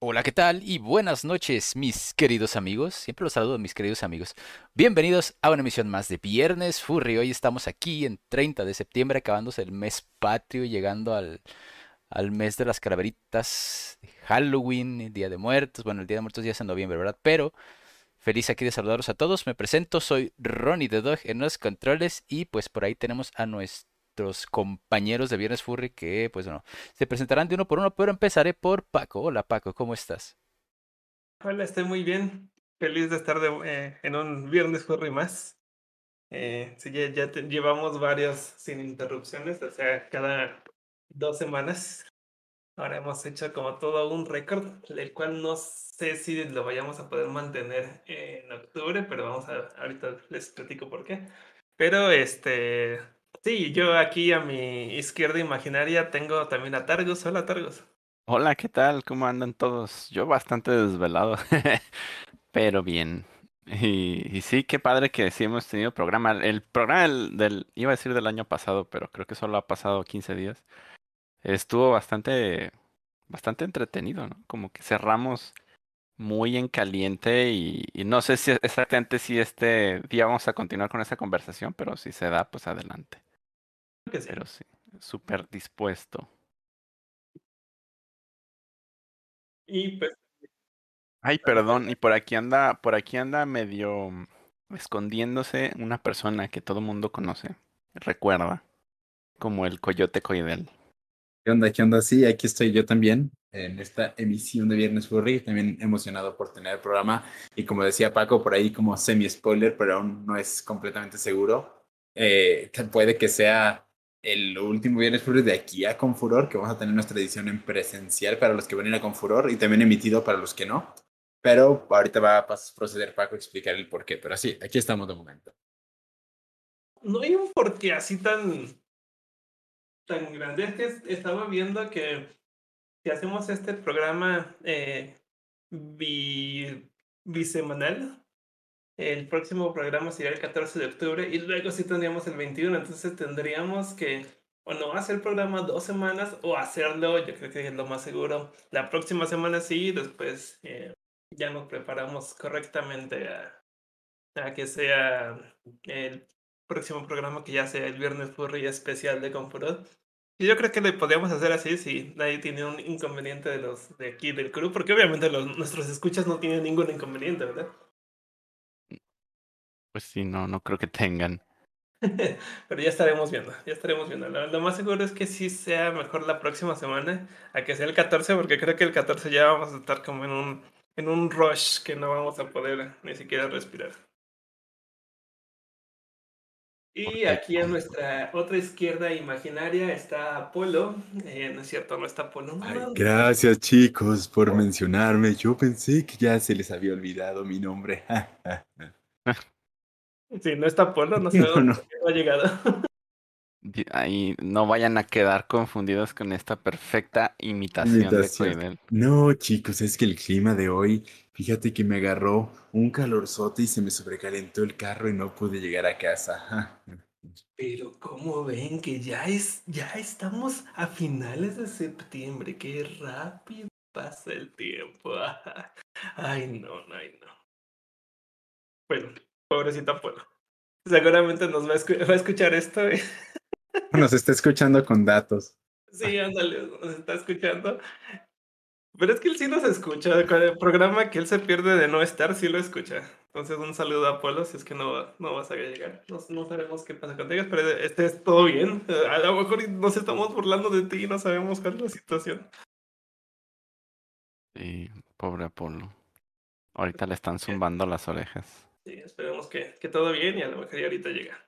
Hola, ¿qué tal? Y buenas noches, mis queridos amigos. Siempre los saludo, mis queridos amigos. Bienvenidos a una emisión más de Viernes Furry. Hoy estamos aquí en 30 de septiembre, acabándose el mes patrio llegando al, al mes de las calaveritas, Halloween, Día de Muertos. Bueno, el Día de Muertos ya es en noviembre, ¿verdad? Pero feliz aquí de saludaros a todos. Me presento, soy Ronnie the Dog en los controles y pues por ahí tenemos a nuestros compañeros de Viernes Furry que pues bueno, se presentarán de uno por uno, pero empezaré por Paco. Hola Paco, ¿cómo estás? Hola, estoy muy bien. Feliz de estar de- eh, en un viernes furry más. Eh, sí, ya, ya te- llevamos varios sin interrupciones, o sea, cada dos semanas. Ahora hemos hecho como todo un récord, el cual no sé si lo vayamos a poder mantener en octubre, pero vamos a, ahorita les platico por qué. Pero este, sí, yo aquí a mi izquierda imaginaria tengo también a Targus. Hola, Targus. Hola, ¿qué tal? ¿Cómo andan todos? Yo bastante desvelado, pero bien. Y, sí, qué padre que sí hemos tenido programa. El programa del, del- iba a decir del año pasado, pero creo que solo ha pasado 15 días. Estuvo bastante, bastante entretenido, ¿no? Como que cerramos muy en caliente y, y no sé si exactamente si este día vamos a continuar con esa conversación, pero si se da, pues adelante. Creo que sí. Pero sí, súper dispuesto. Y pues Ay, perdón, y por aquí anda, por aquí anda medio escondiéndose una persona que todo mundo conoce, recuerda, como el coyote coidel. ¿Qué onda? ¿Qué onda? Sí, aquí estoy yo también en esta emisión de Viernes Furry, también emocionado por tener el programa y como decía Paco, por ahí como semi-spoiler, pero aún no es completamente seguro. Eh, puede que sea el último Viernes Furry de aquí a Confuror, que vamos a tener nuestra edición en presencial para los que van a ir a Confuror y también emitido para los que no. Pero ahorita va a proceder Paco a explicar el por qué, pero sí, aquí estamos de momento. no hay un porqué así tan, tan grande. Es que es- estaba viendo que si hacemos este programa eh, bi- bisemanal, el próximo programa sería el 14 de octubre y luego sí tendríamos el 21. Entonces tendríamos que o no hacer programa dos semanas o hacerlo, yo creo que es lo más seguro. La próxima semana sí, después eh, ya nos preparamos correctamente a, a que sea el próximo programa que ya sea el viernes furry especial de Confurod. Y yo creo que le podríamos hacer así si nadie tiene un inconveniente de los de aquí del crew, porque obviamente los, nuestros escuchas no tienen ningún inconveniente, ¿verdad? Pues sí, no, no creo que tengan. Pero ya estaremos viendo, ya estaremos viendo. Lo, lo más seguro es que sí sea mejor la próxima semana a que sea el 14, porque creo que el 14 ya vamos a estar como en un, en un rush que no vamos a poder ni siquiera respirar. Y aquí a nuestra otra izquierda imaginaria está Apolo. Eh, no es cierto, no está Apolo. Ay, No, gracias chicos por mencionarme. Yo pensé que ya se les había olvidado mi nombre. Sí, no está Apolo, no sabemos no. no ha llegado. Ahí no vayan a quedar confundidos con esta perfecta imitación, Imitación. de Coidel. No, chicos, es que el clima de hoy, fíjate que me agarró un calorzote y se me sobrecalentó el carro y no pude llegar a casa. Pero como ven que ya es, ya estamos a finales de septiembre, qué rápido pasa el tiempo. Ay, no, no, ay, no. Bueno, pobrecita Apolo. Seguramente nos va a, escu- va a escuchar esto. ¿eh? Nos está escuchando con datos. Sí, ándale, nos está escuchando. Pero es que él sí nos escucha. El programa que él se pierde de no estar, sí lo escucha. Entonces, un saludo a Apolo si es que no, no vas a llegar. No, no sabemos qué pasa contigo, pero este es todo bien. A lo mejor nos estamos burlando de ti y no sabemos cuál es la situación. Sí, pobre Apolo. Ahorita le están zumbando las orejas. Sí, esperemos que, que todo bien y a lo mejor ya ahorita llega.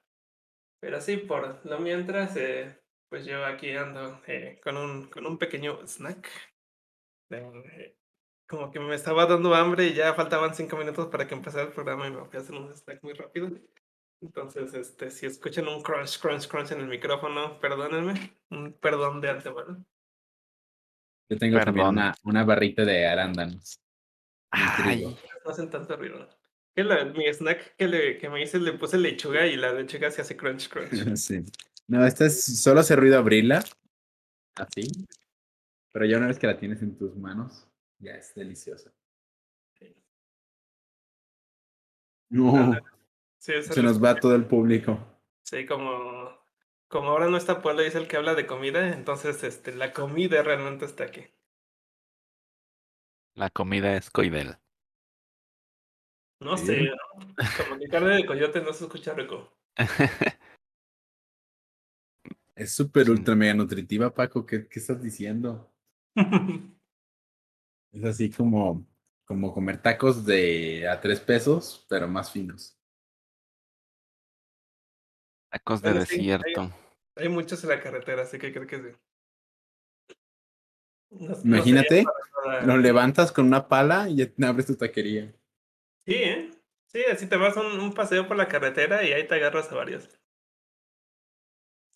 Pero sí, por lo mientras, eh, pues yo aquí ando eh, con, un, con un pequeño snack. Eh, como que me estaba dando hambre y ya faltaban cinco minutos para que empezara el programa y me fui a hacer un snack muy rápido. Entonces, este, si escuchan un crunch, crunch, crunch en el micrófono, perdónenme. Un perdón de antemano. Yo tengo también una, una barrita de arándanos. Ay, No hacen tanto ruido. Que la- mi snack que, le, que me hice le puse lechuga y la lechuga se hace crunch, crunch. Sí. No, esta es, solo hace ruido abrirla. Así. Pero ya una vez que la tienes en tus manos, Ya es delicioso. Sí. No, Sí, se nos va todo el público. sí, como, como ahora no está Puebla y es el que habla de comida, entonces este, la comida realmente está aquí. La comida es coidel. No Sí. sé, ¿no? como que carne de coyote no se escucha rico. Es súper ultra mega nutritiva, Paco. ¿Qué, qué estás diciendo? Es así como, como comer tacos de a tres pesos, pero más finos. Tacos de Bueno, sí, hay- desierto. Hay muchos en la carretera, así que creo que sí. No- Imagínate, lo levantas con una pala y ya abres tu taquería. Sí, ¿eh? Sí, así te vas a un, un paseo por la carretera y ahí te agarras a varios.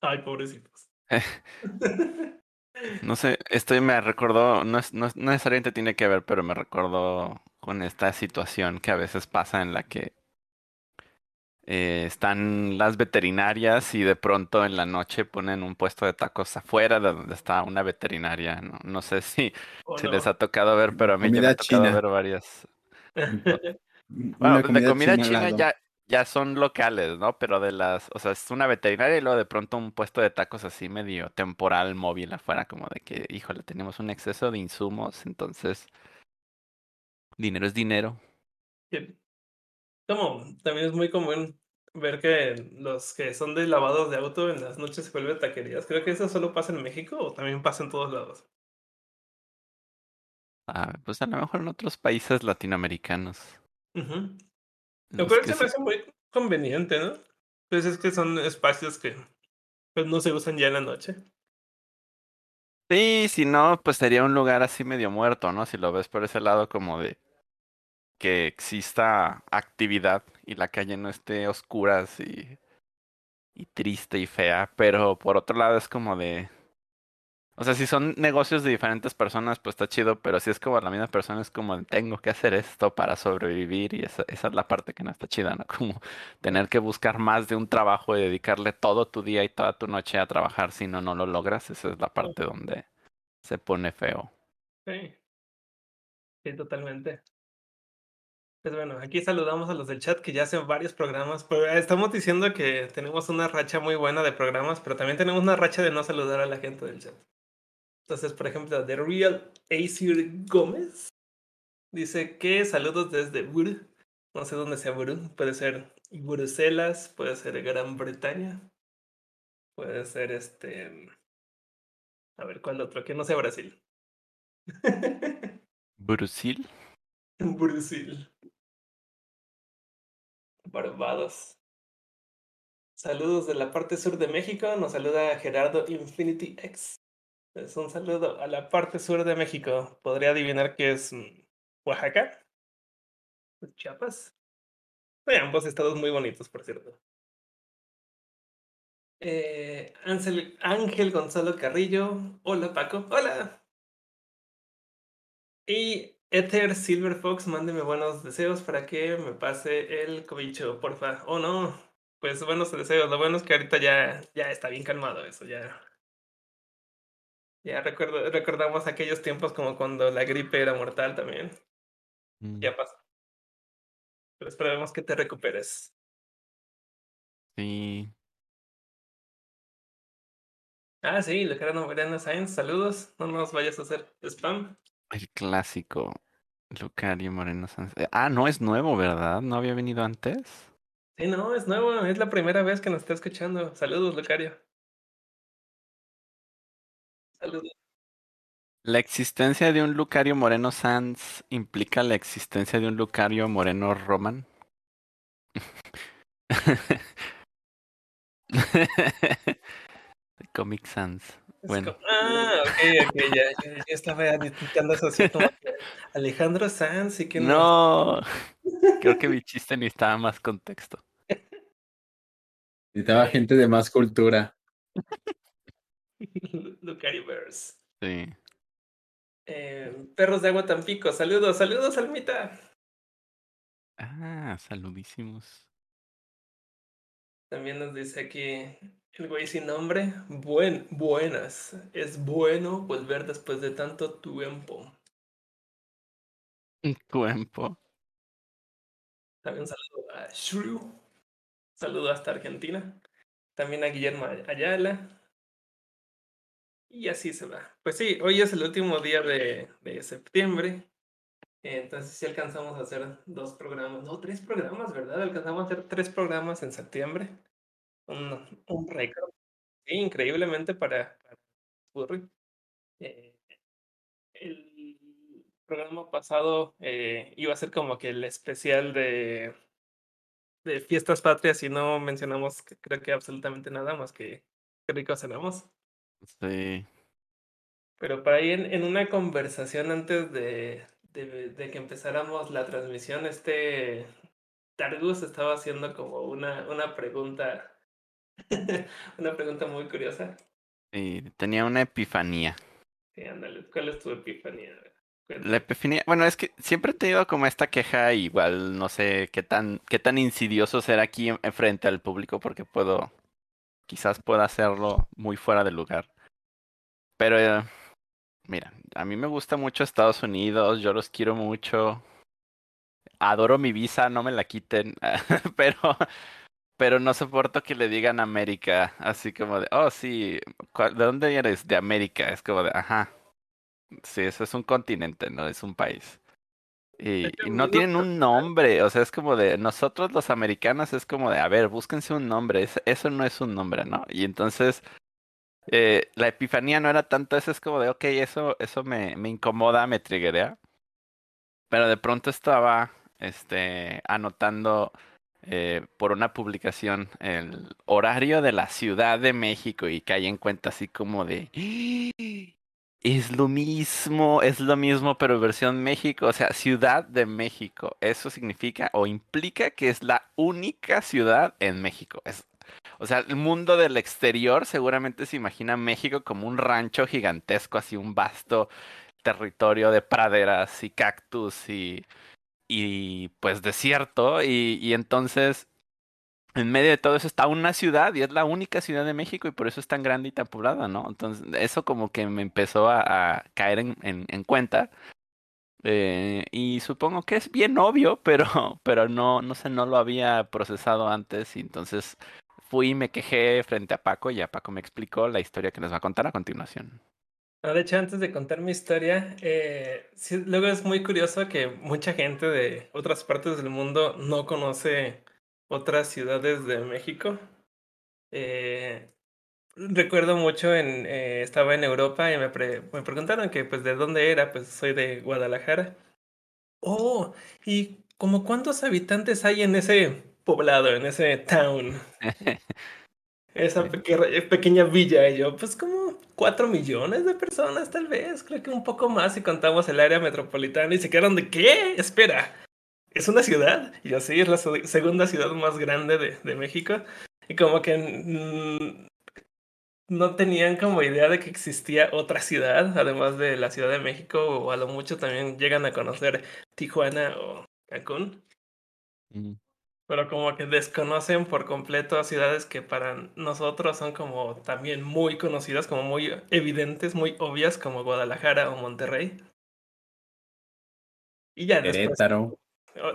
Ay, pobrecitos. No sé, esto me recordó, no, es, no, es- no necesariamente tiene que ver, pero me recordó con esta situación que a veces pasa en la que eh, están las veterinarias y de pronto en la noche ponen un puesto de tacos afuera de donde está una veterinaria. No, no sé si, ¿O si no? les ha tocado ver, pero a mí ya me Comida ha tocado china. ver varias. Una Bueno, de comida comida china al china lado. ya, ya son locales, ¿no? Pero de las, o sea, es una veterinaria y luego de pronto un puesto de tacos así medio temporal, móvil afuera, como de que, híjole, tenemos un exceso de insumos, entonces, dinero es dinero. Como también es muy común ver que los que son de lavados de auto en las noches se vuelven taquerías. Creo que eso solo pasa en México o también pasa en todos lados. Ah, pues a lo mejor en otros países latinoamericanos. En Lo cual se me hace muy conveniente, ¿no? Pues es que son espacios que pues no se usan ya en la noche. Sí, si no, pues sería un lugar así medio muerto, ¿no? Si lo ves por ese lado como de que exista actividad y la calle no esté oscura así y triste y fea, pero por otro lado es como de... O sea, si son negocios de diferentes personas, pues está chido, pero si es como la misma persona, es como tengo que hacer esto para sobrevivir y esa, esa es la parte que no está chida, ¿no? Como tener que buscar más de un trabajo y dedicarle todo tu día y toda tu noche a trabajar, si no, no lo logras, esa es la parte donde se pone feo. Sí. Sí, totalmente. Pues bueno, aquí saludamos a los del chat que ya hacen varios programas. Pero estamos diciendo que tenemos una racha muy buena de programas, pero también tenemos una racha de no saludar a la gente del chat. Entonces, por ejemplo, The Real Aesir Gómez dice que saludos desde Bur. No sé dónde sea Bur. Puede ser Bruselas, puede ser Gran Bretaña, puede ser este. A ver, ¿cuál otro? Que no sea Brasil. Brusil. Brasil. Barbados. Saludos de la parte sur de México. Nos saluda Gerardo Infinity X. Es un saludo a la parte sur de México. Podría adivinar que es mm, Oaxaca. Chiapas. Eh, ambos estados muy bonitos, por cierto. Eh, Ángel, Ángel Gonzalo Carrillo. Hola, Paco. Hola. Y Ether Silver Fox, mándeme buenos deseos para que me pase el cobicho, porfa. Oh no, pues buenos deseos. Lo bueno es que ahorita ya, ya está bien calmado eso, ya. Ya recuerdo, recordamos aquellos tiempos como cuando la gripe era mortal también. Mm, Ya pasó. Pero esperemos que te recuperes. Sí. Ah, sí, Lucarano Mariana Sáenz, saludos. No nos vayas a hacer spam. El clásico. Lucario Moreno Sanz. eh, Ah, no es nuevo, ¿verdad? ¿No había venido antes? Sí, no, es nuevo, es la primera vez que nos está escuchando. Saludos, Lucario. Saludos. ¿La existencia de un Lucario Moreno Sanz implica la existencia de un Lucario Moreno Roman? Comic Sans. Bueno. ah, ok, ok, ya, ya, ya estaba identificando eso así como que Alejandro Sanz y que No, creo que mi chiste necesitaba más contexto. Necesitaba gente de más cultura. Lucario Bears. Sí. Eh, Perros de Agua Tampico, saludos, saludos, Almita. Ah, saludísimos. También nos dice aquí el güey sin nombre. Buen, buenas. Es bueno volver después de tanto tiempo. Tiempo. También un saludo a Shrew. Saludo hasta Argentina. También a Guillermo Ayala. Y así se va. Pues sí, hoy es el último día de, de septiembre. Entonces sí alcanzamos a hacer dos programas, no, tres programas, ¿verdad? Alcanzamos a hacer tres programas en septiembre. Un, récord. Sí, increíblemente para, para. Eh, el programa pasado eh, iba a ser como que el especial de, de fiestas patrias y no mencionamos creo que absolutamente nada más que qué rico cenamos. Sí. Pero para ahí en, en una conversación antes de, de, de, que empezáramos la transmisión, este Targus estaba haciendo como una, una pregunta, una pregunta muy curiosa. Sí, tenía una epifanía. Sí, ándale, ¿cuál es tu epifanía? La epifanía, bueno, es que siempre he tenido como esta queja, igual no sé qué tan, qué tan insidioso será aquí en, frente al público, porque puedo, quizás pueda hacerlo muy fuera de lugar. Pero eh, Mira, a mí me gusta mucho Estados Unidos, yo los quiero mucho. Adoro mi visa, no me la quiten, pero pero no soporto que le digan América, así como de, oh sí, ¿de dónde eres? De América, es como de, ajá. Sí, eso es un continente, no es un país. Y, y, no tienen un nombre, o sea, es como de, nosotros los americanos es como de, a ver, búsquense un nombre, eso no es un nombre, ¿no? Y entonces eh, la epifanía no era tanto, eso es como de, ok, eso, eso me, me incomoda, me triguea. Pero de pronto estaba este, anotando eh, por una publicación el horario de la Ciudad de México y caí en cuenta así como de... Es lo mismo, es lo mismo, pero versión México, o sea, Ciudad de México. Eso significa o implica que es la única ciudad en México. Es o sea, el mundo del exterior seguramente se imagina México como un rancho gigantesco, así un vasto territorio de praderas y cactus y, y pues desierto. Y, y entonces, en medio de todo eso está una ciudad y es la única ciudad de México y por eso es tan grande y tan poblada, ¿no? Entonces, eso como que me empezó a, caer en, en, en cuenta. Eh, y supongo que es bien obvio, pero, pero no, no sé, no lo había procesado antes y entonces fui y me quejé frente a Paco y a Paco me explicó la historia que les va a contar a continuación. de hecho, antes de contar mi historia, eh, luego es muy curioso que mucha gente de otras partes del mundo no conoce otras ciudades de México. Eh, recuerdo mucho, en, eh, estaba en Europa y me, pre me preguntaron que pues de dónde era, pues soy de Guadalajara. Oh, ¿y como cuántos habitantes hay en ese poblado, en ese town. Esa pequeña, pequeña villa. Y yo, pues como cuatro millones de personas, tal vez. Creo que un poco más si contamos el área metropolitana. Y se quedaron de, ¿qué? Espera. ¿Es una ciudad? Y yo, sí, es la segunda ciudad más grande de, de México. Y como que no tenían como idea de que existía otra ciudad, además de la Ciudad de México, o a lo mucho también llegan a conocer Tijuana o Cancún. Mm pero como que desconocen por completo ciudades que para nosotros son como también muy conocidas, como muy evidentes, muy obvias, como Guadalajara o Monterrey. Y ya después,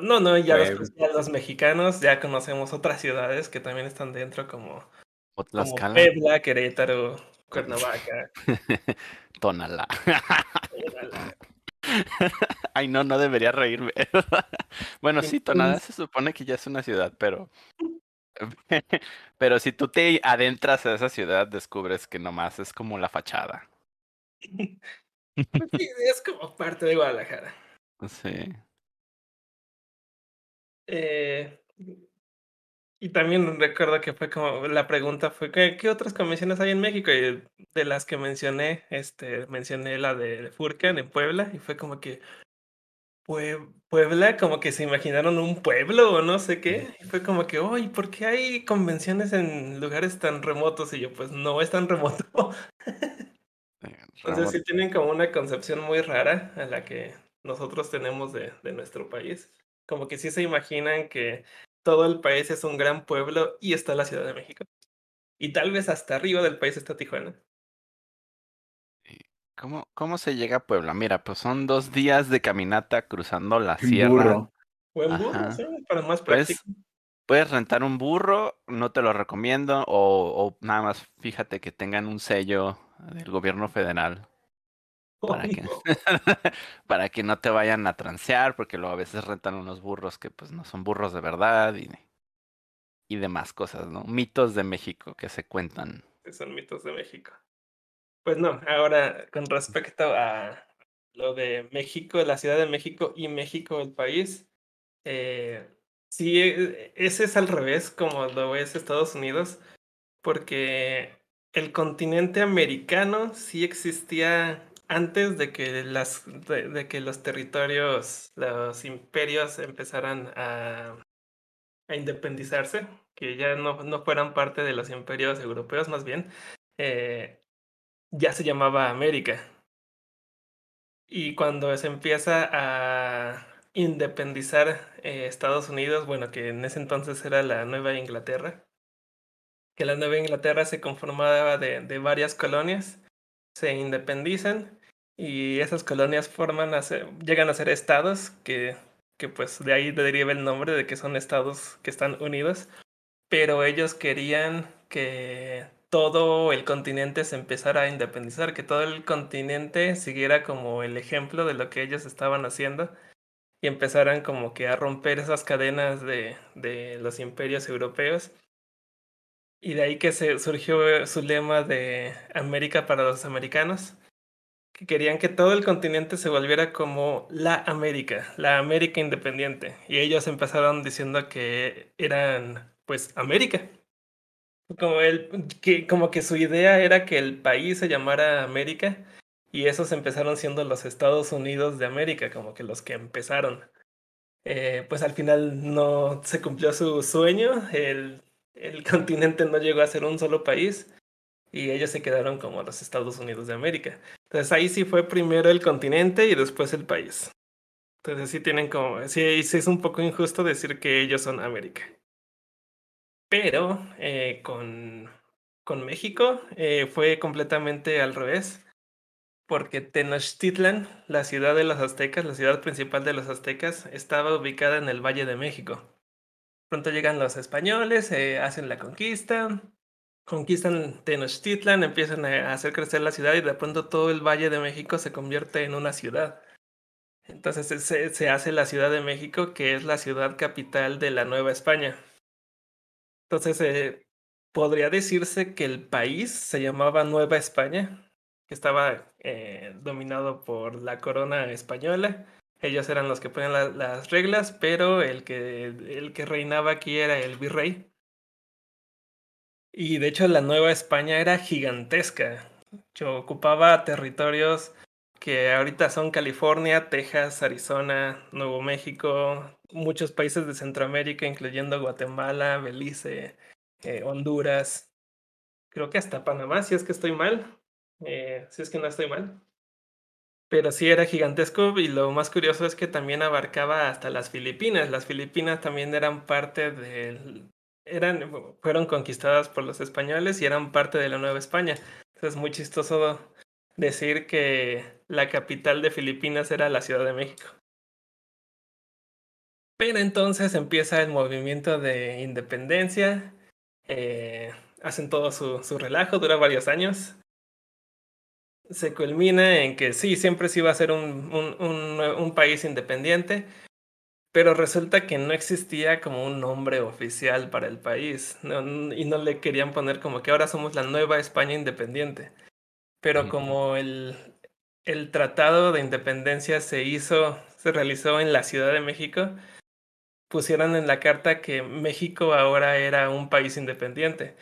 No, no, ya, los mexicanos ya conocemos otras ciudades que también están dentro como, como Puebla, Querétaro, Cuernavaca. Tonalá. Tonalá. Ay, no, no debería reírme. bueno, sí, Tonada se supone que ya es una ciudad, pero. pero si tú te adentras a esa ciudad, descubres que nomás es como la fachada. Pues sí, es como parte de Guadalajara. Sí. Eh, y también recuerdo que fue como, la pregunta fue, ¿qué, ¿qué, otras convenciones hay en México? Y de las que mencioné, este, mencioné la de Furcan en Puebla y fue como que, Puebla, como que se imaginaron un pueblo o no sé qué. Y fue como que, oye, ¿por qué hay convenciones en lugares tan remotos? Y yo, pues no es tan remoto. Entonces sí tienen como una concepción muy rara a la que nosotros tenemos de, de nuestro país. Como que sí se imaginan que todo el país es un gran pueblo y está la Ciudad de México. Y tal vez hasta arriba del país está Tijuana. ¿Cómo, ¿Cómo se llega a Puebla? Mira, pues son dos días de caminata cruzando la sierra. burro. Buen burro, Ajá. sí, para más Pues, práctico. Puedes rentar un burro, no te lo recomiendo, o, o nada más fíjate que tengan un sello del gobierno federal para que, no. para que no te vayan a transear, porque luego a veces rentan unos burros que pues no son burros de verdad y, y demás cosas, ¿no? Mitos de México que se cuentan. que son mitos de México. Pues no, ahora con respecto a lo de México, la Ciudad de México y México, el país, eh, sí, eh, ese es al revés como lo es Estados Unidos, porque el continente americano sí existía antes de que, las, de, que los territorios, los imperios empezaran a, a independizarse, que ya no, no fueran parte de los imperios europeos más bien. eh, ya se llamaba América. Y cuando se empieza a independizar eh, Estados Unidos, bueno, que en ese entonces era la Nueva Inglaterra, que la Nueva Inglaterra se conformaba de, de varias colonias, se independizan y esas colonias forman a llegan a ser estados, que, que pues de ahí deriva el nombre de que son estados que están unidos, pero ellos querían que todo el continente se empezara a independizar, que todo el continente siguiera como el ejemplo de lo que ellos estaban haciendo y empezaran como que a romper esas cadenas de, de los imperios europeos. Y de ahí que se surgió su lema de América para los americanos, que querían que todo el continente se volviera como la América, la América independiente. Y ellos empezaron diciendo que eran, pues, América. Como, el, que, como que su idea era que el país se llamara América y esos empezaron siendo los Estados Unidos de América, como que los que empezaron. Eh, pues al final no se cumplió su sueño, el, el continente no llegó a ser un solo país y ellos se quedaron como los Estados Unidos de América. Entonces ahí sí fue primero el continente y después el país. Entonces sí tienen como, sí, sí es un poco injusto decir que ellos son América. Pero eh, con, con México eh, fue completamente al revés, porque Tenochtitlan, la ciudad de los aztecas, la ciudad principal de los aztecas, estaba ubicada en el Valle de México. Pronto llegan los españoles, eh, hacen la conquista, conquistan Tenochtitlan, empiezan a hacer crecer la ciudad y de pronto todo el Valle de México se convierte en una ciudad. Entonces se, hace la Ciudad de México, que es la ciudad capital de la Nueva España. Entonces, eh, podría decirse que el país se llamaba Nueva España, que estaba eh, dominado por la corona española. Ellos eran los que ponían la, las reglas, pero el que, el que reinaba aquí era el virrey. Y de hecho la Nueva España era gigantesca. Yo ocupaba territorios que ahorita son California, Texas, Arizona, Nuevo México, muchos países de Centroamérica, incluyendo Guatemala, Belice, eh, Honduras, creo que hasta Panamá, si es que estoy mal, eh, si es que no estoy mal. Pero sí era gigantesco y lo más curioso es que también abarcaba hasta las Filipinas. Las Filipinas también eran parte del... Eran, fueron conquistadas por los españoles y eran parte de la Nueva España. Entonces es muy chistoso decir que la capital de Filipinas era la Ciudad de México. Pero entonces empieza el movimiento de independencia, eh, hacen todo su, su, relajo, dura varios años. Se culmina en que sí, siempre sí va a ser un, un, un, un país independiente, pero resulta que no existía como un nombre oficial para el país no, y no le querían poner como que ahora somos la nueva España independiente. Pero como el, el tratado de independencia se hizo, se realizó en la Ciudad de México, pusieron en la carta que México ahora era un país independiente.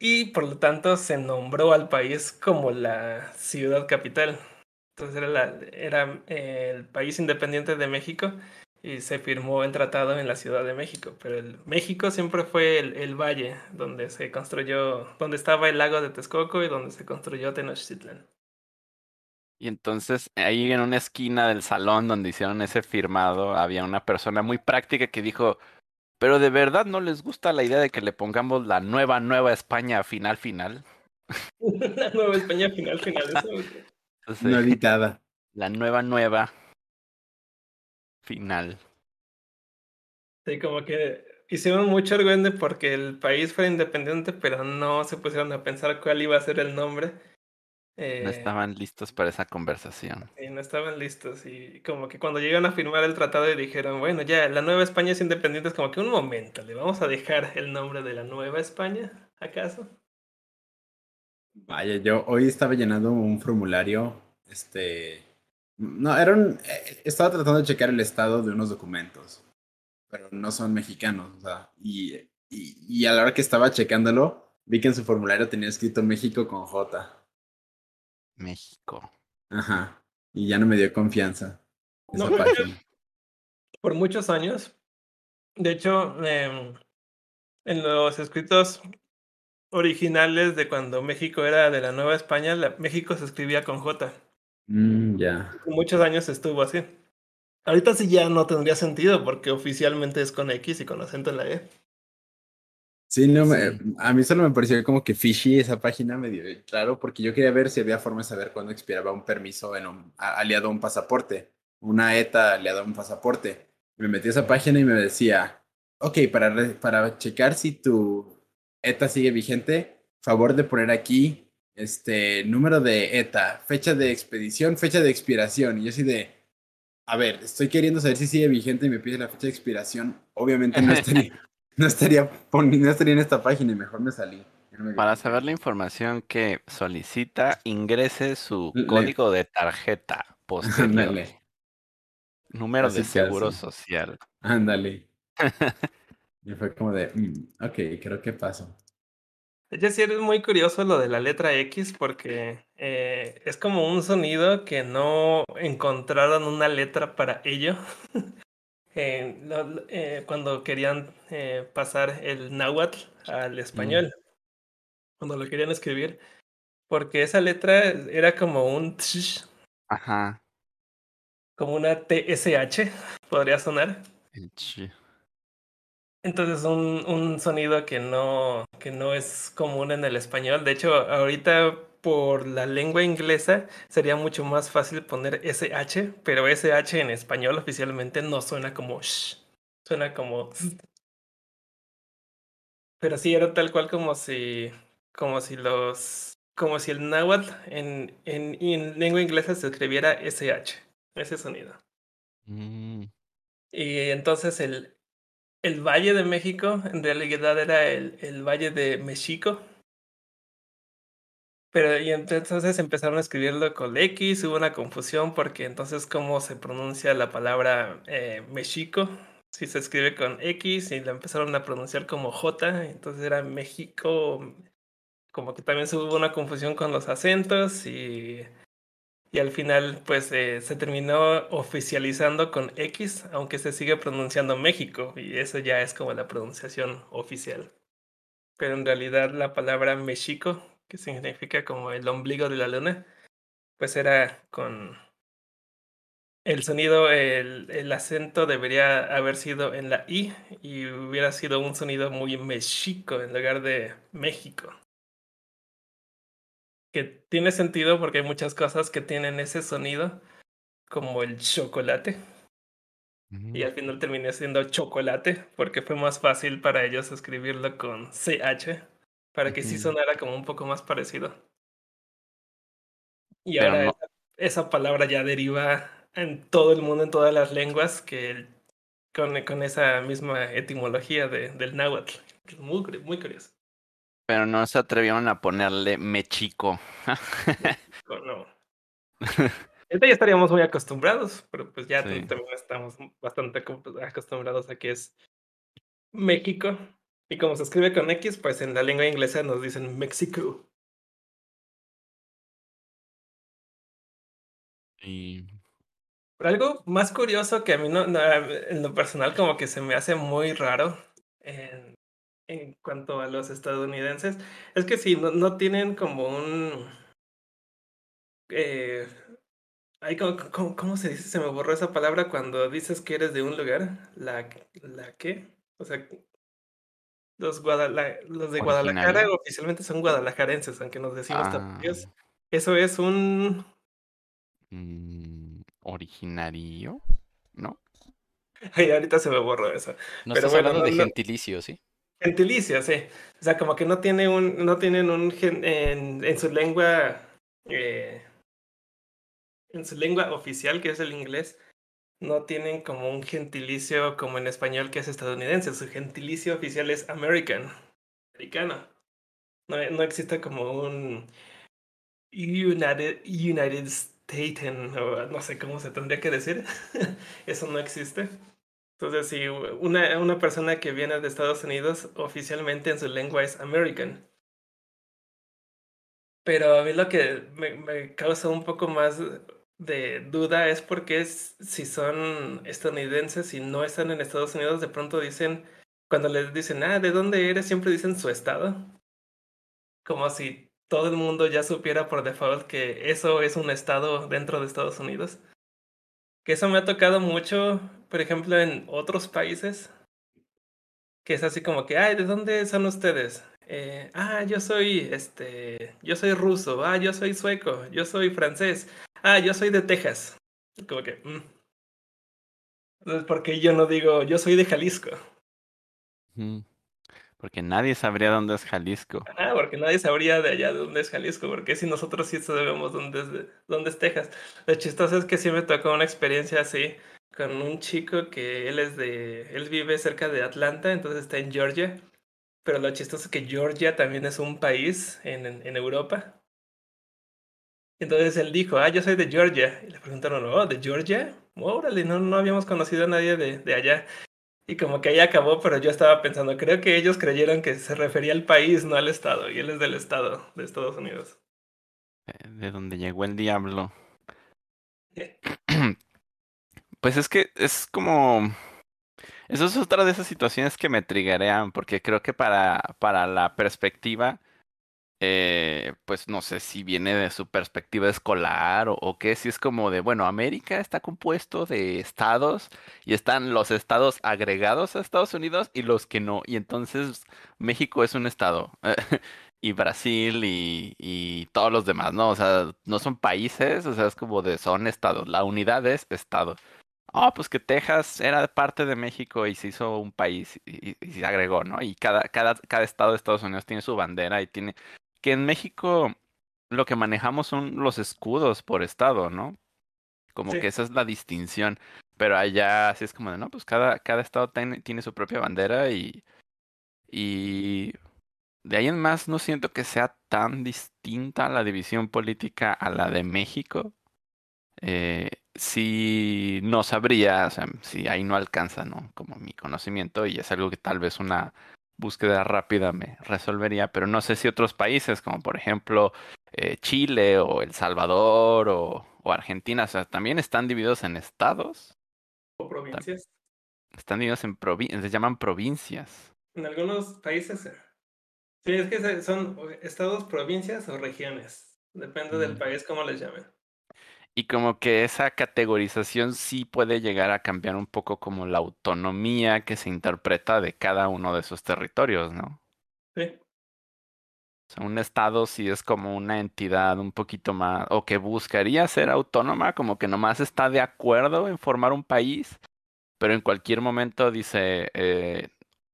Y por lo tanto se nombró al país como la ciudad capital. Entonces era, la, era eh, el país independiente de México y se firmó el tratado en la Ciudad de México. Pero el México siempre fue el, el, valle donde se construyó, donde estaba el lago de Texcoco y donde se construyó Tenochtitlan. Y entonces ahí en una esquina del salón donde hicieron ese firmado había una persona muy práctica que dijo, pero de verdad no les gusta la idea de que le pongamos la nueva, nueva España final, final. la nueva España final, final. Eso, No editada. La nueva, nueva final. Sí, como que hicieron mucho argüende porque el país fue independiente, pero no se pusieron a pensar cuál iba a ser el nombre. No Eh, estaban listos para esa conversación. y no estaban listos. Y como que cuando llegan a firmar el tratado y dijeron, bueno, ya, la Nueva España es independiente, es como que un momento, ¿le vamos a dejar el nombre de la Nueva España, acaso? Vaya, yo hoy estaba llenando un formulario, este, no, era un, eh, estaba tratando de checar el estado de unos documentos, pero no son mexicanos, o sea, y, y, y a la hora que estaba checándolo, vi que en su formulario tenía escrito México con J. México. Ajá, y ya no me dio confianza esa No. página. Por muchos años. De hecho, em, en los escritos originales de cuando México era de la Nueva España, la- México se escribía con J. Mm, ya. Muchos años estuvo así. Ahorita sí ya no tendría sentido porque oficialmente es con X y con acento en la E. Sí, no, me- a mí solo me pareció como que fishy esa página medio claro, porque yo quería ver si había forma de saber cuándo expiraba un permiso en un, a- aliado a un pasaporte, una ETA aliada a un pasaporte. Me metí a esa página y me decía, ok, para, re- para checar si tu ETA sigue vigente, favor de poner aquí este número de ETA, fecha de expedición, fecha de expiración. Y yo así de, a ver, estoy queriendo saber si sigue vigente y me pide la fecha de expiración. Obviamente no estaría, no estaría, no estaría en esta página y mejor me salí. No Para saber la información que solicita, ingrese su Le- código de tarjeta posterior. Número de seguro social. ándale. Y fue como de, mm, ok, creo que pasó. Hecho, sí es muy curioso lo de la letra X porque eh, es como un sonido que no encontraron una letra para ello. Eh, lo- eh, cuando querían pasar el náhuatl al español, cuando lo querían escribir, porque esa letra era como un tsh, Ajá. como una TSH, podría sonar. el chi. Entonces un, un sonido que no, que no es común en el español. De hecho, ahorita por la lengua inglesa sería mucho más fácil poner SH, pero SH en español oficialmente no suena como sh, suena como. Pero sí era tal cual como si, como si los, como si el náhuatl en, en, en lengua inglesa se escribiera SH, ese sonido. Mm, Y entonces el, el Valle de México en realidad era el, el Valle de México. Pero y entonces empezaron a escribirlo con X, hubo una confusión porque entonces cómo se pronuncia la palabra eh, México, si se escribe con X y la empezaron a pronunciar como J, entonces era México, como que también hubo una confusión con los acentos y, y al final pues eh, se terminó oficializando con X, aunque se sigue pronunciando México y eso ya es como la pronunciación oficial. Pero en realidad la palabra México, que significa como el ombligo de la luna, pues era con el sonido, el, el acento debería haber sido en la I y hubiera sido un sonido muy mexico en lugar de México. Que tiene sentido porque hay muchas cosas que tienen ese sonido, como el chocolate. Y al final terminé siendo chocolate porque fue más fácil para ellos escribirlo con CH para que sí sonara como un poco más parecido. Y Pero ahora no- esa, esa palabra ya deriva en todo el mundo, en todas las lenguas, que el- con, con esa misma etimología de, del náhuatl. Muy, muy curioso. Pero no se atrevieron a ponerle mechico. No. Ahorita ya estaríamos muy acostumbrados, pero pues ya Sí. también estamos bastante acostumbrados a que es México. Y como se escribe con X, pues en la lengua inglesa nos dicen México. y Pero algo más curioso que a mí no, no, en lo personal como que se me hace muy raro en, en cuanto a los estadounidenses es que si no, no tienen como un eh, ay, ¿cómo, cómo, cómo se dice? Se me borró esa palabra cuando dices que eres de un lugar. ¿La, la qué? O sea, los, Guadala- los de Guadalajara oficialmente son guadalajarenses, aunque nos decimos Ah. Eso es un Mm, originario, ¿no? Ay, ahorita se me borró eso. No Pero estás bueno, hablando no- de no- gentilicio, ¿sí? Gentilicio, sí. O sea, como que no tiene un, no tienen un en, en su lengua, eh, en su lengua oficial, que es el inglés, no tienen como un gentilicio como en español que es estadounidense. Su gentilicio oficial es American, americano. No, no existe como un United, United Staten, o no sé cómo se tendría que decir. Eso no existe. Entonces, si una, una persona que viene de Estados Unidos oficialmente en su lengua es American. Pero a mí lo que me, causa un poco más de duda es porque si son estadounidenses y no están en Estados Unidos, de pronto dicen, cuando les dicen, ah, ¿de dónde eres? Siempre dicen su estado. Como si todo el mundo ya supiera por default que eso es un estado dentro de Estados Unidos. Que eso me ha tocado mucho, por ejemplo, en otros países. Que es así como que, ay, ¿de dónde son ustedes? Eh, ah, yo soy, este, yo soy ruso, ah, yo soy sueco, yo soy francés, ah, yo soy de Texas. Como que, mm. Entonces, ¿por qué yo no digo, yo soy de Jalisco? Porque nadie sabría dónde es Jalisco. Ah, porque nadie sabría de allá de dónde es Jalisco, porque si nosotros sí sabemos dónde es, de- dónde es Texas. Lo chistoso es que sí me tocó una experiencia así con un chico que él es de, él vive cerca de Atlanta, entonces está en Georgia, pero lo chistoso es que Georgia también es un país en, en, en Europa. Entonces él dijo, ah, yo soy de Georgia. Y le preguntaron, oh, ¿de Georgia? Órale, no, no habíamos conocido a nadie de, de allá. Y como que ahí acabó, pero yo estaba pensando, creo que ellos creyeron que se refería al país, no al estado, y él es del estado de Estados Unidos. eh, De donde llegó el diablo. Pues es que es como... Eso es otra de esas situaciones que me triggerean, porque creo que para, para la perspectiva, eh, pues no sé si viene de su perspectiva escolar o, o qué, si es como de, bueno, América está compuesto de estados y están los estados agregados a Estados Unidos y los que no, y entonces México es un estado, y Brasil y, y todos los demás, ¿no? O sea, no son países, o sea, es como de, son estados, la unidad es estado. Oh, pues que Texas era parte de México y se hizo un país y, se agregó, ¿no? Y cada, cada, cada estado de Estados Unidos tiene su bandera y tiene... Que en México lo que manejamos son los escudos por estado, ¿no? Como Sí. que esa es la distinción. Pero allá así es como de, no, pues cada, cada estado tiene, tiene su propia bandera y... Y... De ahí en más no siento que sea tan distinta la división política a la de México eh, sí no sabría, o sea, si ahí no alcanza, ¿no? Como mi conocimiento y es algo que tal vez una búsqueda rápida me resolvería, pero no sé si otros países, como por ejemplo eh, Chile o El Salvador o, o Argentina, o sea, también están divididos en estados, O provincias. están divididos en provincias, se llaman provincias. En algunos países. eh, Sí, es que son estados, provincias o regiones. Depende del Mm. país cómo les llamen. Y como que esa categorización sí puede llegar a cambiar un poco como la autonomía que se interpreta de cada uno de esos territorios, ¿no? Sí. O sea, un estado sí es como una entidad un poquito más, o que buscaría ser autónoma, como que nomás está de acuerdo en formar un país, pero en cualquier momento dice, eh,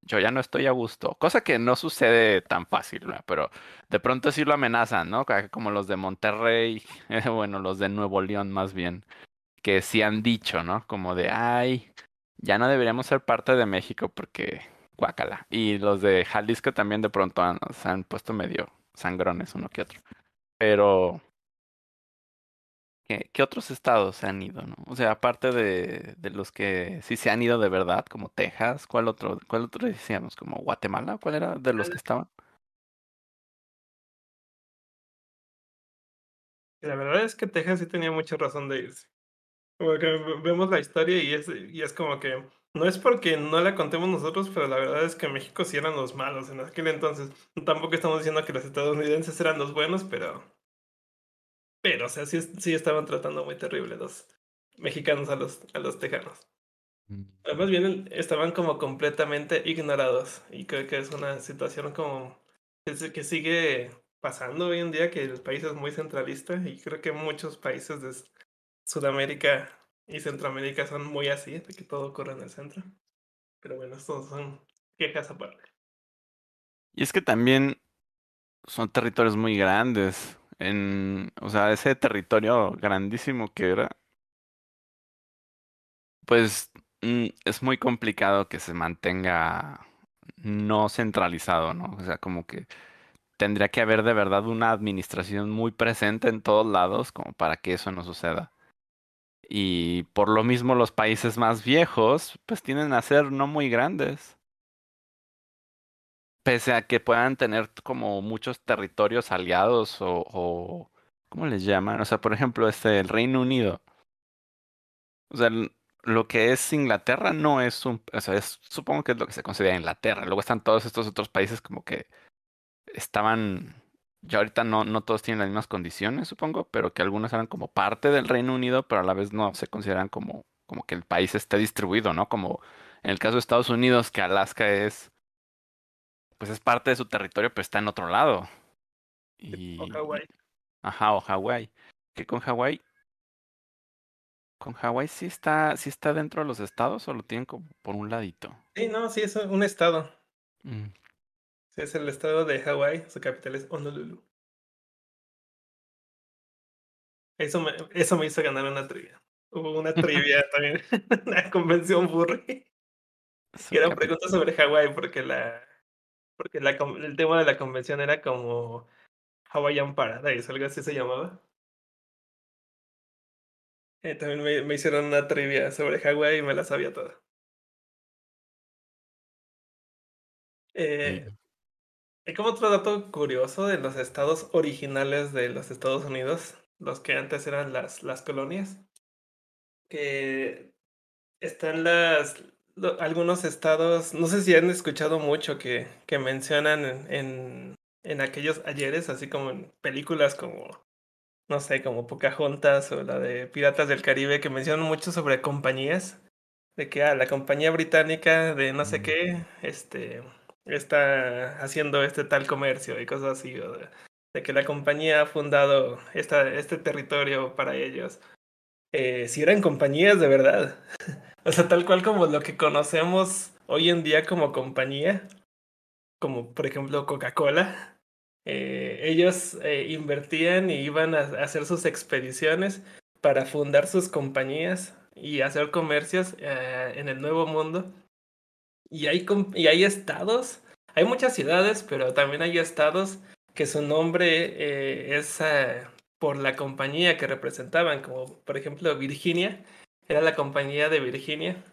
yo ya no estoy a gusto. Cosa que no sucede tan fácil, ¿no? Pero de pronto sí lo amenazan, ¿no? Como los de Monterrey, bueno, los de Nuevo León más bien, que sí han dicho, ¿no? Como de, ay, ya no deberíamos ser parte de México porque guácala. Y los de Jalisco también de pronto han, se han puesto medio sangrones uno que otro. Pero, ¿qué, qué otros estados se han ido, no? O sea, aparte de, de los que sí se han ido de verdad, como Texas, ¿cuál otro, cuál otro decíamos? ¿Como Guatemala? ¿Cuál era de los que estaban? La verdad es que Texas sí tenía mucha razón de irse. Como que vemos la historia y es, y es como que no es porque no la contemos nosotros, pero la verdad es que México sí eran los malos en aquel entonces. Tampoco estamos diciendo que los estadounidenses eran los buenos, pero. Pero, o sea, sí, sí estaban tratando muy terrible los mexicanos a los, a los tejanos. Además bien estaban como completamente ignorados y creo que es una situación como que, sigue pasando hoy en día que el país es muy centralista y creo que muchos países des- Sudamérica y Centroamérica son muy así, de que todo ocurre en el centro. Pero bueno, estos son quejas aparte. Y es que también son territorios muy grandes. En, o sea, ese territorio grandísimo que era, pues mm, es muy complicado que se mantenga no centralizado, ¿no? O sea, como que tendría que haber de verdad una administración muy presente en todos lados como para que eso no suceda. Y por lo mismo los países más viejos pues tienden a ser no muy grandes. Pese a que puedan tener como muchos territorios aliados o, ¿cómo les llaman? O sea, por ejemplo, este el Reino Unido. O sea, lo que es Inglaterra no es un, o sea, es, supongo que es lo que se considera Inglaterra. Luego están todos estos otros países como que estaban, ya ahorita no, no todos tienen las mismas condiciones, supongo, pero que algunos eran como parte del Reino Unido, pero a la vez no se consideran como, como que el país esté distribuido, ¿no? Como en el caso de Estados Unidos, que Alaska es, pues es parte de su territorio, pero está en otro lado. Y, O Hawái. Ajá, o Hawái. Que con Hawái, con Hawái sí está, sí está dentro de los estados o lo tienen como por un ladito. Sí, no, sí, es un estado. Mm. Sí, es el estado de Hawái, su capital es Honolulu. Eso me, eso me hizo ganar una trivia. Hubo una trivia también en la convención. Su Y eran preguntas sobre Hawái porque la porque la, el tema de la convención era como Hawaiian Paradise, algo así se llamaba. Eh, también me, me hicieron una trivia sobre Hawái y me la sabía toda. Eh, y- y como otro dato curioso de los estados originales de los Estados Unidos, los que antes eran las, las colonias, que están las lo- algunos estados, no sé si han escuchado mucho que, que mencionan en, en, en aquellos ayeres, así como en películas como, no sé, como Pocahontas o la de Piratas del Caribe, que mencionan mucho sobre compañías, de que ah, la compañía británica de no sé qué, este, está haciendo este tal comercio y cosas así, o de, de que la compañía ha fundado esta, este territorio para ellos. Eh, si eran compañías de verdad. O sea, tal cual como lo que conocemos hoy en día como compañía, como por ejemplo Coca-Cola, eh, ellos eh, invertían y iban a, hacer sus expediciones para fundar sus compañías y hacer comercios eh, en el Nuevo Mundo. Y hay, y hay estados, hay muchas ciudades, pero también hay estados que su nombre es por la compañía que representaban, como por ejemplo Virginia, era la compañía de Virginia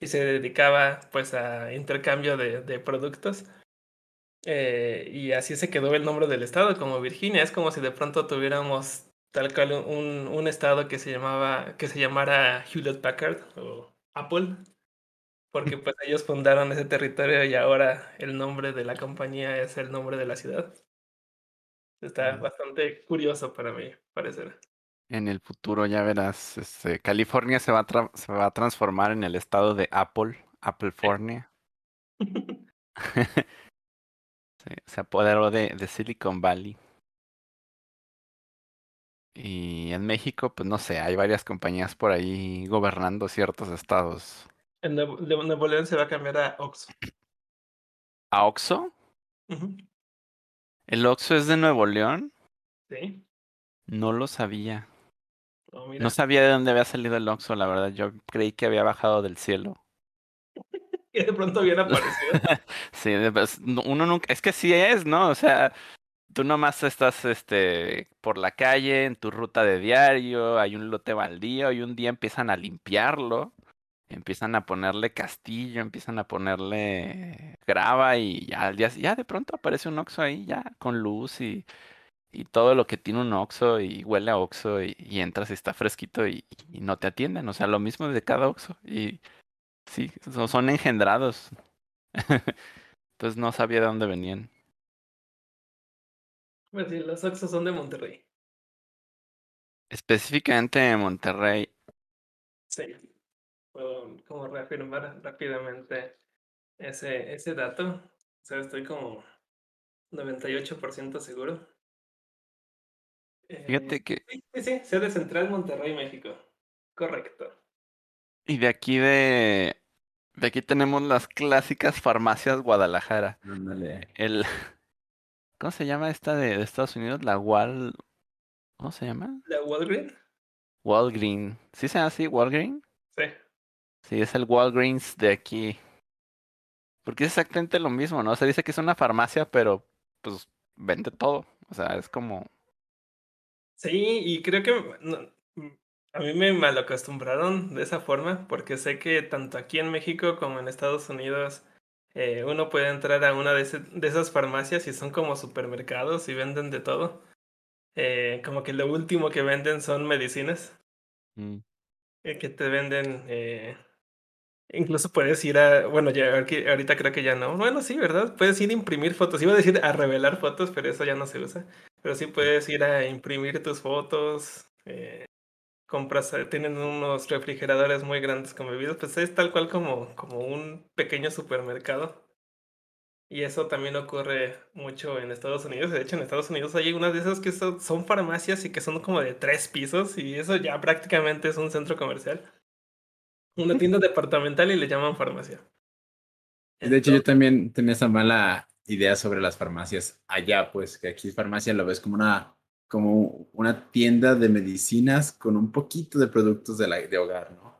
y se dedicaba pues a intercambio de, de productos. Eh, y así se quedó el nombre del estado como Virginia. Es como si de pronto tuviéramos tal cual un, un estado que se llamaba, que se llamara Hewlett Packard o Apple, porque pues ellos fundaron ese territorio y ahora el nombre de la compañía es el nombre de la ciudad. Está bastante curioso para mí, parecer. En el futuro ya verás, este, California se va a tra- se va a transformar en el estado de Apple, Applefornia. Sí, se apoderó de, de Silicon Valley. Y en México, pues no sé, hay varias compañías por ahí gobernando ciertos estados. En Nuevo, de Nuevo León se va a cambiar a Oxxo. ¿A Oxxo? ¿El Oxxo es de Nuevo León? Sí. No lo sabía. Oh. No sabía de dónde había salido el Oxxo, la verdad. Yo creí que había bajado del cielo. que de pronto viene aparecido. Sí, pues, uno nunca, es que sí es, ¿no? O sea, tú nomás estás este por la calle en tu ruta de diario, hay un lote baldío y un día empiezan a limpiarlo, empiezan a ponerle castillo, empiezan a ponerle grava y ya al día ya de pronto aparece un Oxxo ahí ya con luz y y todo lo que tiene un Oxxo y huele a Oxxo y, y entras y está fresquito y, y no te atienden, o sea, lo mismo de cada Oxxo y sí, so- son engendrados. Entonces no sabía de dónde venían. Pues sí, los Oxxos son de Monterrey. Específicamente en Monterrey. Sí. Puedo como reafirmar rápidamente ese, ese dato. O sea, estoy como 98% seguro. Eh, Fíjate que sí, sí, sí, sede central Monterrey, México. Correcto. Y de aquí de... De aquí tenemos las clásicas farmacias Guadalajara. Ándale. El... ¿Cómo se llama esta de, de Estados Unidos? La Wal... ¿Cómo se llama? ¿La Walgreens? Walgreen. ¿Sí se llama así? ¿Walgreen? Sí. Sí, es el Walgreens de aquí. Porque es exactamente lo mismo, ¿no? Se dice que es una farmacia, pero pues vende todo. O sea, es como... Sí, y creo que no, mm, a mí me malacostumbraron de esa forma, porque sé que tanto aquí en México como en Estados Unidos eh, uno puede entrar a una de, ese- de esas farmacias y son como supermercados y venden de todo. Eh, como que lo último que venden son medicinas, mm, eh, que te venden... Incluso puedes ir a, bueno, ya ahorita creo que ya no. Bueno, sí, ¿verdad? Puedes ir a imprimir fotos. Iba a decir a revelar fotos, pero eso ya no se usa. Pero sí puedes ir a imprimir tus fotos. eh, compras, eh, tienen unos refrigeradores muy grandes con bebidas. Pues es tal cual como, como un pequeño supermercado. Y eso también ocurre mucho en Estados Unidos. De hecho, en Estados Unidos hay unas de esas que son, son farmacias y que son como de tres pisos. Y eso ya prácticamente es un centro comercial. Una tienda departamental y le llaman farmacia. De hecho, yo también tenía esa mala idea sobre las farmacias allá, pues que aquí farmacia lo ves como una, como una tienda de medicinas con un poquito de productos de, la, de hogar, ¿no?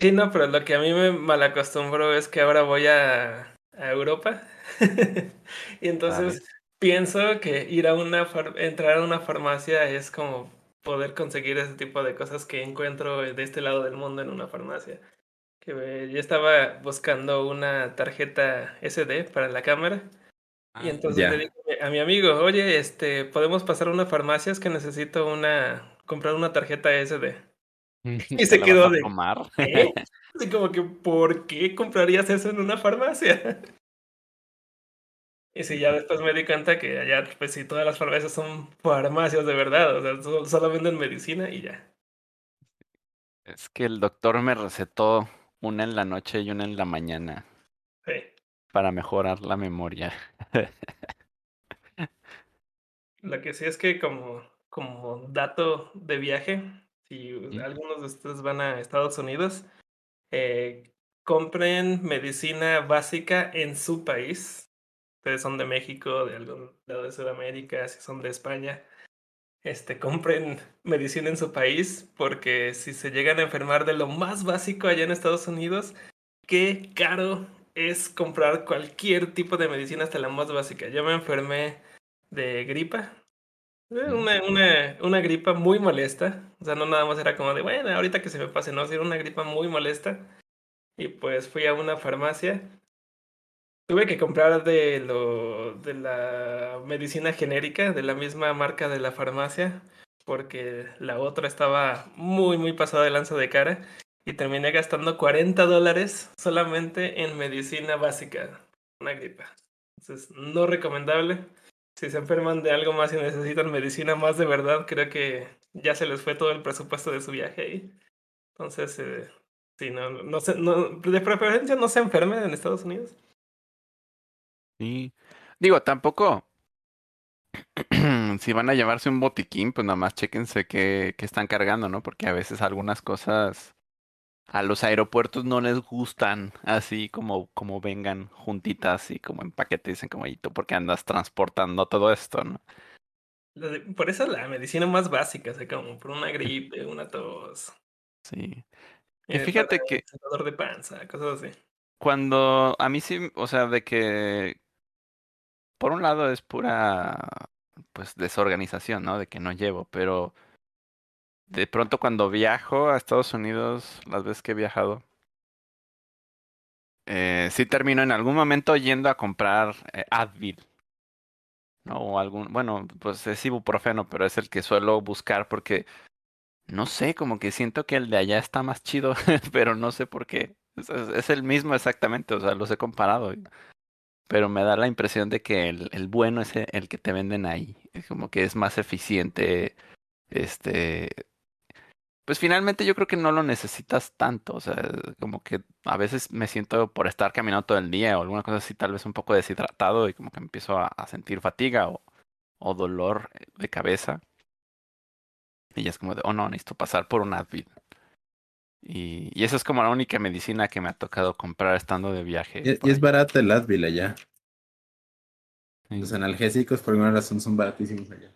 Sí, no, pero lo que a mí me malacostumbro es que ahora voy a, a Europa. y entonces pienso que ir a una far- entrar a una farmacia es como poder conseguir ese tipo de cosas que encuentro de este lado del mundo en una farmacia. Que yo estaba buscando una tarjeta SD para la cámara. Y entonces Ya. le dije a mi amigo, oye, este, podemos pasar a una farmacia, es que necesito una, comprar una tarjeta SD. Y ¿Te se quedó de, tomar? Así como que, ¿por qué comprarías eso en una farmacia? Y sí, ya después me di cuenta que allá, pues sí, todas las farmacias son farmacias de verdad, o sea, so- solo venden medicina y ya. Es que el doctor me recetó una en la noche y una en la mañana Sí. para mejorar la memoria. Lo que sí es que como, como dato de viaje, si algunos de ustedes van a Estados Unidos, eh, compren medicina básica en su país. Ustedes son de México, de algún lado de Sudamérica, si son de España, este, compren medicina en su país, porque si se llegan a enfermar de lo más básico allá en Estados Unidos, qué caro es comprar cualquier tipo de medicina hasta la más básica. Yo me enfermé de gripa. eh. Una, una, una gripa muy molesta. O sea, no nada más era como de, bueno, ahorita que se me pase, no, era una gripa muy molesta. Y pues fui a una farmacia. Tuve que comprar de lo de la medicina genérica, de la misma marca de la farmacia, porque la otra estaba muy, muy pasada de lanza de cara. Y terminé gastando 40 dólares solamente en medicina básica, una gripa. Entonces, no recomendable. Si se enferman de algo más y necesitan medicina más de verdad, creo que ya se les fue todo el presupuesto de su viaje ahí. Entonces, eh, no, no, no, de preferencia no se enfermen en Estados Unidos. Sí. Digo, tampoco. si van a llevarse un botiquín, pues nada más chéquense qué, qué están cargando, ¿no? Porque a veces algunas cosas a los aeropuertos no les gustan así como, como vengan juntitas y como en paquete. Dicen como, ¿y tú por qué andas transportando todo esto, no? Por eso la medicina más básica, o sea, como por una gripe, una tos, Sí. Y eh, fíjate que dolor de panza, cosas así. cuando a mí sí, o sea, de que por un lado es pura pues desorganización, ¿no? De que no llevo, pero de pronto cuando viajo a Estados Unidos, las veces que he viajado, eh, sí termino en algún momento yendo a comprar eh, Advil, ¿no? O algún, bueno, pues es ibuprofeno, pero es el que suelo buscar porque, no sé, como que siento que el de allá está más chido, pero no sé por qué. Es, el mismo exactamente, o sea, los he comparado. Pero me da la impresión de que el, el bueno es el, el que te venden ahí. Es como que es más eficiente. Este. Pues finalmente yo creo que no lo necesitas tanto. O sea, como que a veces me siento por estar caminando todo el día o alguna cosa así, tal vez un poco deshidratado y como que empiezo a, a sentir fatiga o, o dolor de cabeza. Y ya es como de, oh no, necesito pasar por un Advil. Y, y esa es como la única medicina que me ha tocado comprar estando de viaje. Y, es barata el Advil allá. Sí. Los analgésicos, por alguna razón, son baratísimos allá.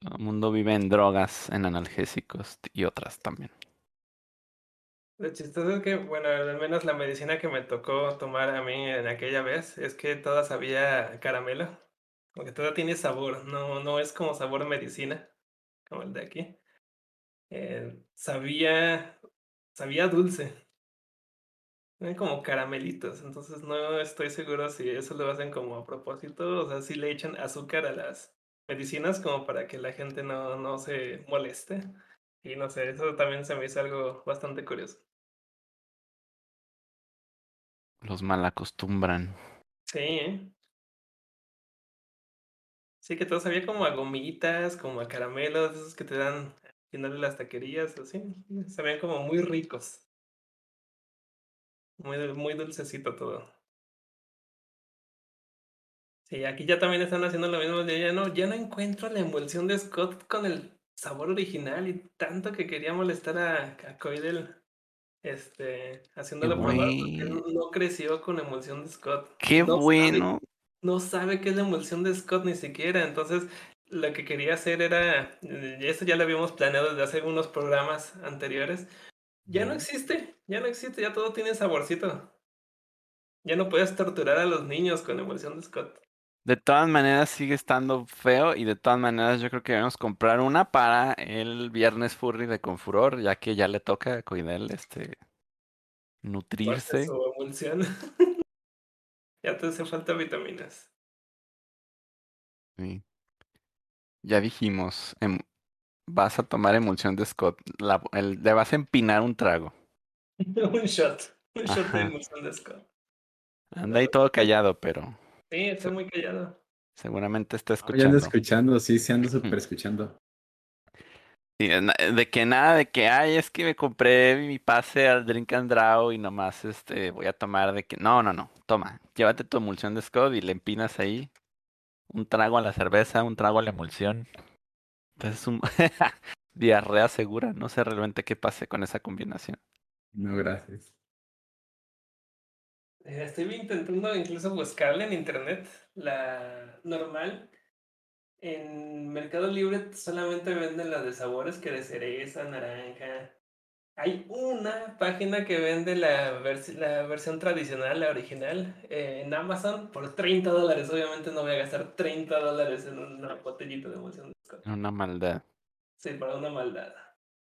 Todo el mundo vive en drogas, en analgésicos y otras también. Lo chistoso es que, bueno, al menos la medicina que me tocó tomar a mí en aquella vez es que toda sabía caramelo. Porque toda tiene sabor, no, no es como sabor medicina, como el de aquí. Eh, sabía, sabía dulce. Eran como caramelitos, entonces no estoy seguro si eso lo hacen como a propósito, o sea, si le echan azúcar a las medicinas como para que la gente no, no se moleste. Y no sé, eso también se me hizo algo bastante curioso. Los mal acostumbran. Sí, ¿eh? Sí, que todo sabía como a gomitas, como a caramelos, esos que te dan de las taquerías, así. Sabían como muy ricos. Muy, muy dulcecito todo. Sí, aquí ya también están haciendo lo mismo. Ya no, ya no encuentro la emulsión de Scott con el sabor original y tanto que quería molestar a, a Coidel este, haciéndolo probar porque no creció con emulsión de Scott. Qué No sabe bueno. no sabe qué es la emulsión de Scott ni siquiera. Entonces, lo que quería hacer era, eh, eso ya lo habíamos planeado desde hace unos programas anteriores, ya no existe, ya no existe, ya todo tiene saborcito. Ya no puedes torturar a los niños con emulsión de Scott. De todas maneras sigue estando feo y de todas maneras yo creo que debemos comprar una para el viernes furry de Confuror, ya que ya le toca a Coidel este nutrirse. su emulsión. ya te hace falta vitaminas. Sí. Ya dijimos, em- vas a tomar emulsión de Scott, la- el- le vas a empinar un trago. un shot, un shot de emulsión de Scott. Anda ahí todo callado, pero Sí, estoy muy callado. seguramente está Ah, ya ando escuchando. escuchando, sí, sí ando súper escuchando. Sí, de que nada, de que, ay, es que me compré mi pase al Drink and Draw y nomás este voy a tomar de que, no, no, no, toma, llévate tu emulsión de Scott y le empinas ahí un trago a la cerveza, un trago a la emulsión. Entonces un diarrea segura, no sé realmente qué pase con esa combinación. No, gracias. Eh, Estoy intentando incluso buscarla en internet, la normal. En Mercado Libre solamente venden las de sabores que de cereza, naranja. Hay una página que vende la, versi- la versión tradicional, la original, eh, en Amazon por 30 dólares. Obviamente no voy a gastar 30 dólares en una botellita de emulsión de Scott. Una maldad. Sí, para una maldad.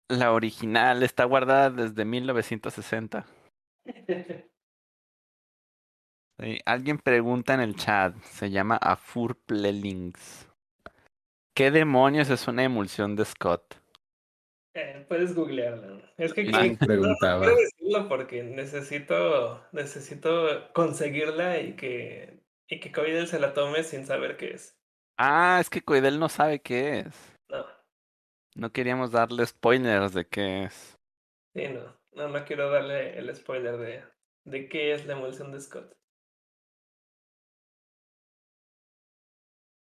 La original está guardada desde 1960. Sí, Alguien pregunta en el chat, se llama Afurplelinks. ¿Qué demonios es una emulsión de Scott? Eh, puedes googlearla. Es que no, quiero decirlo porque necesito, necesito conseguirla y que, y que Coidel se la tome sin saber qué es. Ah, es que Coidel no sabe qué es. No, No queríamos darle spoilers de qué es. sí, no. No, no quiero darle el spoiler de, de qué es la emulsión de Scott.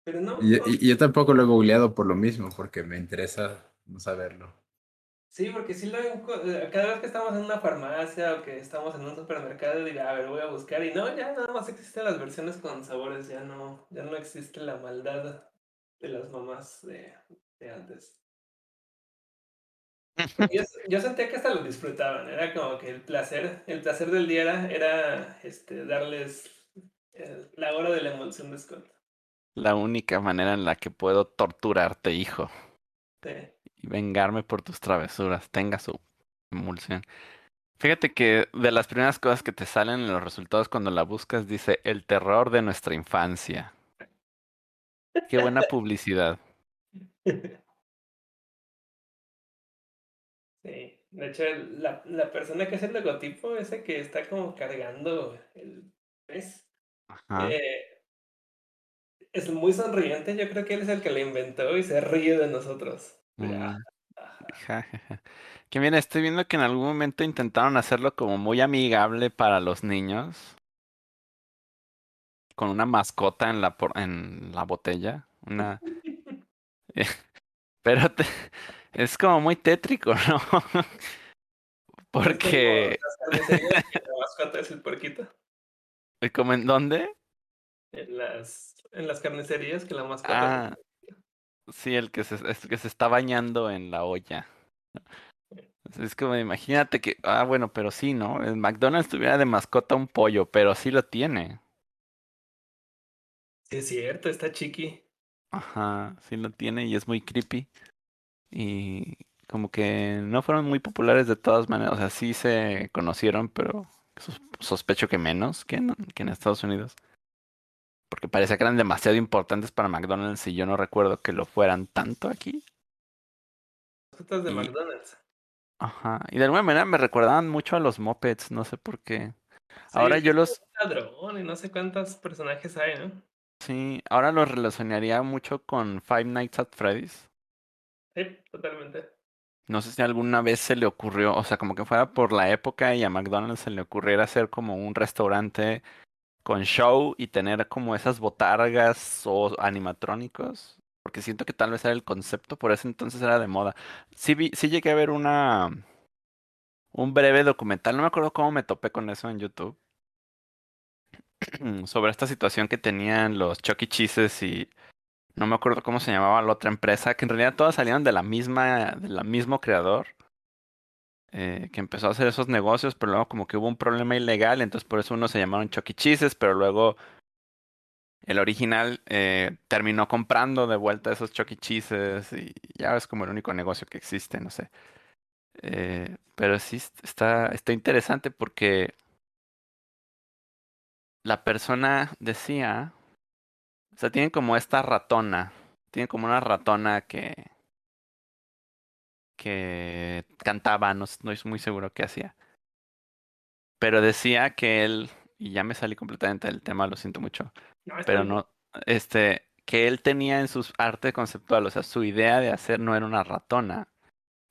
Pero no, Y, no, y- y yo tampoco lo he googleado por lo mismo, porque me interesa no saberlo. Sí, porque sí lo eh, cada vez que estamos en una farmacia o que estamos en un supermercado, digo, a ver, voy a buscar y no, ya nada más existen las versiones con sabores, ya no, ya no existe la maldad de las mamás de, de antes. Yo, yo sentía que hasta lo disfrutaban, era como que el placer, el placer del día era, era este, darles eh, la hora de la emulsión de Scott. La única manera en la que puedo torturarte, hijo, Sí. Y vengarme por tus travesuras. Tenga su emulsión. Fíjate que de las primeras cosas que te salen en los resultados cuando la buscas dice el terror de nuestra infancia. Qué buena publicidad. Sí, de hecho, la, la persona que hace el logotipo, ese que está como cargando el pez, Ajá. eh, es muy sonriente. Yo creo que él es el que lo inventó y se ríe de nosotros. Mm, ja, ja, ja. Que mira, estoy viendo que en algún momento intentaron hacerlo como muy amigable para los niños. Con una mascota en la, por- en la botella. Una... Pero te- es como muy tétrico, ¿no? Porque, la mascota es el puerquito. ¿como en dónde? En las, en las carnicerías que la mascota. Ah, sí, el que se, es que se está bañando en la olla. Es como, imagínate que, ah, bueno, pero sí, ¿no? El McDonald's tuviera de mascota un pollo, pero sí lo tiene. Sí, es cierto, está chiqui. Ajá, sí lo tiene y es muy creepy. Y como que no fueron muy populares de todas maneras. O sea, sí se conocieron, pero sos- sospecho que menos que en, que en Estados Unidos. Porque parecía que eran demasiado importantes para McDonald's y yo no recuerdo que lo fueran tanto aquí. Mascotas de Y- McDonald's. Ajá. Y de alguna manera me recordaban mucho a los Muppets, no sé por qué. Ahora yo los, Ladrón y no sé cuántos personajes hay, ¿no? sí, ahora los relacionaría mucho con Five Nights at Freddy's. Sí, totalmente. No sé si alguna vez se le ocurrió, o sea, como que fuera por la época y a McDonald's se le ocurriera hacer como un restaurante con show y tener como esas botargas o animatrónicos. Porque siento que tal vez era el concepto, por ese entonces era de moda. Sí, vi, sí llegué a ver una un breve documental, no me acuerdo cómo me topé con eso en YouTube. Sobre esta situación que tenían los Chuck E. Y no me acuerdo cómo se llamaba la otra empresa, que en realidad todas salieron de la misma, del mismo creador, eh, que empezó a hacer esos negocios, pero luego como que hubo un problema ilegal, entonces por eso unos se llamaron Chuck E. Cheese's, pero luego el original eh, terminó comprando de vuelta esos Chuck E. Y ya es como el único negocio que existe, no sé. Eh, pero sí est- está, está interesante porque la persona decía, o sea, tienen como esta ratona, tienen como una ratona que que cantaba, no, estoy muy seguro qué hacía. Pero decía que él, y ya me salí completamente del tema, lo siento mucho, No, pero bien. no, este, que él tenía en su arte conceptual, o sea, su idea de hacer no era una ratona,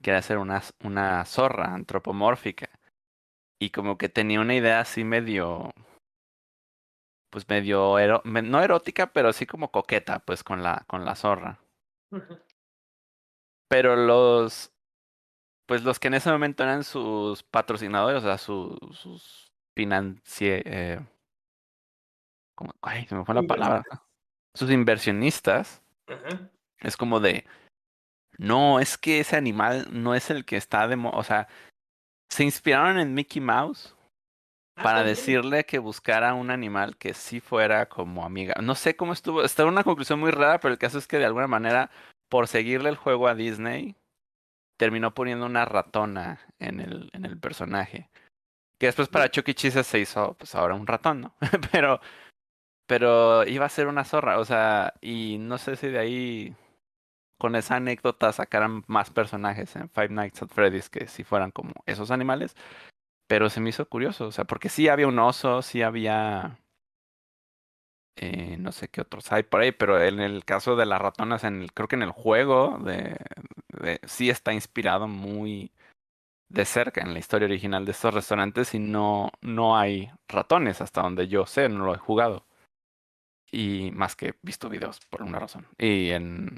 que era hacer una, una zorra antropomórfica. Y como que tenía una idea así medio, pues medio, ero- no erótica, pero sí como coqueta, pues con la, con la zorra. Pero los, pues los que en ese momento eran sus patrocinadores, o sea, su- sus financie, eh, ¿cómo? Ay, se me fue la palabra. Sus inversionistas, es como de, no, es que ese animal no es el que está de, mo- o sea, se inspiraron en Mickey Mouse Ah, para decirle que buscara un animal que sí fuera como amiga. No sé cómo estuvo, está una conclusión muy rara, pero el caso es que de alguna manera, por seguirle el juego a Disney, terminó poniendo una ratona en el, en el personaje. Que después para Chuck E. Cheese se hizo, pues ahora un ratón, ¿no? pero, pero iba a ser una zorra, o sea, y no sé si de ahí, con esa anécdota, sacaran más personajes en Five Nights at Freddy's que si fueran como esos animales. Pero se me hizo curioso, o sea, porque sí había un oso, sí había. Eh, no sé qué otros hay por ahí, pero en el caso de las ratonas, en el, creo que en el juego de, de- sí está inspirado muy de cerca en la historia original de estos restaurantes y no, no hay ratones hasta donde yo sé, no lo he jugado. Y más que visto videos por una razón. Y en,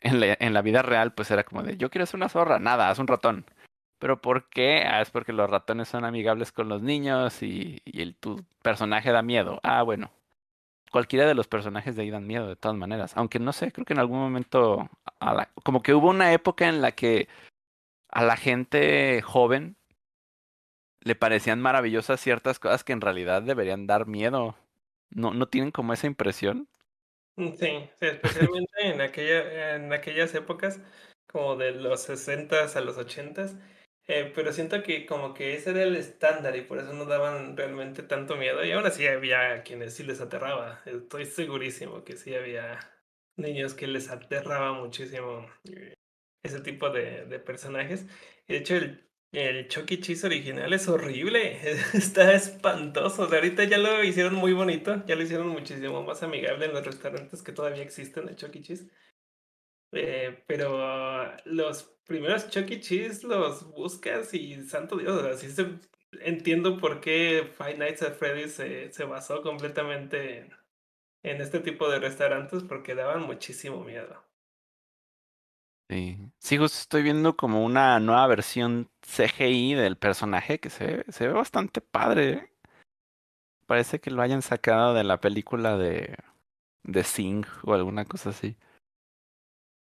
en la vida real, pues era como de, yo quiero hacer una zorra, nada, haz un ratón. ¿Pero por qué? Ah, es porque los ratones son amigables con los niños y, y el, tu personaje da miedo. Ah, bueno. Cualquiera de los personajes de ahí dan miedo, de todas maneras. Aunque no sé, creo que en algún momento, como que hubo una época en la que a la gente joven le parecían maravillosas ciertas cosas que en realidad deberían dar miedo. ¿No, no tienen como esa impresión? Mm, Sí, sí, especialmente en aquella, en aquellas épocas, como de los 60s a los 80s. Eh, pero siento que como que ese era el estándar y por eso no daban realmente tanto miedo. Y aún así había quienes sí les aterraba. Estoy segurísimo que sí había niños que les aterraba muchísimo eh, ese tipo de, de personajes. De hecho, el, el Chuck E. Cheese original es horrible. Está espantoso. O sea, ahorita ya lo hicieron muy bonito. Ya lo hicieron muchísimo más amigable en los restaurantes que todavía existen de Chuck E. Cheese. Eh, pero los primeros Chuck E. Cheese los buscas y santo Dios, o sea, sí se, entiendo por qué Five Nights at Freddy's se, se basó completamente en, este tipo de restaurantes porque daban muchísimo miedo. Sí. Sí, estoy viendo como una nueva versión CGI del personaje que se se ve bastante padre. ¿eh? Parece que lo hayan sacado de la película de, de Sing o alguna cosa así.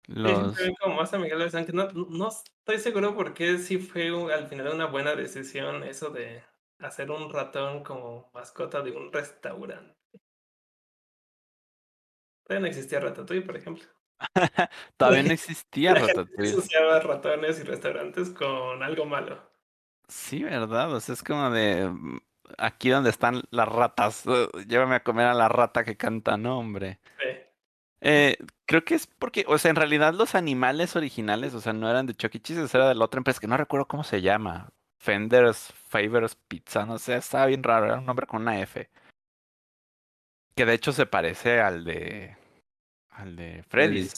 Sí, Los... ven como amigables, aunque no, no estoy seguro por qué sí fue un- al final una buena decisión eso de hacer un ratón como mascota de un restaurante. Todavía no existía Ratatouille, por ejemplo. Todavía no existía Ratatouille. asociaba ratones y restaurantes con algo malo. Sí, ¿verdad? O sea, es como de mm, aquí donde están las ratas. uh, llévame a comer a la rata que canta, no, hombre. Sí. Eh, creo que es porque, o sea, en realidad los animales originales, o sea, no eran de Chuck E. Cheese, era de la otra empresa que no recuerdo cómo se llama. Fenders, Favors Pizza, no sé, estaba bien raro, era un nombre con una F. Que de hecho se parece al de. al de Freddy's.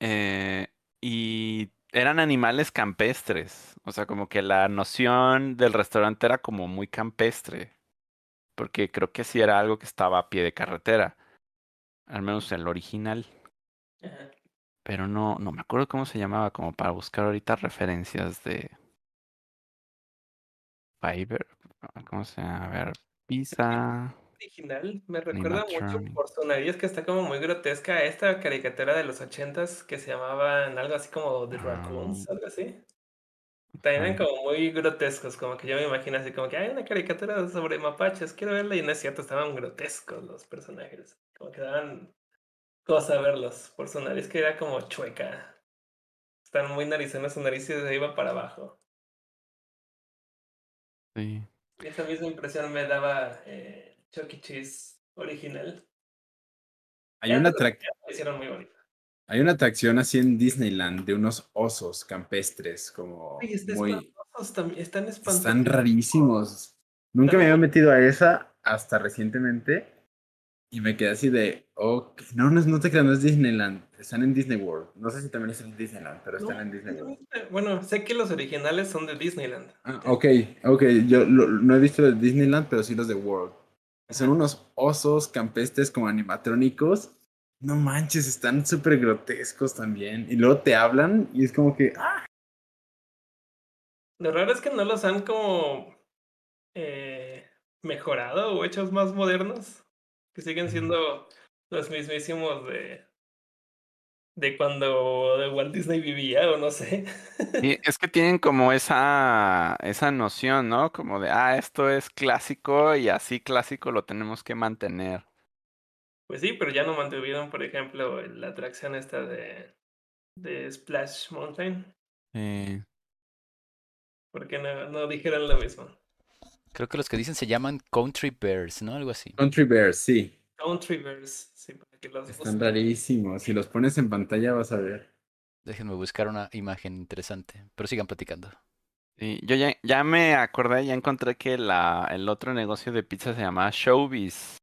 Eh, y eran animales campestres. O sea, como que la noción del restaurante era como muy campestre. Porque creo que sí era algo que estaba a pie de carretera. Al menos el original. Ajá. Pero no, no me acuerdo cómo se llamaba, como para buscar ahorita referencias de Fiverr. ¿Cómo se llama? A ver, pizza. Original, me recuerda mucho por su nariz que está como muy grotesca a esta caricatura de los ochentas que se llamaban algo así como The Ah. Raccoons, algo así. También eran como muy grotescos, como que yo me imagino así como que hay una caricatura sobre mapaches, quiero verla y no es cierto, estaban grotescos los personajes, como que daban cosa verlos por su nariz que era como chueca. Están muy narizones, su nariz se iba para abajo. Sí. Y esa misma impresión me daba eh, Chuck E. Cheese original. Hay una, hicieron muy bonito. hay una atracción así en Disneyland de unos osos campestres, como está muy... espantosos también, están espantosos. Están rarísimos. Nunca me había metido a esa hasta recientemente y me quedé así de, no, no, no te creas, no es Disneyland, están en Disney World. No sé si también están en Disneyland, pero están No, en Disney World. Bueno, sé que los originales son de Disneyland. Ah, ok, ok, yo lo- no he visto los de Disneyland, pero sí los de World. Son unos osos campestres como animatrónicos. No manches, están súper grotescos también. Y luego te hablan y es como que, ah, Lo raro es que no los han como eh, mejorado o hechos más modernos. Que siguen siendo los mismísimos de, de cuando de Walt Disney vivía o no sé. Y es que tienen como esa, esa noción, ¿no? Como de, ah, esto es clásico y así clásico lo tenemos que mantener. Pues sí, pero ya no mantuvieron, por ejemplo, la atracción esta de, de Splash Mountain. Eh, Porque no, no dijeron lo mismo. Creo que los que dicen se llaman Country Bears, ¿no? Algo así. Country Bears, sí. Sí, para que los Están busquen. rarísimos. Si los pones en pantalla vas a ver. Déjenme buscar una imagen interesante. Pero sigan platicando. sí, yo ya, ya me acordé, ya encontré que la, el otro negocio de pizza se llamaba Showbiz.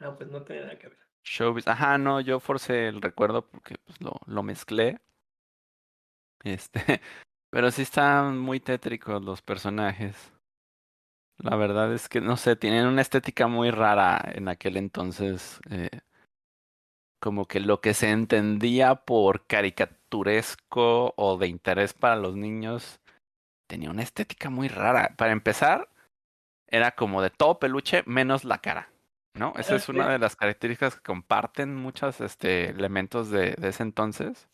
Ah, pues no tiene nada que ver. Showbiz. Ajá, no, yo forcé el recuerdo porque pues, lo, lo mezclé. Este, pero sí están muy tétricos los personajes. La verdad es que, no sé, tienen una estética muy rara en aquel entonces. eh, como que lo que se entendía por caricaturesco o de interés para los niños tenía una estética muy rara. Para empezar, era como de todo peluche menos la cara. ¿No? Esa es una de las características que comparten muchos este, elementos de, de ese entonces.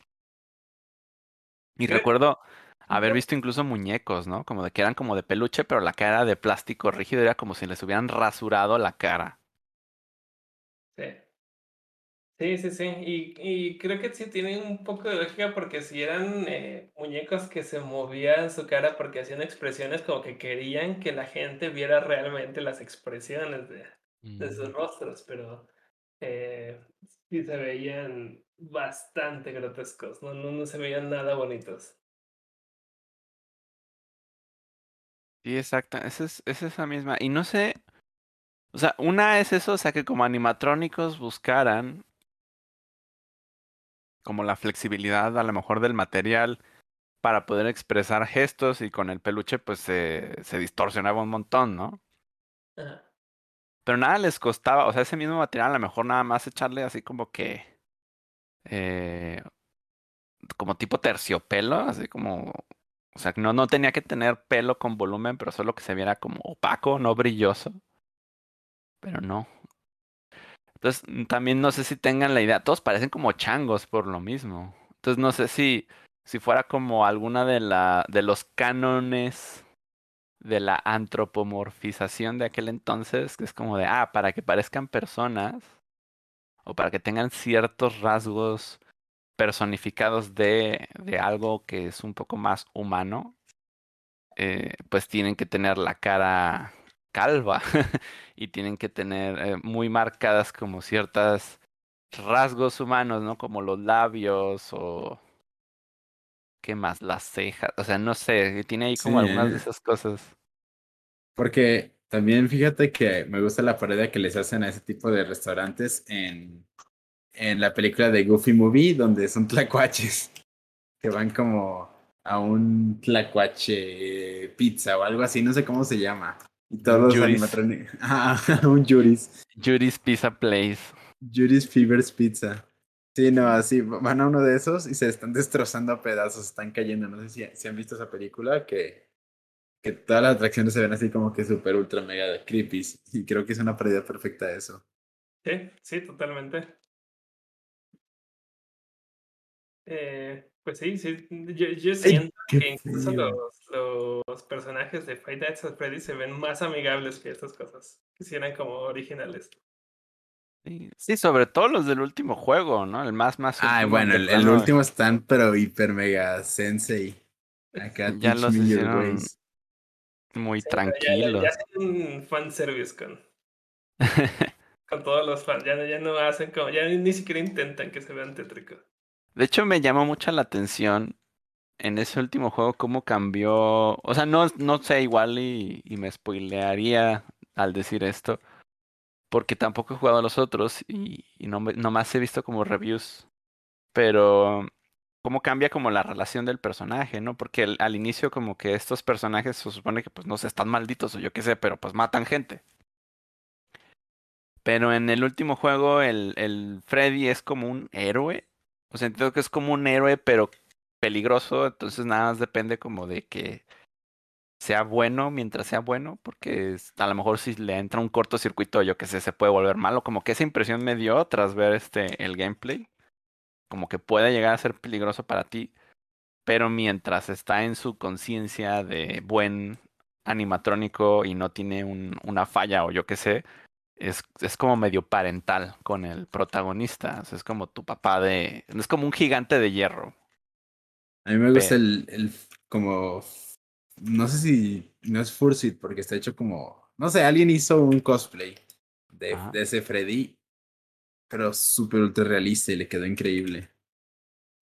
Y recuerdo haber visto incluso muñecos, ¿no? Como de que eran como de peluche, pero la cara de plástico rígido era como si les hubieran rasurado la cara. Sí. Sí, sí, sí. Y, y creo que sí tienen un poco de lógica porque si eran eh, muñecos que se movían su cara porque hacían expresiones como que querían que la gente viera realmente las expresiones de, de sus rostros, pero eh, sí se veían bastante grotescos, no, no, no se veían nada bonitos. Sí, exacto. Esa es, es esa misma. Y no sé. O sea, una es eso, o sea, que como animatrónicos buscaran como la flexibilidad a lo mejor del material para poder expresar gestos y con el peluche pues se, se distorsionaba un montón, ¿no? Ajá. Pero nada les costaba, o sea, ese mismo material a lo mejor nada más echarle así como que eh, como tipo terciopelo, así como, o sea, no, no tenía que tener pelo con volumen, pero solo que se viera como opaco, no brilloso. Pero no. Entonces, mm, también no sé si tengan la idea, todos parecen como changos por lo mismo. Entonces, no sé si, si fuera como alguna de, la, de los cánones de la antropomorfización de aquel entonces, que es como de, ah, para que parezcan personas o para que tengan ciertos rasgos personificados de, de algo que es un poco más humano, eh, pues tienen que tener la cara calva y tienen que tener eh, muy marcadas como ciertas rasgos humanos, ¿no? Como los labios o ¿qué más? Las cejas, o sea, no sé, tiene ahí como Sí, algunas de esas cosas. Porque también fíjate que me gusta la parodia que les hacen a ese tipo de restaurantes en, en la película de Goofy Movie, donde son tlacuaches, que van como a un tlacuache pizza o algo así, no sé cómo se llama. Y todos los Juris. animatronics. Ah, un Juris. Judy's Pizza Place. Juris Fevers Pizza. Sí, no, así van a uno de esos y se están destrozando a pedazos, están cayendo. No sé si, si han visto esa película, que, que todas las atracciones se ven así como que súper ultra mega creepy. Y creo que es una pérdida perfecta de eso. Sí, sí, totalmente. Eh, pues sí, sí. Yo, yo siento que incluso los, los personajes de Five Nights at Freddy's se ven más amigables que estas cosas. Que si eran como originales. Sí, sí, sobre todo los del último juego, ¿no? El más, más Ay, bueno, el, el último están, pero hiper mega sensei. Acá Ya los hicieron ways. muy Sí, pero ya, ya, tranquilos. ya hacen un fanservice con, con todos los fans. Ya, ya no hacen como, ya ni, ni siquiera intentan que se vean tétricos. De hecho, me llamó mucho la atención en ese último juego cómo cambió. O sea, no, no sé, igual y, y me spoilearía al decir esto. Porque tampoco he jugado a los otros y, y no nomás he visto como reviews. Pero cómo cambia como la relación del personaje, ¿no? Porque al inicio como que estos personajes se supone que pues no sé, están malditos o yo qué sé, pero pues matan gente. Pero en el último juego el, el Freddy es como un héroe. Sea, entiendo que es como un héroe, pero peligroso. Entonces nada más depende como de que sea bueno mientras sea bueno. Porque a lo mejor si le entra un cortocircuito, yo qué sé, se puede volver malo. Como que esa impresión me dio tras ver este el gameplay. Como que puede llegar a ser peligroso para ti. Pero mientras está en su conciencia de buen animatrónico y no tiene un, una falla o yo qué sé, es, es como medio parental con el protagonista. O sea, es como tu papá de... Es como un gigante de hierro. A mí me gusta el, el como, no sé si no es Fursuit porque está hecho como, no sé, alguien hizo un cosplay de, de ese Freddy, pero súper ultra realista y le quedó increíble.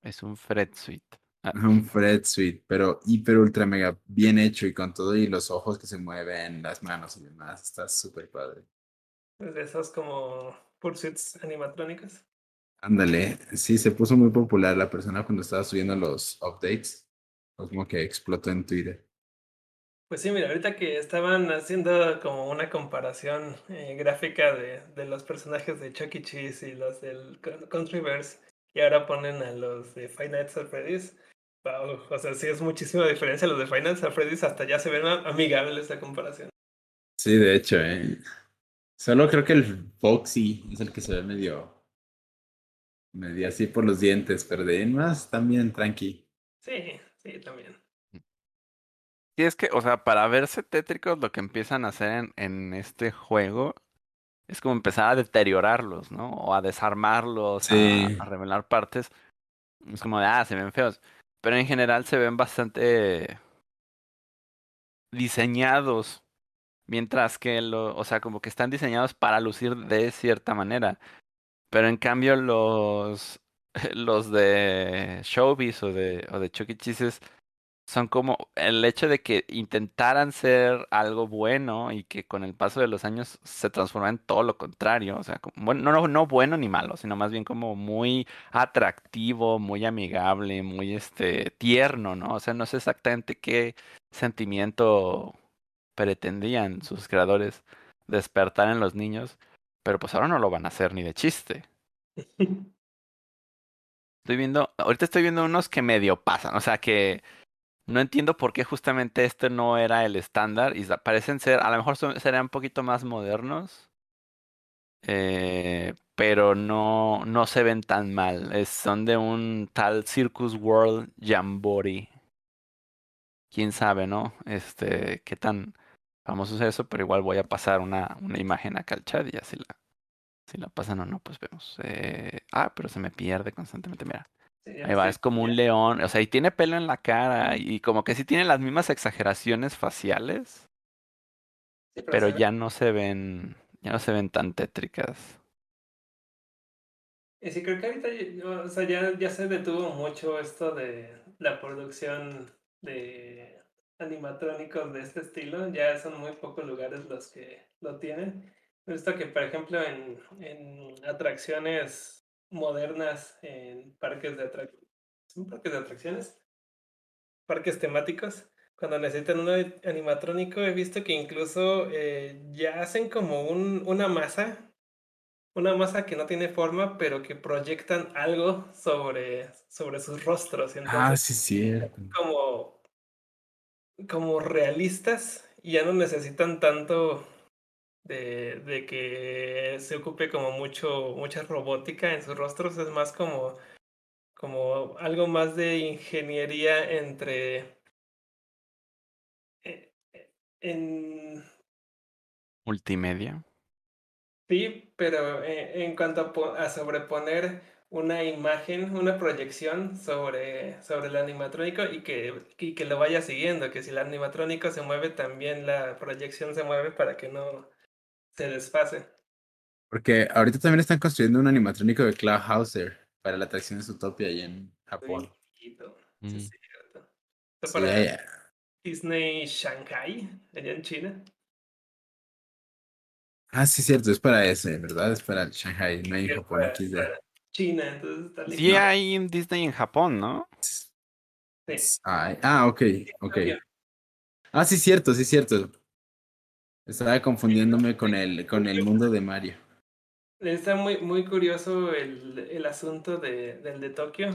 Es un Fred Suite. Ah, Un Fred Suite, pero hiper ultra mega bien hecho y con todo y los ojos que se mueven, las manos y demás, está súper padre. De esos como pursuits animatrónicas. Ándale, sí, se puso muy popular la persona cuando estaba subiendo los updates, fue como que explotó en Twitter. Pues sí, mira, ahorita que estaban haciendo como una comparación eh, gráfica de, de los personajes de Chuck E. Cheese y los del Countryverse, y ahora ponen a los de Five Nights at Freddy's. Wow, o sea, sí es muchísima diferencia. Los de Five Nights at Freddy's hasta ya se ven amigables esta comparación. Sí, de hecho, eh. Solo creo que el Foxy es el que se ve medio, medio así por los dientes, pero de ahí más también tranqui. Sí, sí, también. Sí, es que, o sea, para verse tétricos, lo que empiezan a hacer en, en este juego es como empezar a deteriorarlos, ¿no? O a desarmarlos, Sí. a, a revelar partes. Es como de, ah, se ven feos. Pero en general se ven bastante diseñados. Mientras que, lo, o sea, como que están diseñados para lucir de cierta manera. Pero en cambio los, los de Showbiz o de, o de Chuck E. Son como el hecho de que intentaran ser algo bueno y que con el paso de los años se transforma en todo lo contrario. O sea, como- no, no, no bueno ni malo, sino más bien como muy atractivo, muy amigable, muy este tierno, ¿no? O sea, no sé exactamente qué sentimiento pretendían sus creadores despertar en los niños, pero pues ahora no lo van a hacer ni de chiste. Estoy viendo, ahorita estoy viendo unos que medio pasan, o sea que no entiendo por qué justamente este no era el estándar y parecen ser, a lo mejor son- serían un poquito más modernos, eh, pero no, no se ven tan mal. Es, son de un tal Circus World Jamboree. Quién sabe, ¿no? Este, qué tan famoso es eso, pero igual voy a pasar una, una imagen acá al chat y ya si la, si la pasan o no, pues vemos. Eh, ah, pero se me pierde constantemente, mira. Sí, Ahí va, es como un león, o sea, y tiene pelo en la cara y como que sí tiene las mismas exageraciones faciales, pero ve. ya no se ven, ya no se ven tan tétricas. Y sí, creo que ahorita o sea, ya, ya se detuvo mucho esto de la producción de animatrónicos de este estilo. Ya son muy pocos lugares los que lo tienen. He visto que, por ejemplo, en, en atracciones modernas, en parques de atracciones, ¿son parques de atracciones? Parques temáticos. Cuando necesitan un animatrónico, he visto que incluso eh, ya hacen como un, una masa una masa que no tiene forma, pero que proyectan algo sobre, sobre sus rostros. Ah, sí, cierto. como, como realistas, y ya no necesitan tanto de, de que se ocupe como mucho, mucha robótica en sus rostros. Es más como, como algo más de ingeniería entre. eh, eh, En, Multimedia. Sí, pero eh, en cuanto a, po- a sobreponer una imagen, una proyección sobre, sobre el animatrónico y que, y que lo vaya siguiendo, que si el animatrónico se mueve, también la proyección se mueve para que no se desfase. Porque ahorita también están construyendo un animatrónico de Cloud Hauser para la atracción de Zootopia allá en Japón. Sí, Mm. es cierto. Esto Sí, para ya. Disney Shanghai, allá en China. Ah, sí, cierto, es para ese, ¿verdad? Es para el Shanghai, no hay Japón para China, entonces está Sí hay un Disney en Japón, ¿no? Sí. Ay, ah, ok, ok. Ah, sí, cierto, sí, cierto. Estaba confundiéndome con el, con el mundo de Mario. Está muy, muy curioso el, el asunto de, del de Tokio,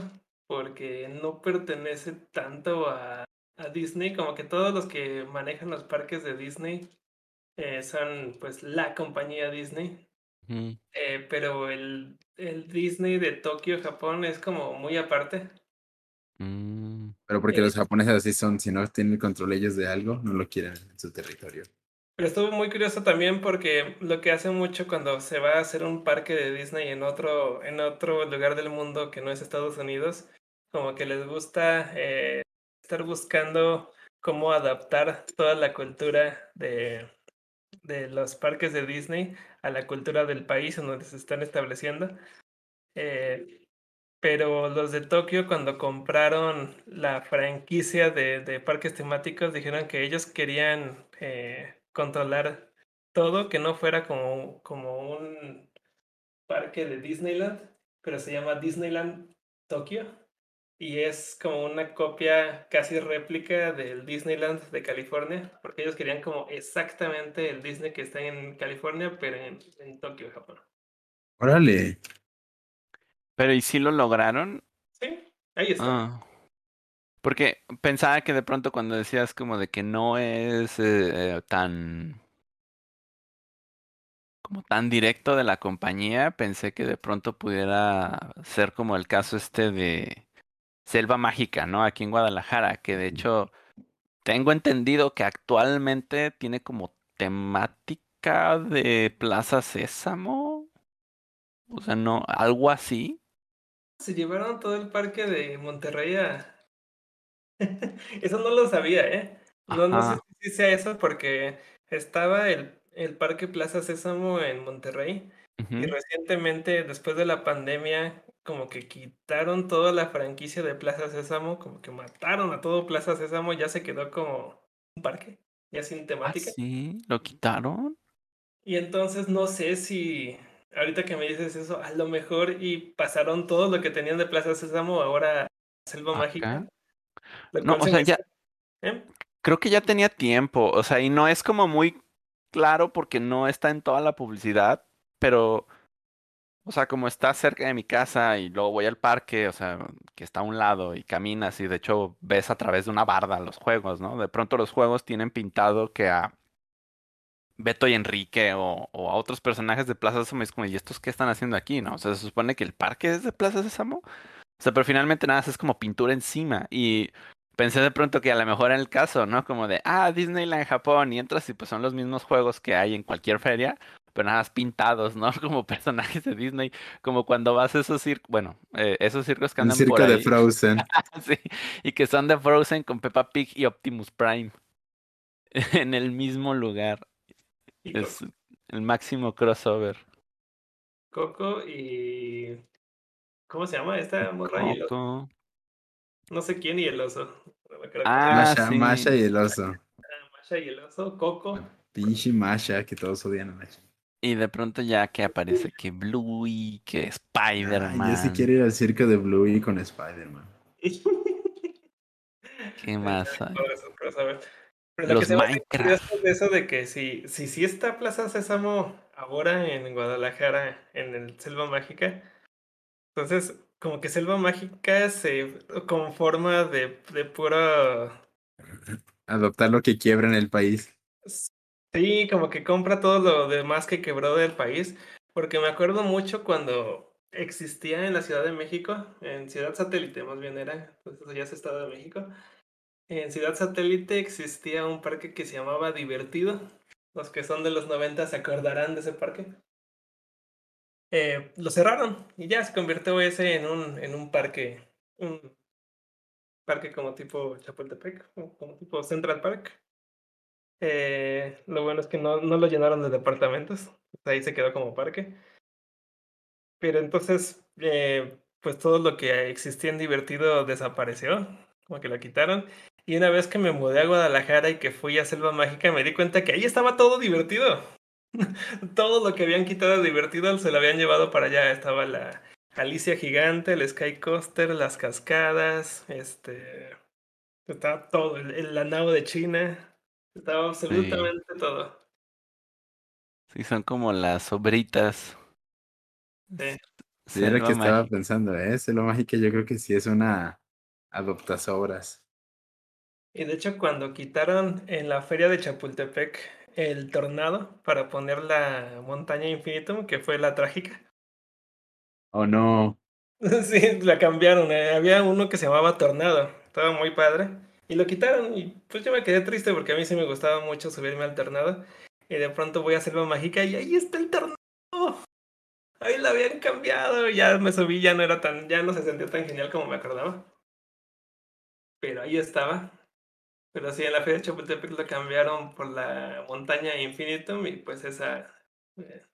porque no pertenece tanto a, a Disney, como que todos los que manejan los parques de Disney eh, son pues la compañía Disney, Eh, pero el, el Disney de Tokio, Japón, es como muy aparte. Mm. Pero porque Eh, los japoneses así son, si no tienen control ellos de algo, no lo quieren en su territorio. Pero estuvo muy curioso también porque lo que hace mucho cuando se va a hacer un parque de Disney en otro, en otro lugar del mundo que no es Estados Unidos, como que les gusta eh, estar buscando cómo adaptar toda la cultura de, de los parques de Disney a la cultura del país en donde se están estableciendo. Eh, pero los de Tokio, cuando compraron la franquicia de, de parques temáticos, dijeron que ellos querían eh, controlar todo, que no fuera como, como un parque de Disneyland, pero se llama Disneyland Tokio. Y es como una copia casi réplica del Disneyland de California, porque ellos querían como exactamente el Disney que está en California, pero en, en Tokio, Japón. Órale. Pero ¿y si lo lograron? Sí, ahí está. Ah. Porque pensaba que de pronto cuando decías como de que no es eh, eh, tan como tan directo de la compañía, pensé que de pronto pudiera ser como el caso este de Selva Mágica, ¿no? Aquí en Guadalajara, que de hecho tengo entendido que actualmente tiene como temática de Plaza Sésamo. O sea, no, algo así. Se llevaron todo el parque de Monterrey a... eso no lo sabía, ¿eh? No, no sé si sea eso porque estaba el, el Parque Plaza Sésamo en Monterrey y recientemente, después de la pandemia, como que quitaron toda la franquicia de Plaza Sésamo, como que mataron a todo Plaza Sésamo, ya se quedó como un parque, ya sin Ah, temática. sí, lo quitaron. Y entonces no sé si, ahorita que me dices eso, a lo mejor y pasaron todo lo que tenían de Plaza Sésamo ahora a Selva Mágica. Acá. No, o se sea, ya, ¿eh? creo que ya tenía tiempo, o sea, y no es como muy claro porque no está en toda la publicidad, pero O sea, como está cerca de mi casa y luego voy al parque, o sea, que está a un lado y caminas y de hecho ves a través de una barda los juegos, ¿no? De pronto los juegos tienen pintado que a Beto y Enrique o, a otros personajes de Plaza Sésamo es como, ¿y estos qué están haciendo aquí, no? O sea, se supone que el parque es de Plaza Sésamo. O sea, pero finalmente nada, es como pintura encima y pensé de pronto que a lo mejor era el caso, ¿no? Como de, ah, Disneyland Japón y entras y pues son los mismos juegos que hay en cualquier feria pero nada más pintados, ¿no? Como personajes de Disney, como cuando vas a esos circos, bueno, eh, esos circos que El andan circo por de ahí, Frozen. sí, y que son de Frozen con Peppa Pig y Optimus Prime en el mismo lugar. Es el máximo crossover. Coco y. ¿Cómo se llama esta morra? Coco. No sé quién y el oso. Ah, Masha, sí. Masha y el oso. ah, Masha y el oso. Coco. Pinche Masha, que todos odian a Masha. Y de pronto ya que aparece que Bluey, que Ay, Spider-Man. yo sí quiero ir al circo de Bluey con Spider-Man. ¿Qué más hay? Lo Los que Minecraft. eso de que si, si, si está Plaza Sésamo ahora en Guadalajara, en el Selva Mágica, entonces como que Selva Mágica se conforma de, de puro... Adoptar lo que quiebra en el país. Sí, como que compra todo lo demás que quebró del país, porque me acuerdo mucho cuando existía en la Ciudad de México, en Ciudad Satélite más bien era, eso ya es Estado de México. En Ciudad Satélite existía un parque que se llamaba Divertido. Los que son de los 90 se acordarán de ese parque. Eh, lo cerraron y ya se convirtió ese en un, en un parque, un parque como tipo Chapultepec, como tipo Central Park. Eh, lo bueno es que no, no lo llenaron de departamentos, ahí se quedó como parque. Pero entonces, eh, pues todo lo que existía en divertido desapareció, como que lo quitaron. Y una vez que me mudé a Guadalajara y que fui a Selva Mágica, me di cuenta que ahí estaba todo divertido. todo lo que habían quitado de divertido se lo habían llevado para allá. Estaba la Alicia Gigante, el Sky Coaster, las cascadas, este... Estaba todo, la nao de China. Estaba absolutamente todo. Sí, son como las sobritas. Sí. Sí, era lo que estaba Mágica. pensando, ¿eh? Selva Mágica yo creo que sí es una adoptasobras. Y de hecho, cuando quitaron en la feria de Chapultepec el tornado para poner la montaña infinitum, que fue la trágica. ¿O no? Sí, la cambiaron. eh, Había uno que se llamaba Tornado. Estaba muy padre. Y lo quitaron. Y pues yo me quedé triste porque a mí sí me gustaba mucho subirme al tornado. Y de pronto voy a Selva Mágica y ahí está el tornado. Ahí lo habían cambiado. Ya me subí, ya no era tan, ya no se sentía tan genial como me acordaba. Pero ahí estaba. Pero sí, en la feria de Chapultepec lo cambiaron por la montaña Infinitum y pues esa, eh,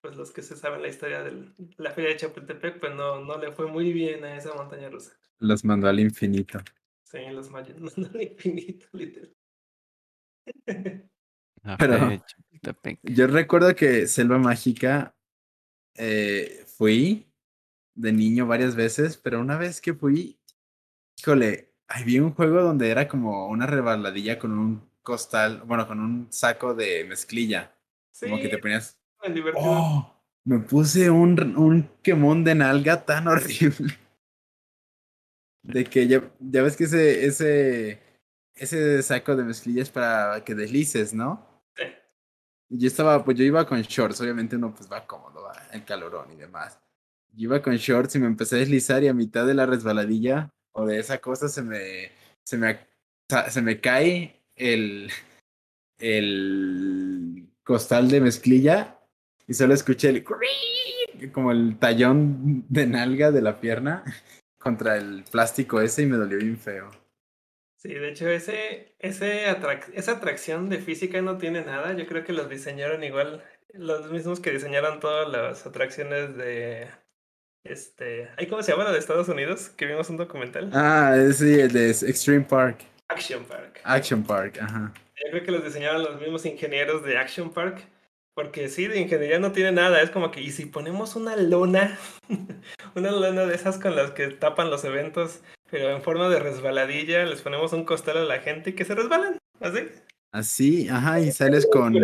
pues los que se saben la historia de la feria de Chapultepec, pues no, no le fue muy bien a esa montaña rusa. Los mandó al infinito. Sí, los mayas no al infinito, literal. Pero-. Yo recuerdo que Selva Mágica eh, fui de niño varias veces, pero una vez que fui, híjole, ahí vi un juego donde era como una rebaladilla con un costal, bueno, con un saco de mezclilla. Sí, Como que te ponías. ¡Oh! Me puse un, un quemón de nalga tan horrible. De que ya, ya ves que ese, ese, ese saco de mezclilla es para que deslices, ¿no? Sí. Yo estaba, pues yo iba con shorts, obviamente uno pues va cómodo, va el calorón y demás. Yo iba con shorts y me empecé a deslizar y a mitad de la resbaladilla o de esa cosa se me, se me, se me cae el, el costal de mezclilla y solo escuché el como el tallón de nalga de la pierna contra el plástico ese y me dolió bien feo. Sí, de hecho, ese, ese atrac- esa atracción de física no tiene nada. Yo creo que los diseñaron igual, los mismos que diseñaron todas las atracciones de, este, ¿ay, cómo se llama la de Estados Unidos? Que vimos un documental. Ah, sí, el de Extreme Park, Action Park. Action Park, ajá. Yo creo que los diseñaron los mismos ingenieros de Action Park. Porque sí, de ingeniería no tiene nada. Es como que, ¿y si ponemos una lona? una lona de esas con las que tapan los eventos, pero en forma de resbaladilla, les ponemos un costal a la gente y que se resbalan. ¿Así? Así, ajá, y sales con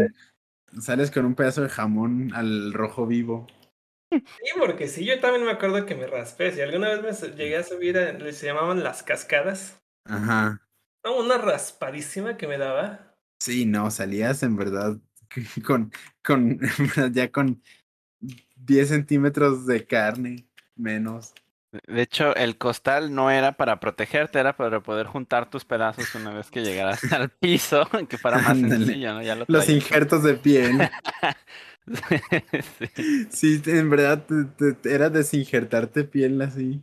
sales con un pedazo de jamón al rojo vivo. Sí, porque sí, yo también me acuerdo que me raspé. Si alguna vez me llegué a subir, a, les llamaban las cascadas. Ajá. No, una raspadísima que me daba. Sí, no, salías en verdad con, con, ya con 10 centímetros de carne menos. De hecho, el costal no era para protegerte, era para poder juntar tus pedazos una vez que llegaras al piso, que fuera más sencillo, ¿no? Ya lo Los injertos de piel. Sí. Sí, en verdad te- te- era desinjertarte piel así.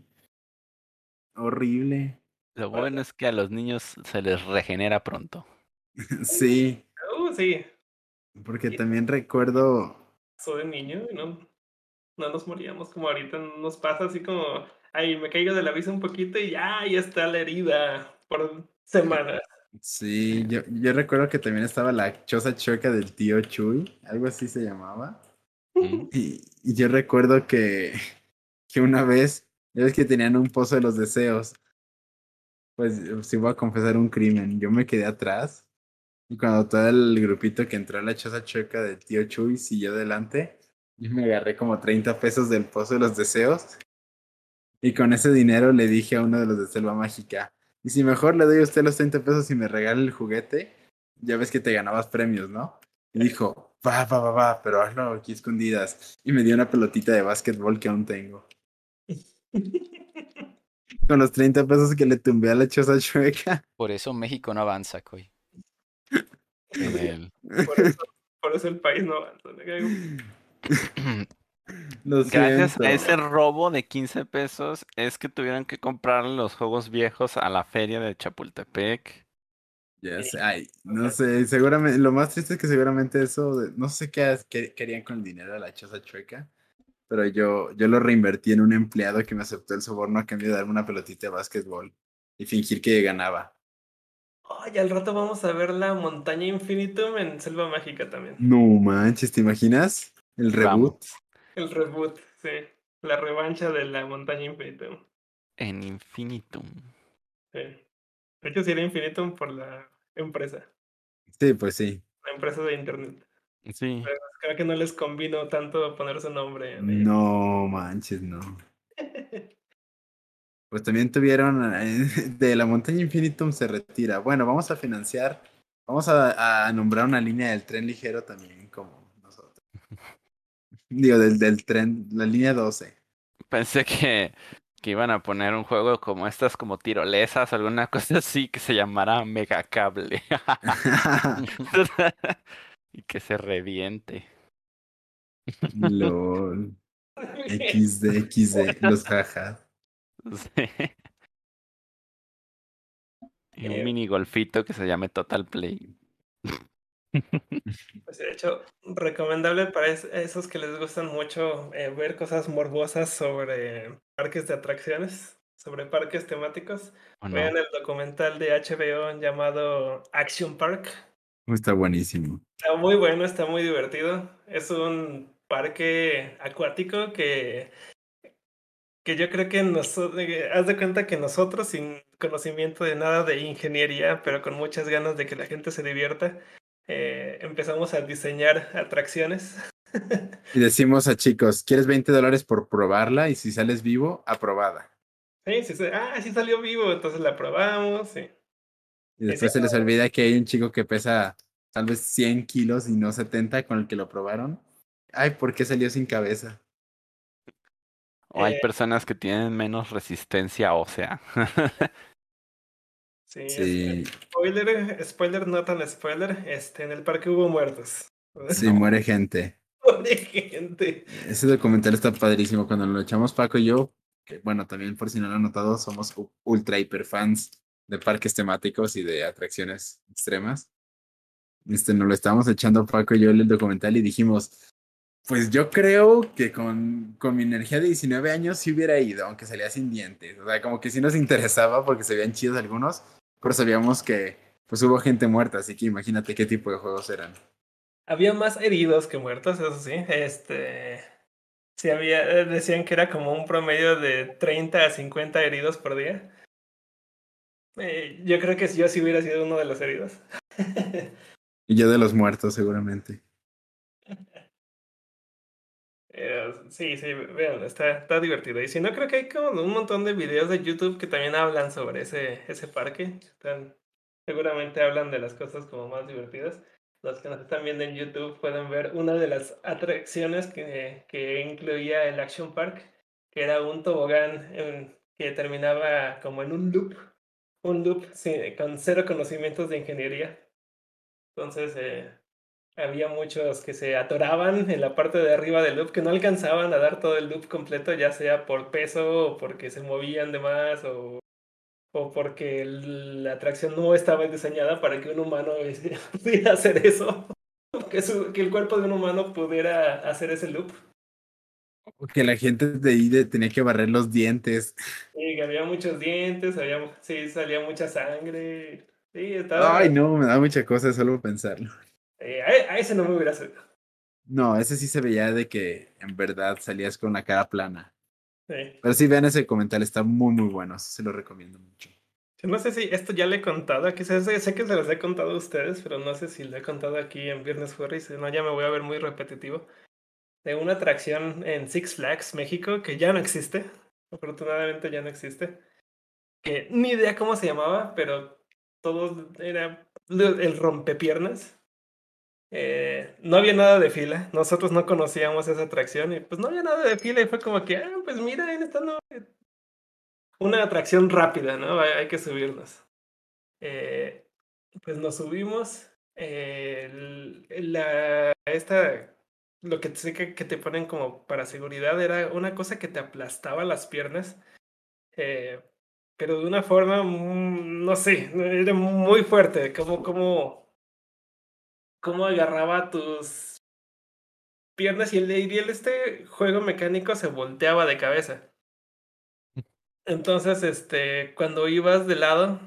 Horrible. Lo bueno es que a los niños se les regenera pronto. Sí, Uh, sí, porque también recuerdo. soy de niño y no, no nos moríamos como ahorita nos pasa así como, ay, me caigo de la bici un poquito y ya, ya está la herida por semanas. Sí, yo, yo recuerdo que también estaba la choza chueca del tío Chuy, algo así se llamaba. Y, y yo recuerdo que, que una vez, ya ves que tenían un pozo de los deseos. Pues sí voy a confesar un crimen. Yo me quedé atrás. Y cuando todo el grupito que entró a la choza chueca del tío Chuy siguió adelante, yo me agarré como 30 pesos del pozo de los deseos. Y con ese dinero le dije a uno de los de Selva Mágica, y si mejor le doy a usted los 30 pesos y me regala el juguete, ya ves que te ganabas premios, ¿no? Y dijo, va, va, va, va, pero hazlo aquí escondidas. Y me dio una pelotita de básquetbol que aún tengo. Con los 30 pesos que le tumbé a la choza chueca. Por eso México no avanza, Coy. El- Por eso, por eso el país no avanza. me caigo. Gracias siento. a ese robo de 15 pesos es que tuvieron que comprar los juegos viejos a la feria de Chapultepec. Ya sé, ay, no sé, seguramente, lo más triste es que seguramente eso, de- no sé qué querían con el dinero de la choza chueca, pero yo, yo lo reinvertí en un empleado que me aceptó el soborno a cambio de darme una pelotita de básquetbol y fingir que ganaba. Ay, al rato vamos a ver la montaña Infinitum en Selva Mágica también. No manches, ¿te imaginas? El reboot. Vamos. El reboot, sí. La revancha de la montaña Infinitum. En Infinitum. Sí. De hecho, sería Infinitum por la empresa. Sí, pues sí. La empresa de internet. Sí. Pero creo que no les convino tanto poner su nombre en. No manches, no. Pues también tuvieron, eh, de la montaña Infinitum se retira. Bueno, vamos a financiar, vamos a, a nombrar una línea del tren ligero también como nosotros. Digo, del, del tren, la línea 12. Pensé que, que iban a poner un juego como estas, como tirolesas, alguna cosa así que se llamara Megacable. y que se reviente. LOL. XD, XD, los jajas. Sí. Y Eh, un mini golfito que se llame Total Play. Pues, de hecho, recomendable para es- esos que les gustan mucho eh, ver cosas morbosas sobre parques de atracciones, sobre parques temáticos. Vean el documental de HBO llamado Action Park. Está buenísimo. Está muy bueno, está muy divertido. Es un parque acuático que, que yo creo que nosotros, haz de cuenta que nosotros sin conocimiento de nada de ingeniería, pero con muchas ganas de que la gente se divierta, eh, empezamos a diseñar atracciones. Y decimos a chicos, ¿quieres 20 dólares por probarla? Y si sales vivo, aprobada. Sí, sí, sí. Ah, sí salió vivo, entonces la probamos. Sí. Y después se les olvida que hay un chico que pesa tal vez 100 kilos y no 70 con el que lo probaron. Ay, ¿por qué salió sin cabeza? O hay Eh, personas que tienen menos resistencia ósea. Sí, Sí, spoiler, spoiler, no tan spoiler. Este, en el parque hubo muertos. sí, muere gente. Pobre gente. Ese documental está padrísimo. Cuando lo echamos Paco y yo, que bueno, también por si no lo han notado, somos ultra hiper fans de parques temáticos y de atracciones extremas. Este, nos lo estábamos echando Paco y yo el documental y dijimos, pues yo creo que con, con mi energía de 19 años sí hubiera ido, aunque salía sin dientes. O sea, como que sí nos interesaba porque se veían chidos algunos, pero sabíamos que pues hubo gente muerta, así que imagínate qué tipo de juegos eran. Había más heridos que muertos, eso sí. Este. Sí, había. eh, Decían que era como un promedio de 30 a 50 heridos por día. Eh, yo creo que yo sí hubiera sido uno de los heridos. Y yo de los muertos, seguramente. Eh, sí, sí, vean, está, está divertido. Y si no, creo que hay como un montón de videos de YouTube que también hablan sobre ese, ese parque. Están, seguramente hablan de las cosas como más divertidas. Los que nos están viendo en YouTube pueden ver una de las atracciones que, que incluía el Action Park, que era un tobogán en- que terminaba como en un loop, un loop sí, con cero conocimientos de ingeniería. Entonces, eh, había muchos que se atoraban en la parte de arriba del loop, que no alcanzaban a dar todo el loop completo, ya sea por peso o porque se movían de más o, o porque la atracción no estaba diseñada para que un humano pudiera hacer eso. Que, su- que el cuerpo de un humano pudiera hacer ese loop. O Que la gente de ahí tenía que barrer los dientes. Y que había muchos dientes, había, sí, salía mucha sangre. Sí, estaba... Ay, no, me da mucha cosa solo pensarlo. Eh, a, a ese no me hubiera subido. No, ese sí se veía de que en verdad salías con la cara plana. Sí. Pero sí, vean ese comentario, está muy, muy bueno. Se lo recomiendo mucho. Yo No sé si esto ya le he contado aquí, sé, que se los he contado a ustedes, pero no sé si lo he contado aquí en Viernes Furry, si no ya me voy a ver muy repetitivo. De una atracción en Six Flags, México, que ya no existe, afortunadamente ya no existe. Que ni idea cómo se llamaba, pero todo era el rompepiernas. Eh, no había nada de fila, nosotros no conocíamos esa atracción y pues no había nada de fila y fue como que, ah, pues mira, esta no, una atracción rápida, ¿no? Hay, hay que subirnos. Eh, pues nos subimos. eh, la, esta, lo que sé que, que te ponen como para seguridad era una cosa que te aplastaba las piernas. eh, pero de una forma, mm, no sé, era muy fuerte. Como, como, como agarraba tus piernas y el, y el este juego mecánico se volteaba de cabeza. Entonces, este, cuando ibas de lado,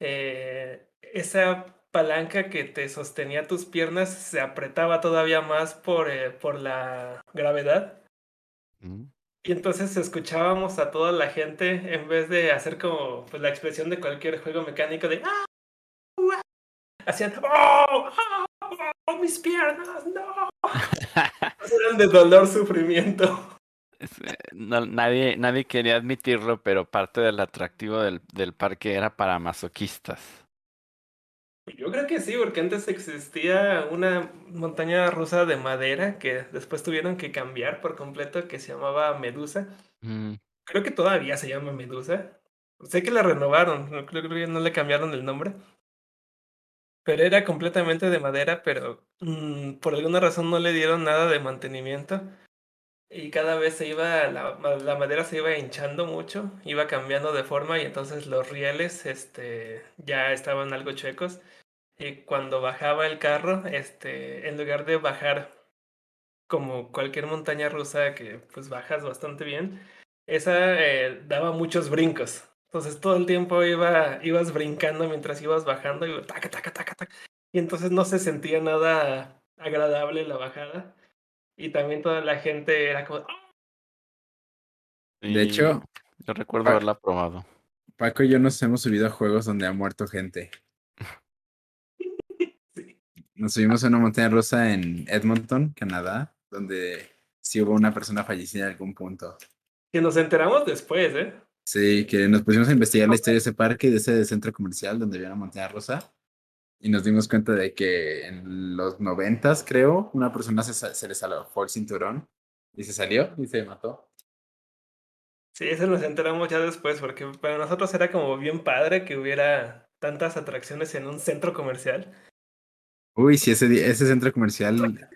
eh, esa palanca que te sostenía tus piernas se apretaba todavía más por, eh, por la gravedad. Mm. Y entonces escuchábamos a toda la gente en vez de hacer como pues, la expresión de cualquier juego mecánico de. ¡Ah! Hacían ¡Oh! ¡Oh! ¡Oh! ¡Mis piernas! ¡No! Eran de dolor, sufrimiento. Eh, no- nadie, nadie quería admitirlo, pero parte del atractivo del, del parque era para masoquistas. Yo creo que sí, porque antes existía una montaña rusa de madera que después tuvieron que cambiar por completo, que se llamaba Medusa. Mm, Creo que todavía se llama Medusa. Sé que la renovaron, no creo que no le cambiaron el nombre. Pero era completamente de madera, pero mm, por alguna razón no le dieron nada de mantenimiento. Y cada vez se iba, la, la madera se iba hinchando mucho, iba cambiando de forma y entonces los rieles este, ya estaban algo chuecos. Y cuando bajaba el carro, este, en lugar de bajar como cualquier montaña rusa que pues bajas bastante bien, esa eh, daba muchos brincos. Entonces todo el tiempo iba, ibas brincando mientras ibas bajando y taca, taca, taca, taca. Y entonces no se sentía nada agradable la bajada. Y también toda la gente era como, "Ah". De hecho, yo recuerdo haberla probado. Paco y yo nos hemos subido a juegos donde ha muerto gente. Sí. Nos subimos a una montaña rusa en Edmonton, Canadá, donde sí hubo una persona fallecida en algún punto. que nos enteramos después, ¿eh? Sí, que nos pusimos a investigar la historia de ese parque, de ese centro comercial donde había una montaña rusa. Y nos dimos cuenta de que en los noventas, creo, una persona se, se le salvó el cinturón y se salió y se mató. Sí, eso nos enteramos ya después, porque para nosotros era como bien padre que hubiera tantas atracciones en un centro comercial. Uy, sí, ese, ese centro comercial.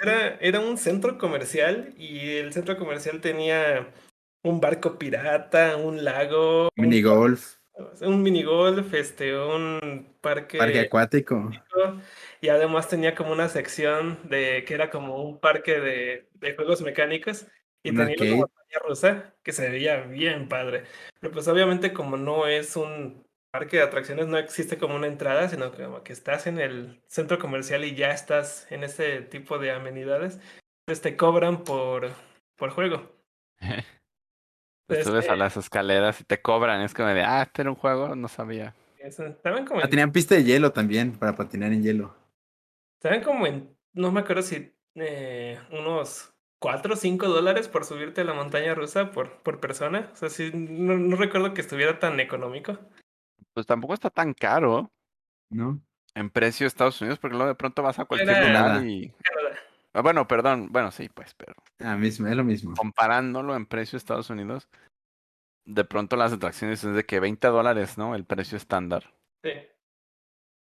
Era, era un centro comercial y el centro comercial tenía un barco pirata, un lago, un, minigolf, un minigolf, este, un parque, parque acuático. y además tenía como una sección de que era como un parque de, de juegos mecánicos y Un tenía una montaña rusa que se veía bien padre. Pero pues obviamente como no es un parque de atracciones, no existe como una entrada, sino que como que estás en el centro comercial y ya estás en ese tipo de amenidades, pues te cobran por, por juego. Te subes Este, a las escaleras y te cobran. Es como de, ah, este era un juego, no sabía. eso, como Ah, en tenían pista de hielo también para patinar en hielo. Estaban como en, no me acuerdo si eh, unos 4 o 5 dólares por subirte a la montaña rusa por, por persona. O sea, sí, no, no recuerdo que estuviera tan económico. Pues tampoco está tan caro ¿no? en precio de Estados Unidos, porque luego de pronto vas a cualquier Era- lugar y... Canadá. Ah, Bueno, perdón, bueno, sí, pues, pero Ah, mismo, es lo mismo. comparándolo en precio de Estados Unidos, de pronto las atracciones es de que 20 dólares, ¿no? El precio estándar Sí.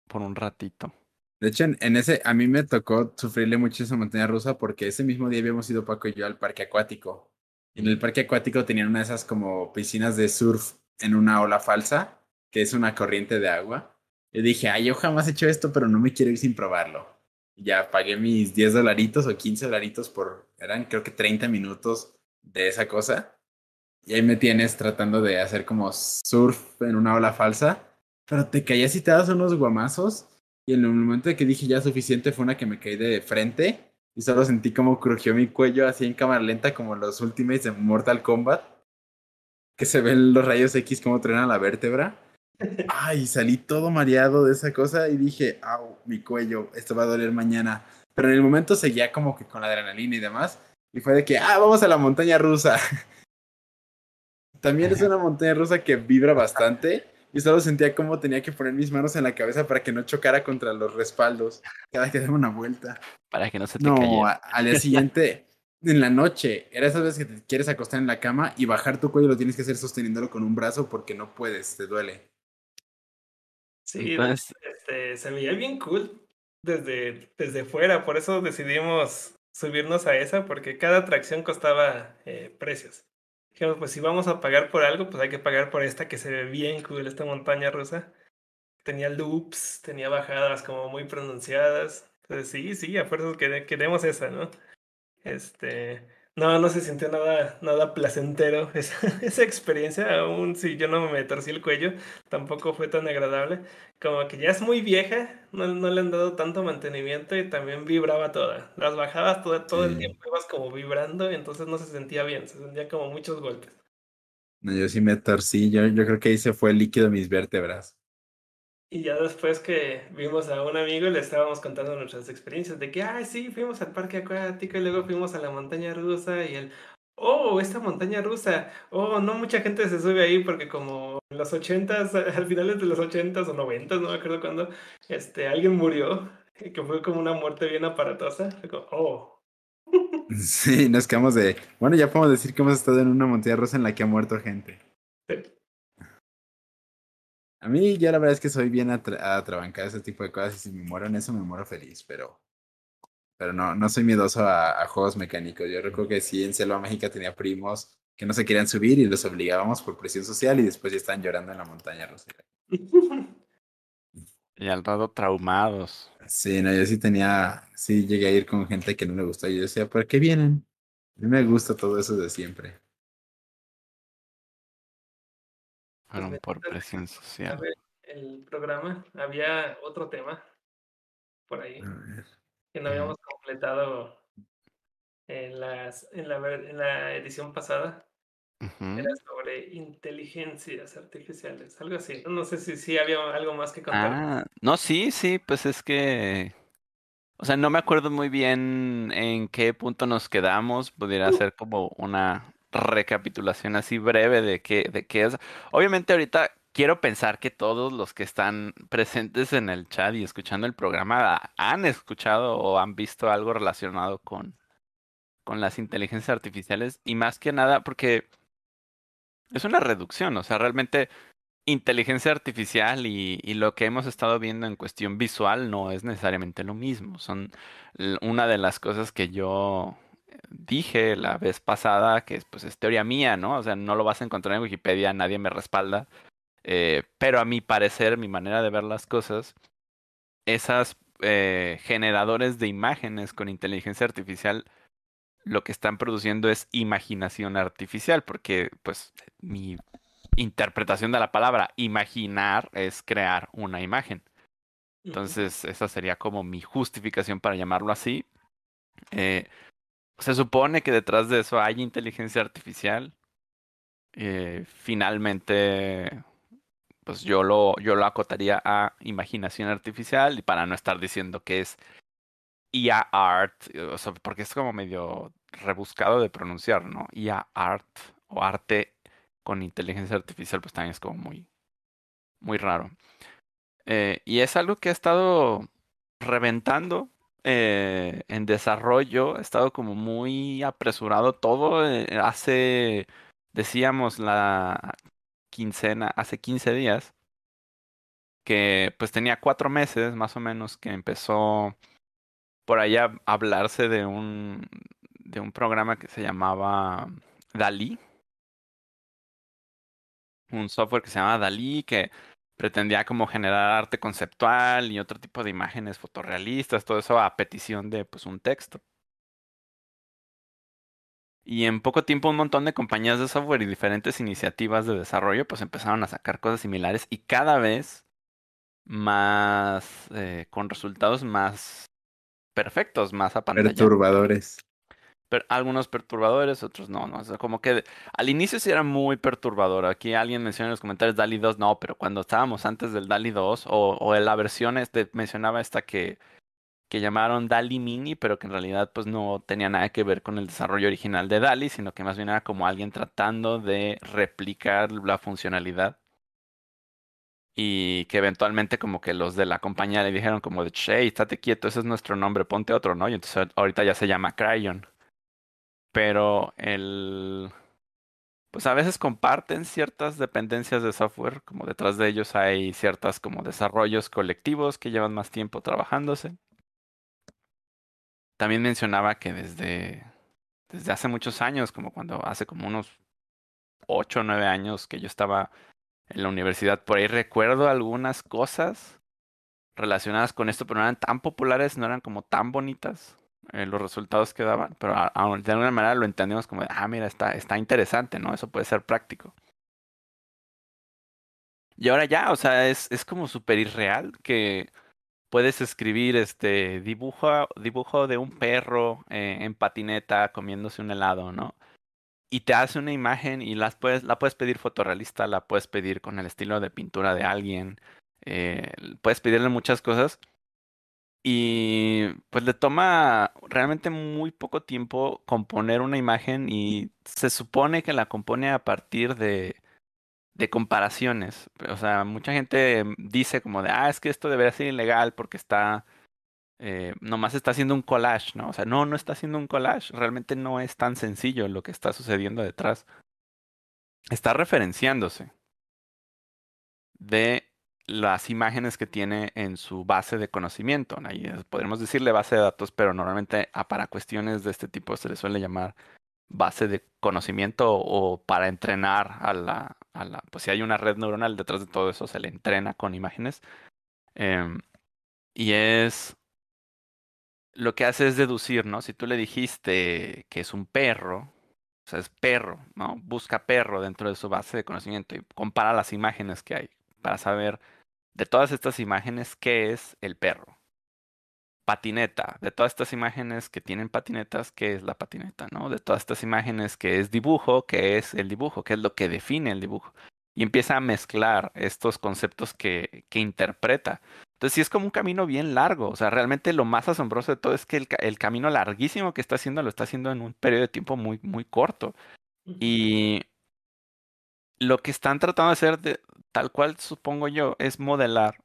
por un ratito. De hecho, en, en ese, a mí me tocó sufrirle mucho esa montaña rusa porque ese mismo día habíamos ido Paco y yo al parque acuático. Y en el parque acuático tenían una de esas como piscinas de surf en una ola falsa, que es una corriente de agua. Y dije, ay, yo jamás he hecho esto, pero no me quiero ir sin probarlo. Ya pagué mis 10 dolaritos o 15 dolaritos por, eran creo que 30 minutos de esa cosa. Y ahí me tienes tratando de hacer como surf en una ola falsa. Pero te caías y te das unos guamazos. Y en el momento de que dije ya suficiente fue una que me caí de frente. Y solo sentí como crujió mi cuello así en cámara lenta como los Ultimates de Mortal Kombat. Que se ven los rayos X como trenan la vértebra. Ay, salí todo mareado de esa cosa y dije, au, mi cuello, esto va a doler mañana. Pero en el momento seguía como que con la adrenalina y demás. Y fue de que, ah, vamos a la montaña rusa. También es una montaña rusa que vibra bastante. Y solo sentía como tenía que poner mis manos en la cabeza para que no chocara contra los respaldos cada que daba una vuelta. Para que no se te No, cayera. al día siguiente, en la noche, era esas veces que te quieres acostar en la cama y bajar tu cuello lo tienes que hacer sosteniéndolo con un brazo porque no puedes, te duele. Sí, Entonces, este, se veía bien cool desde, desde fuera, por eso decidimos subirnos a esa, porque cada atracción costaba eh, precios. Dijimos, pues si vamos a pagar por algo, pues hay que pagar por esta que se ve bien cool, esta montaña rusa. Tenía loops, tenía bajadas como muy pronunciadas. Entonces sí, sí, a fuerzas que queremos esa, ¿no? Este, no, no se sintió nada, nada placentero esa, esa experiencia, aún si yo no me torcí el cuello, tampoco fue tan agradable. Como que ya es muy vieja, no, no le han dado tanto mantenimiento y también vibraba toda. Las bajadas todo, todo el tiempo ibas como vibrando y entonces no se sentía bien, se sentía como muchos golpes. No, yo sí me torcí, yo, yo creo que ahí se fue el líquido de mis vértebras. Y ya después que vimos a un amigo, le estábamos contando nuestras experiencias de que, ay, sí, fuimos al parque acuático y luego fuimos a la montaña rusa y el, oh, esta montaña rusa, oh, no mucha gente se sube ahí porque como en los ochentas, al finales de los ochentas o noventas, no me acuerdo cuándo, este, alguien murió, que fue como una muerte bien aparatosa. Fue como, oh, Sí, nos quedamos de, bueno, ya podemos decir que hemos estado en una montaña rusa en la que ha muerto gente. sí. A mí ya la verdad es que soy bien atra atrabancada a ese tipo de cosas y si me muero en eso me muero feliz, pero pero no, no soy miedoso a, a juegos mecánicos. Yo recuerdo que sí en Selva Mágica tenía primos que no se querían subir y los obligábamos por presión social y después ya están llorando en la montaña rusa. y al lado traumados. Sí, no, yo sí tenía, sí llegué a ir con gente que no le gustó y yo decía, ¿por qué vienen? A mí me gusta todo eso de siempre. Fueron Pues, por presión A social. ver, el programa, había otro tema por ahí. Que no habíamos completado en, las, en, la, ver- en la edición pasada. Era sobre inteligencias artificiales, algo así. No, sé si sí había algo más que contar. Ah, no, sí, sí, pues es que, o sea, no me acuerdo muy bien en qué punto nos quedamos. Pudiera ser como una recapitulación así breve de qué, de qué es. Obviamente ahorita quiero pensar que todos los que están presentes en el chat y escuchando el programa han escuchado o han visto algo relacionado con, con las inteligencias artificiales y más que nada porque es una reducción, o sea, realmente inteligencia artificial y, y lo que hemos estado viendo en cuestión visual no es necesariamente lo mismo. Son una de las cosas que yo dije la vez pasada, que es, pues es teoría mía, ¿no? O sea, no lo vas a encontrar en Wikipedia, nadie me respalda. eh, pero a mi parecer, mi manera de ver las cosas, esas eh, generadores de imágenes con inteligencia artificial lo que están produciendo es imaginación artificial, porque pues mi interpretación de la palabra imaginar es crear una imagen. Entonces, esa sería como mi justificación para llamarlo así. Eh, se supone que detrás de eso hay inteligencia artificial. Eh, finalmente, pues yo lo, yo lo acotaría a imaginación artificial y para no estar diciendo que es IA art, o sea, porque es como medio rebuscado de pronunciar, ¿no? IA art o arte con inteligencia artificial, pues también es como muy, muy raro. Eh, y es algo que ha estado reventando eh, en desarrollo, ha estado como muy apresurado todo. eh, hace, decíamos, la quincena, hace 15 días, que pues tenía cuatro meses más o menos que empezó por allá a hablarse de un, de un programa que se llamaba Dalí. Un software que se llama Dalí que pretendía como generar arte conceptual y otro tipo de imágenes fotorrealistas, todo eso a petición de pues un texto. Y en poco tiempo un montón de compañías de software y diferentes iniciativas de desarrollo pues empezaron a sacar cosas similares y cada vez más eh, con resultados más perfectos, más a pantalla. Perturbadores. Algunos perturbadores, otros no, no. O sea, como que al inicio sí era muy perturbador. Aquí alguien menciona en los comentarios DALI 2, no, pero cuando estábamos antes del DALI 2, o, o en la versión este, mencionaba esta que, que llamaron DALI Mini, pero que en realidad pues no tenía nada que ver con el desarrollo original de DALI, sino que más bien era como alguien tratando de replicar la funcionalidad. Y que eventualmente como que los de la compañía le dijeron como de, che, estate quieto, ese es nuestro nombre, ponte otro, ¿no? Y entonces ahorita ya se llama Cryon pero el pues a veces comparten ciertas dependencias de software, como detrás de ellos hay ciertas como desarrollos colectivos que llevan más tiempo trabajándose. También mencionaba que desde desde hace muchos años, como cuando hace como unos ocho o nueve años que yo estaba en la universidad, por ahí recuerdo algunas cosas relacionadas con esto, pero no eran tan populares, no eran como tan bonitas eh, los resultados que daban, pero de alguna manera lo entendemos como, ah, mira, está, está interesante, ¿no? Eso puede ser práctico. Y ahora ya, o sea, es, es como súper irreal que puedes escribir este dibujo, dibujo de un perro eh, en patineta comiéndose un helado, ¿no? Y te hace una imagen y las puedes, la puedes pedir fotorrealista, la puedes pedir con el estilo de pintura de alguien, eh, puedes pedirle muchas cosas. Y pues le toma realmente muy poco tiempo componer una imagen y se supone que la compone a partir de, de comparaciones. O sea, mucha gente dice como de, ah, es que esto debería ser ilegal porque está, eh, nomás está haciendo un collage, ¿no? O sea, no, no está haciendo un collage. Realmente no es tan sencillo lo que está sucediendo detrás. Está referenciándose de las imágenes que tiene en su base de conocimiento. Ahí podríamos decirle base de datos, pero normalmente a- para cuestiones de este tipo se le suele llamar base de conocimiento o para entrenar a la, a la, pues si hay una red neuronal detrás de todo eso, se le entrena con imágenes. Em, y es lo que hace es deducir, ¿no? Si tú le dijiste que es un perro, o sea, es perro, ¿no? Busca perro dentro de su base de conocimiento y compara las imágenes que hay para saber de todas estas imágenes qué es el perro. Patineta, de todas estas imágenes que tienen patinetas, ¿qué es la patineta, no? De todas estas imágenes que es dibujo, ¿qué es el dibujo? ¿Qué es lo que define el dibujo? Y empieza a mezclar estos conceptos que, que interpreta. Entonces sí es como un camino bien largo. O sea, realmente lo más asombroso de todo es que el, el camino larguísimo que está haciendo lo está haciendo en un periodo de tiempo muy, muy corto. Y lo que están tratando de hacer, tal cual supongo yo, es modelar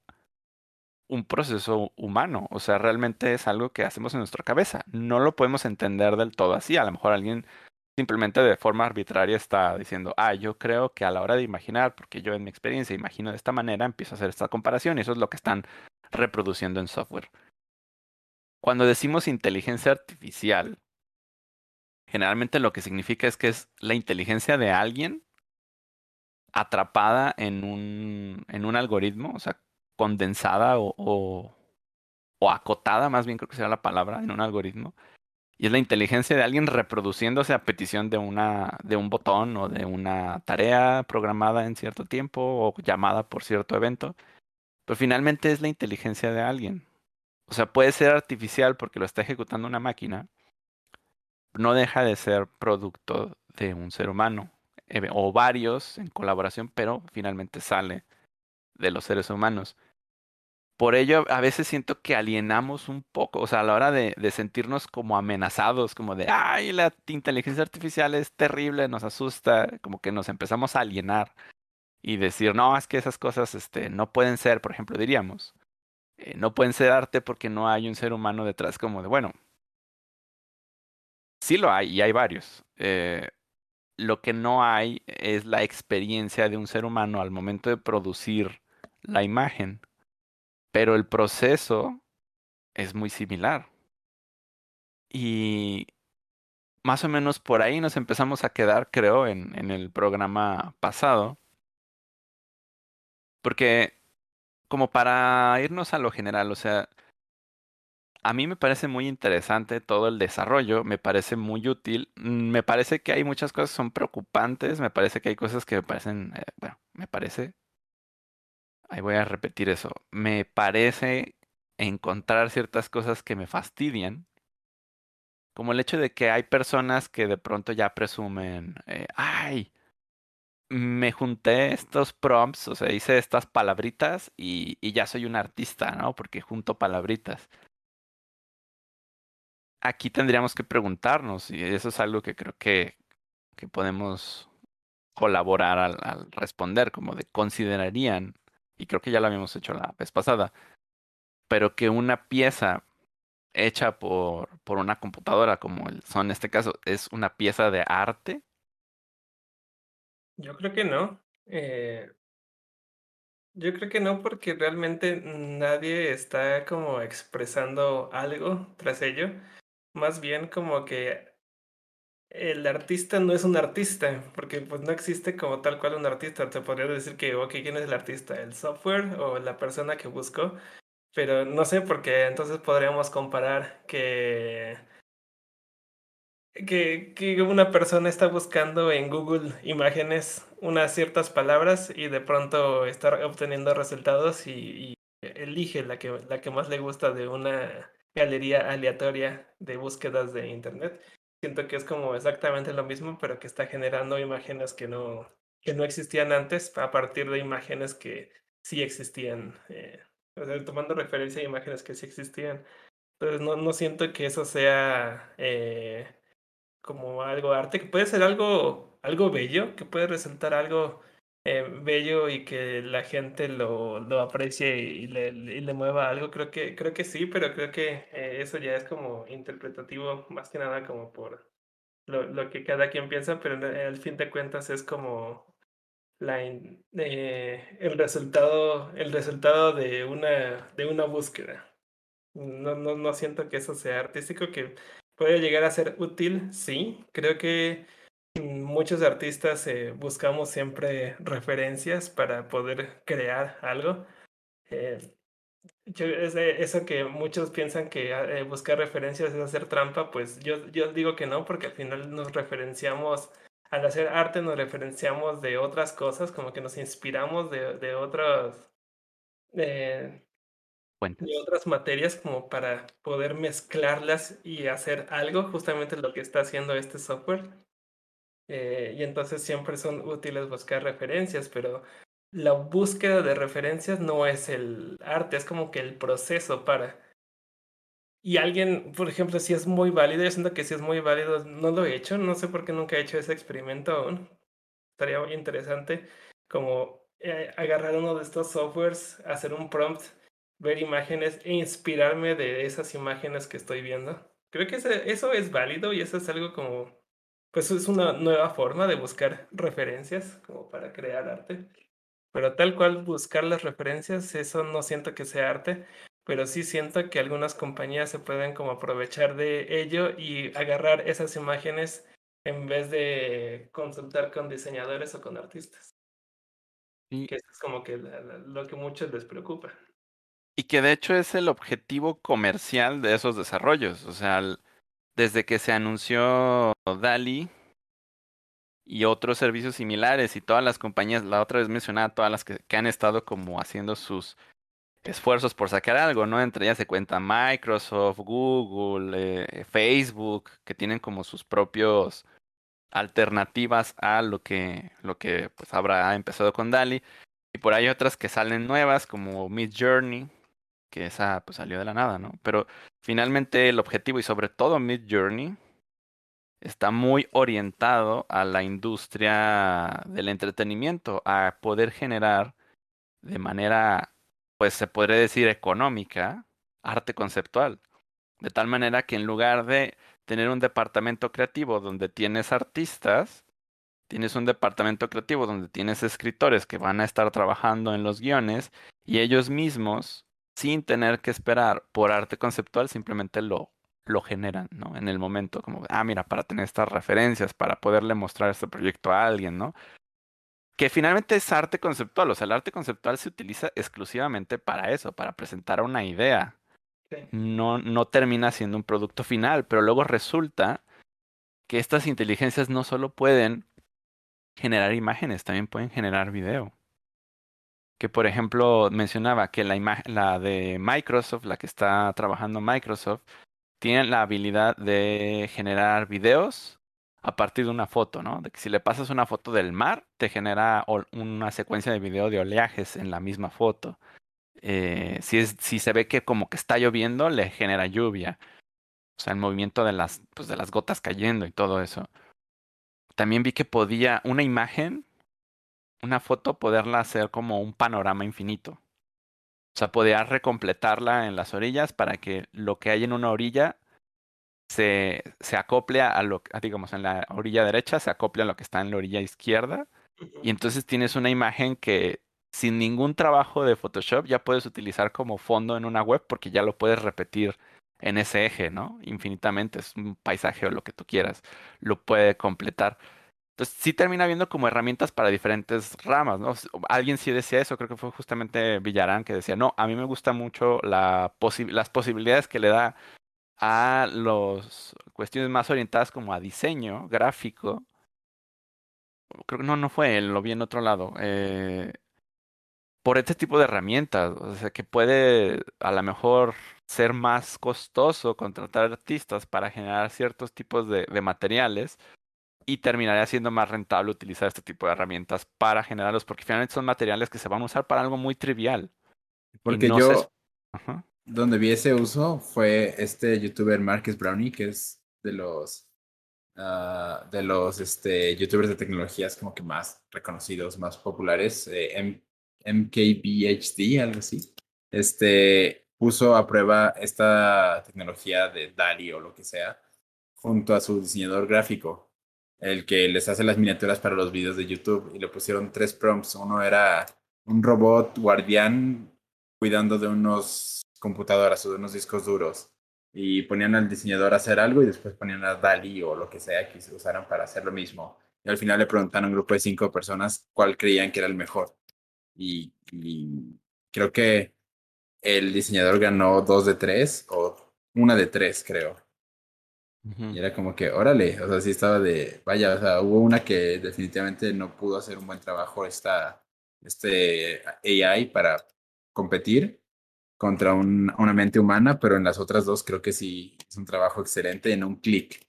un proceso humano. O sea, realmente es algo que hacemos en nuestra cabeza. No lo podemos entender del todo así. A lo mejor alguien simplemente de forma arbitraria está diciendo, ah, yo creo que a la hora de imaginar, porque yo en mi experiencia imagino de esta manera, empiezo a hacer esta comparación y eso es lo que están reproduciendo en software. Cuando decimos inteligencia artificial, generalmente lo que significa es que es la inteligencia de alguien atrapada en un, en un algoritmo, o sea, condensada o, o, acotada, más bien creo que será la palabra, en un algoritmo. Y es la inteligencia de alguien reproduciéndose a petición de una, de un botón o de una tarea programada en cierto tiempo o llamada por cierto evento. Pero finalmente es la inteligencia de alguien. O sea, puede ser artificial porque lo está ejecutando una máquina. No deja de ser producto de un ser humano o varios en colaboración, pero finalmente sale de los seres humanos. por ello a veces siento que alienamos un poco, o sea, a la hora de, de sentirnos como amenazados, como de, ay, la inteligencia artificial es terrible, nos asusta, como que nos empezamos a alienar y decir, no, es que esas cosas este, no pueden ser, por ejemplo, diríamos, eh, no pueden ser arte porque no hay un ser humano detrás, como de, bueno, sí lo hay y hay varios. Eh, lo que no hay es la experiencia de un ser humano al momento de producir la imagen, pero el proceso es muy similar. Y más o menos por ahí nos empezamos a quedar, creo, en, el programa pasado. Porque, como para irnos a lo general, o sea, a mí me parece muy interesante todo el desarrollo, me parece muy útil, mm, me parece que hay muchas cosas que son preocupantes, me parece que hay cosas que me parecen, eh, bueno, me parece, ahí voy a repetir eso, me parece encontrar ciertas cosas que me fastidian, como el hecho de que hay personas que de pronto ya presumen, eh, ay, me junté estos prompts, o sea, hice estas palabritas y, y ya soy un artista, ¿no? Porque junto palabritas aquí tendríamos que preguntarnos, y eso es algo que creo que, que podemos colaborar al, responder, como de considerarían, y creo que ya lo habíamos hecho la vez pasada, pero que una pieza hecha por, por una computadora, como son en este caso, es una pieza de arte. Yo creo que no. Eh, yo creo que no, porque realmente nadie está como expresando algo tras ello más bien como que el artista no es un artista, porque pues no existe como tal cual un artista. Te podría decir que, ok, ¿quién es el artista? ¿El software o la persona que buscó? Pero no sé, porque entonces podríamos comparar que, que, que una persona está buscando en Google imágenes unas ciertas palabras y de pronto está obteniendo resultados y, y elige la que, la que más le gusta de una galería aleatoria de búsquedas de internet. Siento que es como exactamente lo mismo, pero que está generando imágenes que no, que no existían antes a partir de imágenes que sí existían. Eh, o sea, tomando referencia a imágenes que sí existían. Entonces no, no siento que eso sea eh, como algo arte, que puede ser algo, algo bello, que puede resultar algo eh, bello y que la gente lo, lo aprecie y le, le mueva algo, creo que, creo que sí, pero creo que eh, eso ya es como interpretativo, más que nada como por lo, lo que cada quien piensa, pero al fin de cuentas es como la, eh, el, resultado, el resultado de una, de una búsqueda. No, no, no siento que eso sea artístico, que puede llegar a ser útil, sí, creo que muchos artistas eh, buscamos siempre referencias para poder crear algo. Eh, yo, eso que muchos piensan que eh, buscar referencias es hacer trampa, pues yo, yo digo que no, porque al final nos referenciamos, al hacer arte nos referenciamos de otras cosas, como que nos inspiramos de, de otros... de otras materias como para poder mezclarlas y hacer algo, justamente lo que está haciendo este software. Eh, y entonces siempre son útiles buscar referencias, pero la búsqueda de referencias no es el arte, es como que el proceso para. Y alguien, por ejemplo, si es muy válido, yo siento que si es muy válido, no lo he hecho, no sé por qué nunca he hecho ese experimento aún. Estaría muy interesante como eh, agarrar uno de estos softwares, hacer un prompt, ver imágenes e inspirarme de esas imágenes que estoy viendo. Creo que eso es válido y eso es algo como pues es una nueva forma de buscar referencias como para crear arte. Pero tal cual buscar las referencias, eso no siento que sea arte, pero sí siento que algunas compañías se pueden como aprovechar de ello y agarrar esas imágenes en vez de consultar con diseñadores o con artistas. Y... Que eso es como que lo que muchos les preocupa. Y que de hecho es el objetivo comercial de esos desarrollos. O sea, desde que se anunció DALI y otros servicios similares y todas las compañías, la otra vez mencionaba todas las que, que han estado como haciendo sus esfuerzos por sacar algo, ¿no? Entre ellas se cuenta Microsoft, Google, eh, Facebook, que tienen como sus propios alternativas a lo que, lo que pues habrá empezado con DALI. Y por ahí otras que salen nuevas, como Mid Journey, que esa pues salió de la nada, ¿no? Pero finalmente el objetivo y sobre todo Mid Journey está muy orientado a la industria del entretenimiento, a poder generar de manera, pues se podría decir económica, arte conceptual. De tal manera que en lugar de tener un departamento creativo donde tienes artistas, tienes un departamento creativo donde tienes escritores que van a estar trabajando en los guiones y ellos mismos, sin tener que esperar por arte conceptual, simplemente lo lo generan, ¿no? En el momento, como, ah, mira, para tener estas referencias, para poderle mostrar este proyecto a alguien, ¿no? Que finalmente es arte conceptual, o sea, el arte conceptual se utiliza exclusivamente para eso, para presentar una idea. No, no termina siendo un producto final, pero luego resulta que estas inteligencias no solo pueden generar imágenes, también pueden generar video. Que por ejemplo mencionaba que la, de Microsoft, la que está trabajando Microsoft, tienen la habilidad de generar videos a partir de una foto, ¿no? De que si le pasas una foto del mar, te genera una secuencia de video de oleajes en la misma foto. Eh, si, es, si se ve que como que está lloviendo, le genera lluvia. O sea, el movimiento de las, pues de las gotas cayendo y todo eso. También vi que podía una imagen, una foto, poderla hacer como un panorama infinito. O sea, podía recompletarla en las orillas para que lo que hay en una orilla se, se acople a lo que, digamos, en la orilla derecha se acople a lo que está en la orilla izquierda. Y entonces tienes una imagen que sin ningún trabajo de Photoshop ya puedes utilizar como fondo en una web porque ya lo puedes repetir en ese eje, ¿no? Infinitamente, es un paisaje o lo que tú quieras, lo puede completar. Entonces sí termina viendo como herramientas para diferentes ramas, ¿no? Alguien sí decía eso, creo que fue justamente Villarán que decía, no, a mí me gusta mucho la las posibilidades que le da a las cuestiones más orientadas como a diseño gráfico. Creo que no, no fue él, lo vi en otro lado. Eh, por este tipo de herramientas, o sea, que puede a lo mejor ser más costoso contratar artistas para generar ciertos tipos de, de materiales y terminaría siendo más rentable utilizar este tipo de herramientas para generarlos, porque finalmente son materiales que se van a usar para algo muy trivial. Porque yo, donde vi ese uso fue este youtuber Marcus Brownie, que es de los, uh, de los este, youtubers de tecnologías como que más reconocidos, más populares, eh, MKBHD, algo así. Este puso a prueba esta tecnología de DALI o lo que sea junto a su diseñador gráfico el que les hace las miniaturas para los videos de YouTube y le pusieron tres prompts. Uno era un robot guardián cuidando de unos computadoras o de unos discos duros y ponían al diseñador a hacer algo y después ponían a Dali o lo que sea que se usaran para hacer lo mismo. Y al final le preguntaron a un grupo de cinco personas cuál creían que era el mejor. Y, y creo que el diseñador ganó dos de tres o una de tres, creo. Y era como que, órale, o sea, sí estaba de, vaya, o sea, hubo una que definitivamente no pudo hacer un buen trabajo esta, este AI para competir contra un, una mente humana, pero en las otras dos creo que sí es un trabajo excelente en un clic.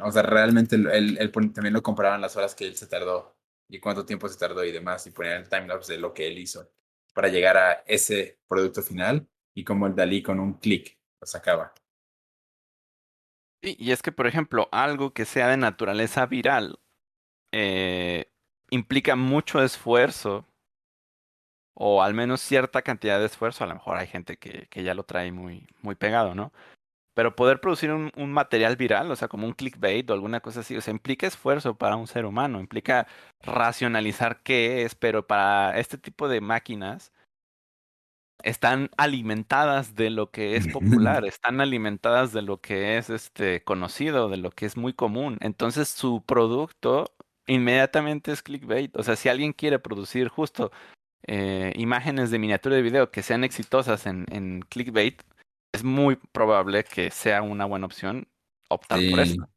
O sea, realmente él, él, también lo comparaban las horas que él se tardó y cuánto tiempo se tardó y demás, y ponían el timelapse de lo que él hizo para llegar a ese producto final y como el Dalí con un clic lo sacaba. Y es que, por ejemplo, algo que sea de naturaleza viral eh, implica mucho esfuerzo, o al menos cierta cantidad de esfuerzo. A lo mejor hay gente que, que ya lo trae muy, muy pegado, ¿no? Pero poder producir un, un, material viral, o sea, como un clickbait o alguna cosa así, o sea, implica esfuerzo para un ser humano, implica racionalizar qué es, pero para este tipo de máquinas están alimentadas de lo que es popular, están alimentadas de lo que es este conocido, de lo que es muy común. Entonces su producto inmediatamente es clickbait. O sea, si alguien quiere producir justo eh, imágenes de miniatura de video que sean exitosas en, en clickbait, es muy probable que sea una buena opción optar por eso.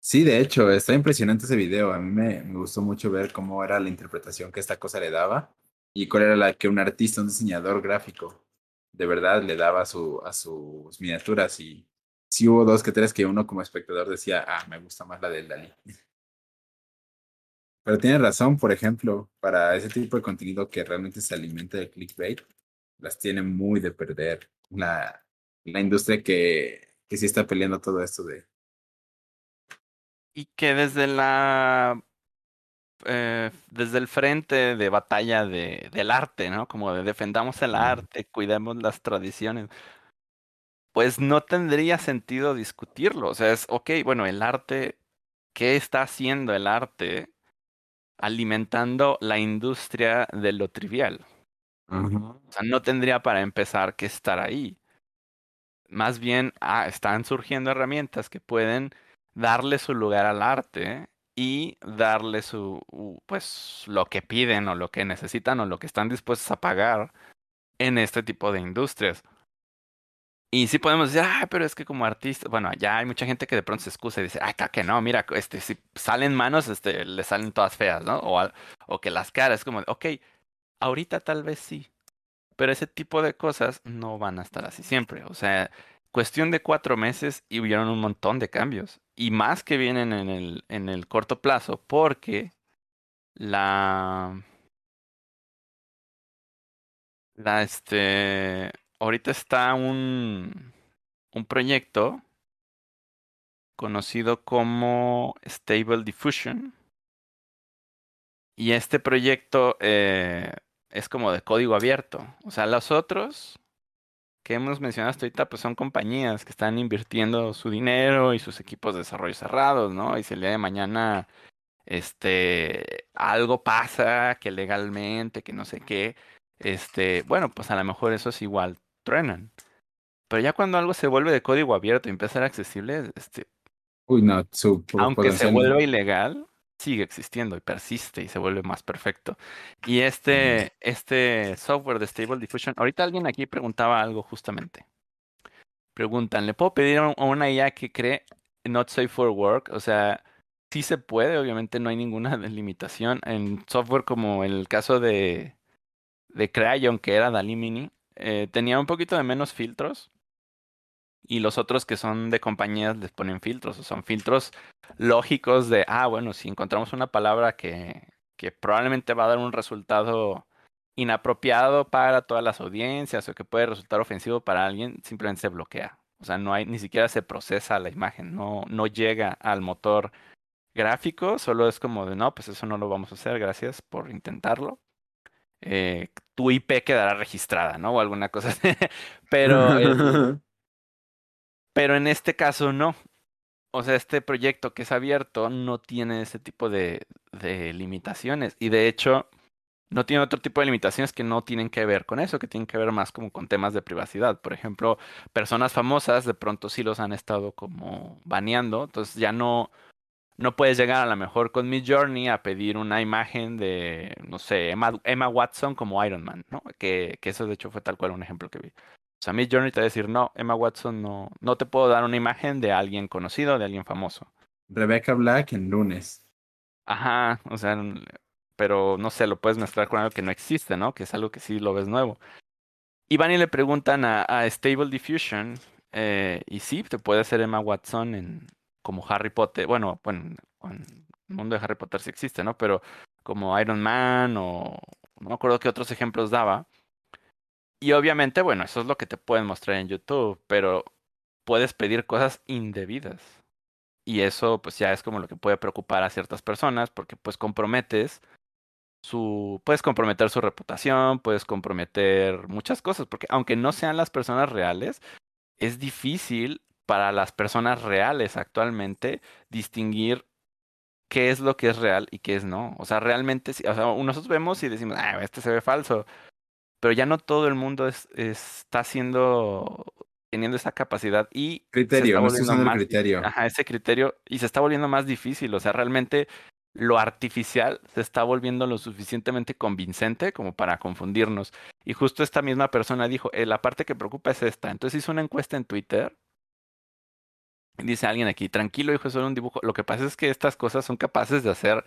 Sí, de hecho, está impresionante ese video. A mí me, me, gustó mucho ver cómo era la interpretación que esta cosa le daba y cuál era la que un artista, un diseñador gráfico, de verdad le daba su, a sus miniaturas. Y sí hubo dos que tres que uno como espectador decía, ah, me gusta más la del Dalí. Pero tiene razón, por ejemplo, para ese tipo de contenido que realmente se alimenta del clickbait, las tiene muy de perder la, la industria que, que sí está peleando todo esto de... Y que desde la eh, desde el frente de batalla de, del arte, ¿no? Como de defendamos el arte, cuidemos las tradiciones. Pues no tendría sentido discutirlo. O sea, es, ok, bueno, el arte, ¿qué está haciendo el arte alimentando la industria de lo trivial? O sea, no tendría para empezar que estar ahí. Más bien, ah, están surgiendo herramientas que pueden darle su lugar al arte y darle su, pues, lo que piden o lo que necesitan o lo que están dispuestos a pagar en este tipo de industrias. Y sí podemos decir, ah, pero es que como artista, bueno, ya hay mucha gente que de pronto se excusa y dice, ah, que no, mira, este, si salen manos, este, le salen todas feas, ¿no? O, o que las caras, como, ok, ahorita tal vez sí, pero ese tipo de cosas no van a estar así siempre. O sea, cuestión de cuatro meses y hubieron un montón de cambios. Y más que vienen en el, en el corto plazo, porque la. La este. Ahorita está un. un proyecto conocido como Stable Diffusion. Y este proyecto eh, es como de código abierto. O sea, los otros que hemos mencionado hasta ahorita, pues son compañías que están invirtiendo su dinero y sus equipos de desarrollo cerrados, ¿no? Y si el día de mañana este algo pasa que legalmente, que no sé qué, este, bueno, pues a lo mejor eso es igual truenan. Pero ya cuando algo se vuelve de código abierto y empieza a ser accesible, este Uy, no, aunque se vuelva ilegal, sigue existiendo y persiste y se vuelve más perfecto. Y este, este software de Stable Diffusion, ahorita alguien aquí preguntaba algo justamente. Preguntan, ¿le puedo pedir a una IA que cree not safe for work? O sea, sí se puede, obviamente no hay ninguna limitación. En software como el caso de, de Crayon, que era Dali Mini, eh, tenía un poquito de menos filtros, y los otros que son de compañías les ponen filtros, o son filtros lógicos de, ah, bueno, si encontramos una palabra que, que probablemente va a dar un resultado inapropiado para todas las audiencias o que puede resultar ofensivo para alguien, simplemente se bloquea. O sea, no hay, ni siquiera se procesa la imagen, no, no llega al motor gráfico, solo es como de, no, pues eso no lo vamos a hacer, gracias por intentarlo. Eh, tu IP quedará registrada, ¿no? O alguna cosa así. Pero Pero en este caso no. O sea, este proyecto que es abierto no tiene ese tipo de, limitaciones. Y de hecho, no tiene otro tipo de limitaciones que no tienen que ver con eso, que tienen que ver más como con temas de privacidad. Por ejemplo, personas famosas de pronto sí los han estado como baneando, entonces ya no, no puedes llegar a lo mejor con mi Journey a pedir una imagen de, no sé, Emma, Emma Watson como Iron Man, ¿no? Que, que eso de hecho fue tal cual un ejemplo que vi. O sea, Miss Journey te va a decir, no, Emma Watson, no, no te puedo dar una imagen de alguien conocido, de alguien famoso. Rebecca Black en lunes. Ajá, o sea, pero no sé, lo puedes mezclar con algo que no existe, ¿no? Que es algo que sí lo ves nuevo. Y van y le preguntan a, Stable Diffusion, eh, y sí, te puede hacer Emma Watson en como Harry Potter, bueno, bueno, en el mundo de Harry Potter sí existe, ¿no? Pero como Iron Man o no me acuerdo qué otros ejemplos daba. Y obviamente, bueno, eso es lo que te pueden mostrar en YouTube, pero puedes pedir cosas indebidas. Y eso pues ya es como lo que puede preocupar a ciertas personas porque pues comprometes su puedes comprometer su reputación, puedes comprometer muchas cosas, porque aunque no sean las personas reales, es difícil para las personas reales actualmente distinguir qué es lo que es real y qué es no. O sea, realmente, o sea, nosotros vemos y decimos, ah, este se ve falso pero ya no todo el mundo es, está haciendo teniendo esa capacidad y criterio, se está volviendo más, criterio. Ajá, ese criterio y se está volviendo más difícil, o sea, realmente lo artificial se está volviendo lo suficientemente convincente como para confundirnos. Y justo esta misma persona dijo, eh, la parte que preocupa es esta. Entonces hizo una encuesta en Twitter. Dice alguien aquí, tranquilo, hijo, es solo un dibujo. Lo que pasa es que estas cosas son capaces de hacer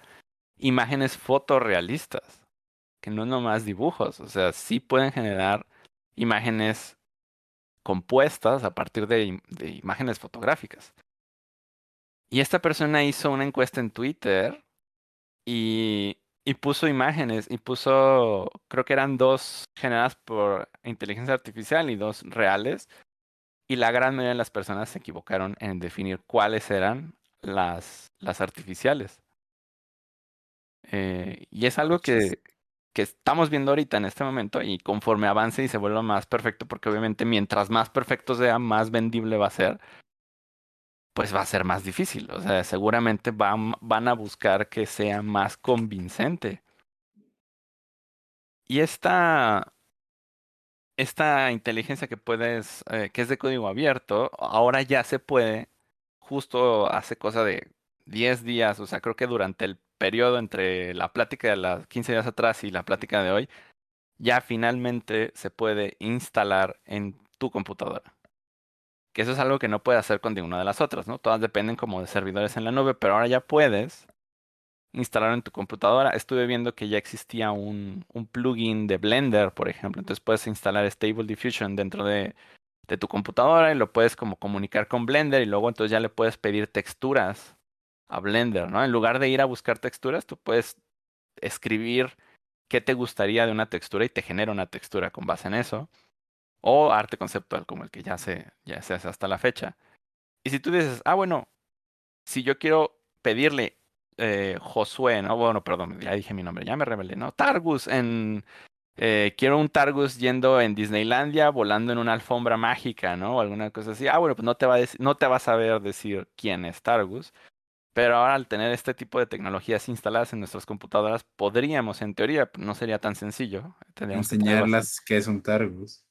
imágenes fotorrealistas que no nomás dibujos, o sea, sí pueden generar imágenes compuestas a partir de, imágenes fotográficas. Y esta persona hizo una encuesta en Twitter y y puso imágenes y puso, creo que eran dos generadas por inteligencia artificial y dos reales. Y la gran mayoría de las personas se equivocaron en definir cuáles eran las, las artificiales. Eh, y es algo que, que estamos viendo ahorita en este momento y conforme avance y se vuelva más perfecto, porque obviamente mientras más perfecto sea, más vendible va a ser, pues va a ser más difícil. O sea, seguramente van, van a buscar que sea más convincente. Y esta, esta inteligencia que puedes, eh, que es de código abierto, ahora ya se puede, justo hace cosa de 10 días, o sea, creo que durante el periodo entre la plática de las 15 días atrás y la plática de hoy, ya finalmente se puede instalar en tu computadora. Que eso es algo que no puedes hacer con ninguna de las otras, ¿no? Todas dependen como de servidores en la nube, pero ahora ya puedes instalar en tu computadora. Estuve viendo que ya existía un, plugin de Blender, por ejemplo. Entonces puedes instalar Stable Diffusion dentro de, de tu computadora y lo puedes como comunicar con Blender y luego entonces ya le puedes pedir texturas a Blender, ¿no? En lugar de ir a buscar texturas, tú puedes escribir qué te gustaría de una textura y te genera una textura con base en eso o arte conceptual como el que ya se, ya se hace hasta la fecha. Y si tú dices, ah, bueno, si yo quiero pedirle eh, Josué, ¿no? Bueno, perdón, ya dije mi nombre, ya me rebelé, ¿no? Targus en... Eh, quiero un Targus yendo en Disneylandia, volando en una alfombra mágica, ¿no? O alguna cosa así. Ah, bueno, pues no te va a, no te va a saber decir quién es Targus. Pero ahora al tener este tipo de tecnologías instaladas en nuestras computadoras, podríamos, en teoría, no sería tan sencillo. Enseñarlas qué es un Targus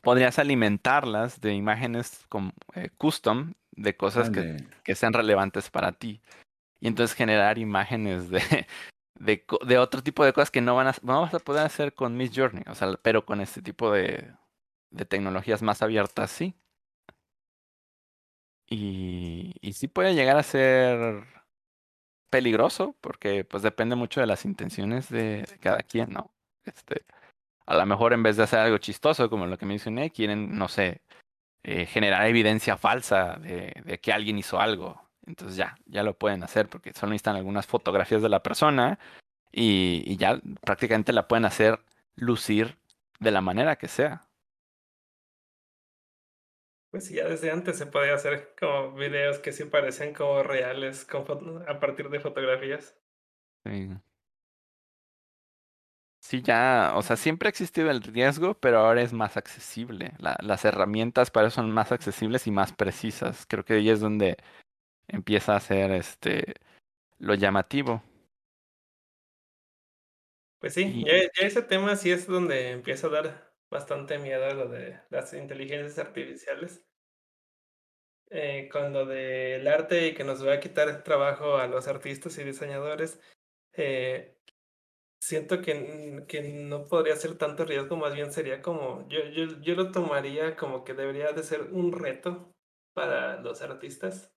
podrías alimentarlas de imágenes con, eh, custom de cosas que, que, sean relevantes para ti. Y entonces generar imágenes de, de, de, otro tipo de cosas que no, van a, no vas a poder hacer con Miss Journey, o sea, pero con este tipo de, de tecnologías más abiertas, sí. Y, sí puede llegar a ser peligroso, porque pues depende mucho de las intenciones de, cada quien, ¿no? Este, a lo mejor en vez de hacer algo chistoso, como lo que mencioné, quieren, no sé, eh, generar evidencia falsa de, que alguien hizo algo. Entonces ya, ya lo pueden hacer porque solo necesitan algunas fotografías de la persona y ya prácticamente la pueden hacer lucir de la manera que sea. Pues sí, ya desde antes se podía hacer como videos que sí parecen como reales a partir de fotografías. Sí. Sí, ya, o sea, siempre ha existido el riesgo, pero ahora es más accesible. La, las herramientas para eso son más accesibles y más precisas. Creo que ahí es donde empieza a ser este lo llamativo. Pues sí, y... ya, ya, ese tema sí es donde empieza a dar bastante miedo lo de las inteligencias artificiales. Eh, con lo del arte y que nos va a quitar trabajo a los artistas y diseñadores. Eh, siento que, que no podría ser tanto riesgo, más bien sería como, yo, yo, yo lo tomaría como que debería de ser un reto para los artistas.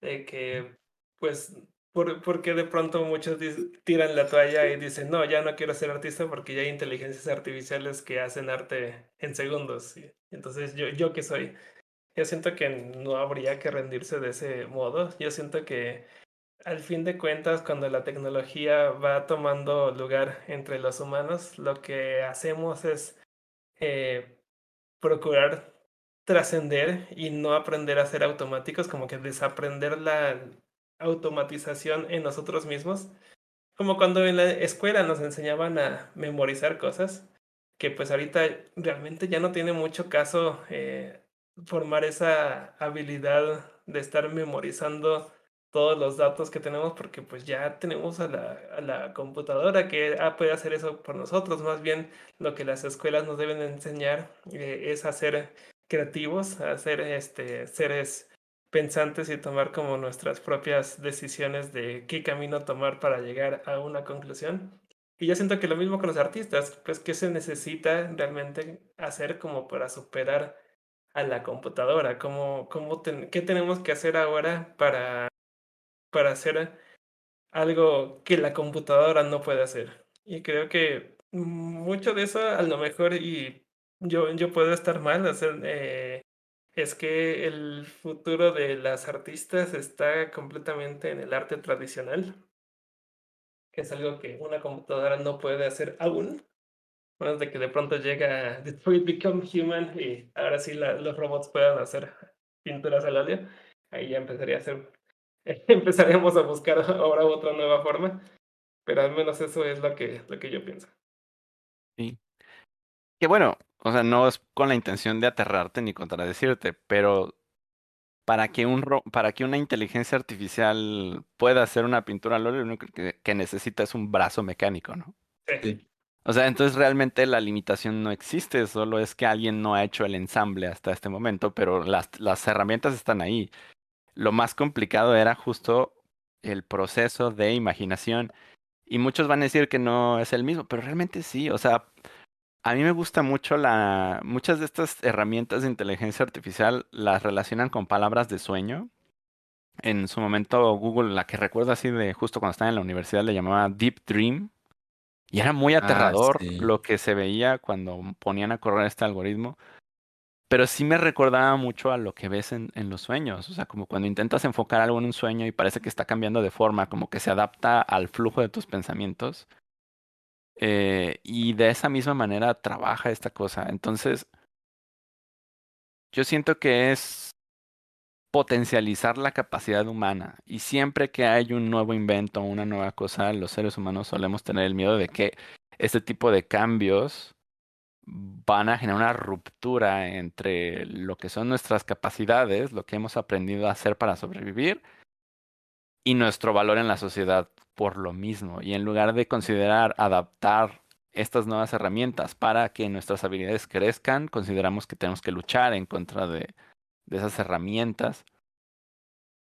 De que, pues, por, porque de pronto muchos tiran la toalla y dicen, no, ya no quiero ser artista porque ya hay inteligencias artificiales que hacen arte en segundos. Entonces, yo, yo que soy, yo siento que no habría que rendirse de ese modo. Yo siento que al fin de cuentas, cuando la tecnología va tomando lugar entre los humanos, lo que hacemos es eh, procurar trascender y no aprender a ser automáticos, como que desaprender la automatización en nosotros mismos. Como cuando en la escuela nos enseñaban a memorizar cosas, que pues ahorita realmente ya no tiene mucho caso eh, formar esa habilidad de estar memorizando todos los datos que tenemos porque pues ya tenemos a la, a la computadora que ah, puede hacer eso por nosotros. Más bien lo que las escuelas nos deben enseñar eh, es a ser creativos, a ser este, seres pensantes y tomar como nuestras propias decisiones de qué camino tomar para llegar a una conclusión. Y yo siento que lo mismo con los artistas, pues qué se necesita realmente hacer como para superar a la computadora, ¿Cómo, cómo qué tenemos que hacer ahora para para hacer algo que la computadora no puede hacer. Y creo que mucho de eso, a lo mejor, y yo, yo puedo estar mal, hacer, eh, es que el futuro de las artistas está completamente en el arte tradicional. que es algo que una computadora no puede hacer aún. Bueno, de que de pronto llega Detroit Become Human y ahora sí los robots puedan hacer pinturas al óleo, ahí ya empezaría a ser, empezaríamos a buscar ahora otra nueva forma, pero al menos eso es lo que, lo que yo pienso. Sí. Que bueno, o sea, no es con la intención de aterrarte ni contradecirte, pero para que, un, para que una inteligencia artificial pueda hacer una pintura al óleo, lo único que, que necesita es un brazo mecánico, ¿no? Sí. O sea, entonces realmente la limitación no existe, solo es que alguien no ha hecho el ensamble hasta este momento, pero las, las herramientas están ahí. Lo más complicado era justo el proceso de imaginación. Y muchos van a decir que no es el mismo, pero realmente sí. O sea, a mí me gusta mucho la... Muchas de estas herramientas de inteligencia artificial las relacionan con palabras de sueño. En su momento Google, la que recuerdo así de justo cuando estaba en la universidad, le llamaba Deep Dream y era muy Ah, aterrador sí. lo que se veía cuando ponían a correr este algoritmo. Pero sí me recordaba mucho a lo que ves en, en los sueños. O sea, como cuando intentas enfocar algo en un sueño y parece que está cambiando de forma, como que se adapta al flujo de tus pensamientos. Eh, y de esa misma manera trabaja esta cosa. Entonces, yo siento que es potencializar la capacidad humana. Y siempre que hay un nuevo invento, una nueva cosa, los seres humanos solemos tener el miedo de que este tipo de cambios van a generar una ruptura entre lo que son nuestras capacidades, lo que hemos aprendido a hacer para sobrevivir, y nuestro valor en la sociedad por lo mismo. Y en lugar de considerar adaptar estas nuevas herramientas para que nuestras habilidades crezcan, consideramos que tenemos que luchar en contra de, de esas herramientas.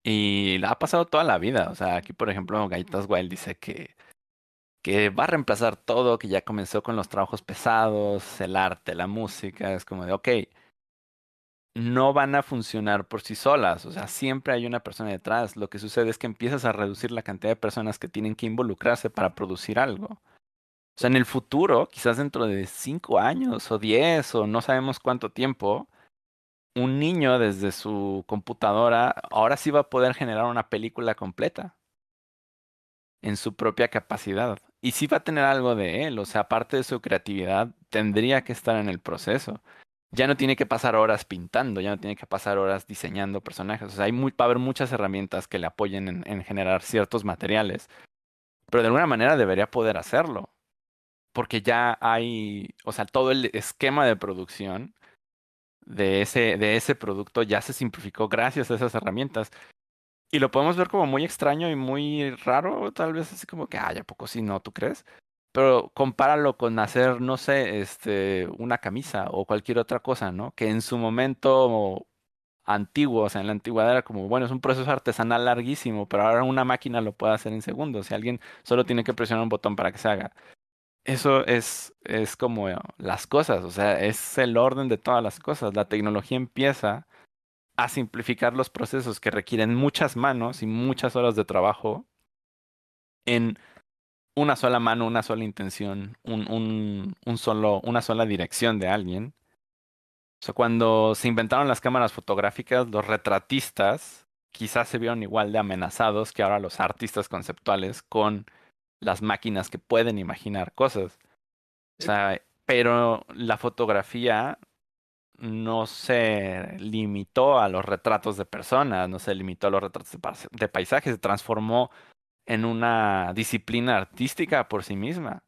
Y la ha pasado toda la vida. O sea, aquí, por ejemplo, Gaitas Wild dice que, que va a reemplazar todo, que ya comenzó con los trabajos pesados, el arte, la música. Es como de, ok, no van a funcionar por sí solas. O sea, siempre hay una persona detrás. Lo que sucede es que empiezas a reducir la cantidad de personas que tienen que involucrarse para producir algo. O sea, en el futuro, quizás dentro de cinco años o diez o no sabemos cuánto tiempo, un niño desde su computadora ahora sí va a poder generar una película completa en su propia capacidad. Y sí va a tener algo de él, o sea, aparte de su creatividad, tendría que estar en el proceso. Ya no tiene que pasar horas pintando, ya no tiene que pasar horas diseñando personajes. O sea, hay muy, va a haber muchas herramientas que le apoyen en, en generar ciertos materiales. Pero de alguna manera debería poder hacerlo. Porque ya hay, o sea, todo el esquema de producción de ese, de ese producto ya se simplificó gracias a esas herramientas. Y lo podemos ver como muy extraño y muy raro, tal vez así como que, ay, ¿a poco sí no? ¿Tú crees? Pero compáralo con hacer, no sé, este, una camisa o cualquier otra cosa, ¿no? Que en su momento antiguo, o sea, en la antigüedad era como, bueno, es un proceso artesanal larguísimo, pero ahora una máquina lo puede hacer en segundos. Si alguien solo tiene que presionar un botón para que se haga. Eso es, es como las cosas, o sea, es el orden de todas las cosas. La tecnología empieza a simplificar los procesos que requieren muchas manos y muchas horas de trabajo en una sola mano, una sola intención, un, un, solo, una sola dirección de alguien. O sea, cuando se inventaron las cámaras fotográficas, los retratistas quizás se vieron igual de amenazados que ahora los artistas conceptuales con las máquinas que pueden imaginar cosas. O sea, pero la fotografía no se limitó a los retratos de personas, no se limitó a los retratos de paisajes, se transformó en una disciplina artística por sí misma.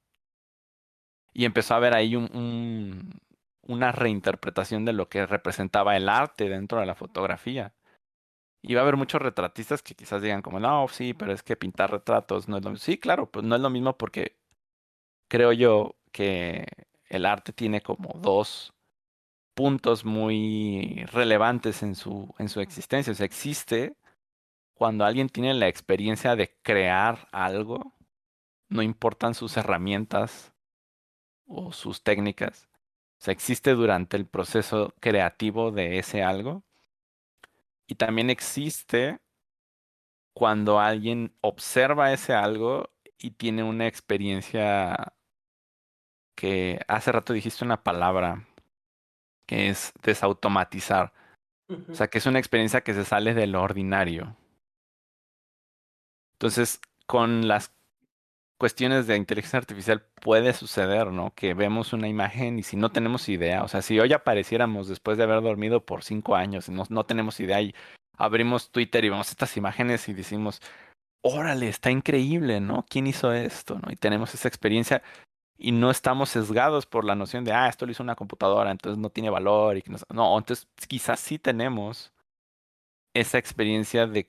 Y empezó a haber ahí un, una reinterpretación de lo que representaba el arte dentro de la fotografía. Y va a haber muchos retratistas que quizás digan como, no, sí, pero es que pintar retratos no es lo mismo. Sí, claro, pues no es lo mismo porque creo yo que el arte tiene como dos puntos muy relevantes en su, en su existencia. O sea, existe cuando alguien tiene la experiencia de crear algo, no importan sus herramientas o sus técnicas. O sea, existe durante el proceso creativo de ese algo. Y también existe cuando alguien observa ese algo y tiene una experiencia que hace rato dijiste una palabra que es desautomatizar. O sea, que es una experiencia que se sale de lo ordinario. Entonces, con las cuestiones de inteligencia artificial puede suceder, ¿no? Que vemos una imagen y si no tenemos idea, o sea, si hoy apareciéramos después de haber dormido por cinco años y no, no tenemos idea y abrimos Twitter y vemos estas imágenes y decimos, órale, está increíble, ¿no? ¿Quién hizo esto? ¿no? Y tenemos esa experiencia y no estamos sesgados por la noción de, ah, esto lo hizo una computadora, entonces no tiene valor. Y que no, no, entonces quizás sí tenemos esa experiencia de,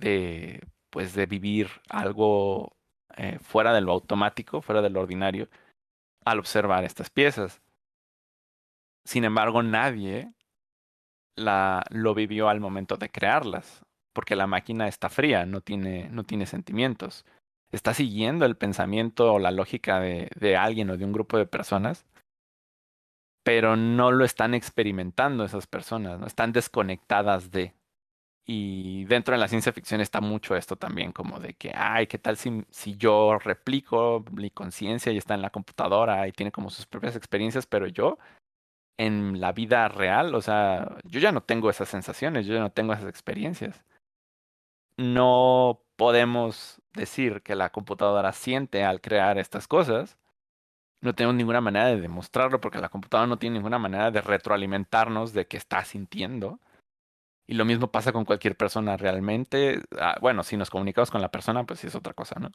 de, pues, de vivir algo eh, fuera de lo automático, fuera de lo ordinario, al observar estas piezas. Sin embargo, nadie la, lo vivió al momento de crearlas, porque la máquina está fría, no tiene, no tiene sentimientos. Está siguiendo el pensamiento o la lógica de, de alguien o de un grupo de personas, pero no lo están experimentando esas personas, no están desconectadas de. Y dentro de la ciencia ficción está mucho esto también, como de que, ay, ¿qué tal si, si yo replico mi conciencia y está en la computadora y tiene como sus propias experiencias, pero yo en la vida real, o sea, yo ya no tengo esas sensaciones, yo ya no tengo esas experiencias. No podemos decir que la computadora siente al crear estas cosas. No tenemos ninguna manera de demostrarlo porque la computadora no tiene ninguna manera de retroalimentarnos de que está sintiendo. Y lo mismo pasa con cualquier persona realmente. Ah, bueno, si nos comunicamos con la persona, pues sí es otra cosa, ¿no?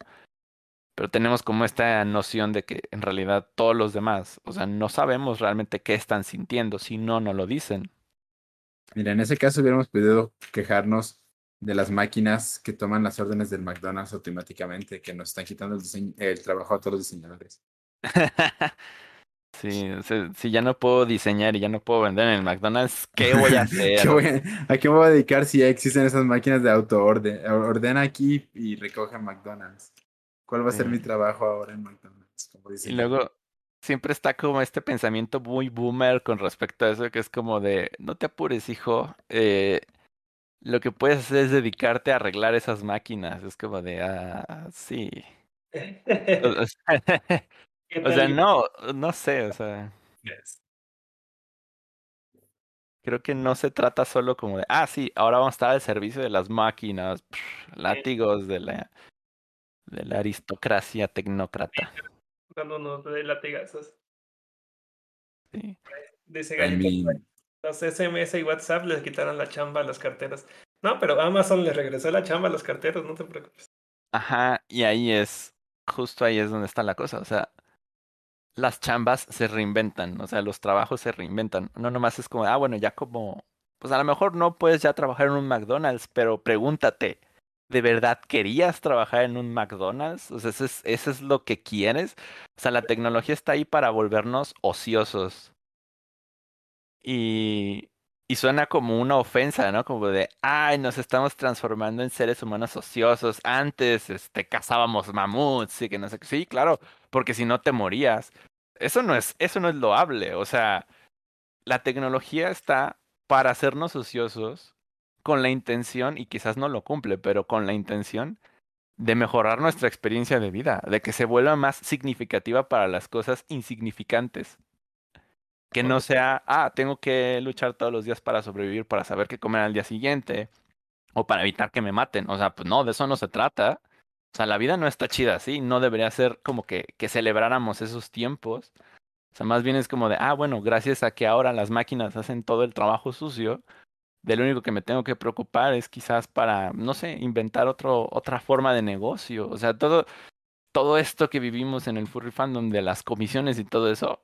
pero tenemos como esta noción de que en realidad todos los demás, o sea, no sabemos realmente qué están sintiendo, si no, no lo dicen. Mira, en ese caso hubiéramos podido quejarnos de las máquinas que toman las órdenes del McDonald's automáticamente, que nos están quitando el, el trabajo a todos los diseñadores. sí, si ya no puedo diseñar y ya no puedo vender en el McDonald's, ¿qué voy a hacer? a, qué me voy a dedicar si ya existen esas máquinas de auto-orden? Ordena aquí y recoge McDonald's. ¿Cuál va a ser mi trabajo ahora en McDonald's? y luego siempre está como este pensamiento muy boomer con respecto a eso, que es como de, no te apures, hijo. Eh, lo que puedes hacer es dedicarte a arreglar esas máquinas. Es como de, ah, sí. o, sea, no, no sé, o sea. Creo que no se trata solo como de, ah, sí, ahora vamos a estar al servicio de las máquinas, látigos de la de la aristocracia tecnócrata. Dándonos de latigazos. Sí. Dice los SMS y WhatsApp les quitaron la chamba a las carteras. No, pero Amazon les regresó la chamba a los carteros, no te preocupes. Ajá, y ahí es, justo ahí es donde está la cosa. O sea, las chambas se reinventan, o sea, los trabajos se reinventan. No nomás es como, ah, bueno, ya como, pues a lo mejor no puedes ya trabajar en un McDonald's, pero pregúntate, ¿De verdad querías trabajar en un McDonald's? O sea, ¿eso es, ¿eso es lo que quieres? O sea, la tecnología está ahí para volvernos ociosos. Y, y suena como una ofensa, ¿no? Como de, ay, nos estamos transformando en seres humanos ociosos. Antes, este, cazábamos mamuts y que no sé qué. Sí, claro, porque si no te morías. Eso no es, eso no es loable. O sea, la tecnología está para hacernos ociosos con la intención, y quizás no lo cumple, pero con la intención de mejorar nuestra experiencia de vida, de que se vuelva más significativa para las cosas insignificantes. Que no sea, ah, tengo que luchar todos los días para sobrevivir, para saber qué comer al día siguiente, o para evitar que me maten. O sea, pues no, de eso no se trata. O sea, la vida no está chida así, no debería ser como que, que celebráramos esos tiempos. O sea, más bien es como de, ah, bueno, gracias a que ahora las máquinas hacen todo el trabajo sucio, de lo único que me tengo que preocupar es quizás para, no sé, inventar otro, otra forma de negocio. O sea, todo, todo esto que vivimos en el furry fandom de las comisiones y todo eso,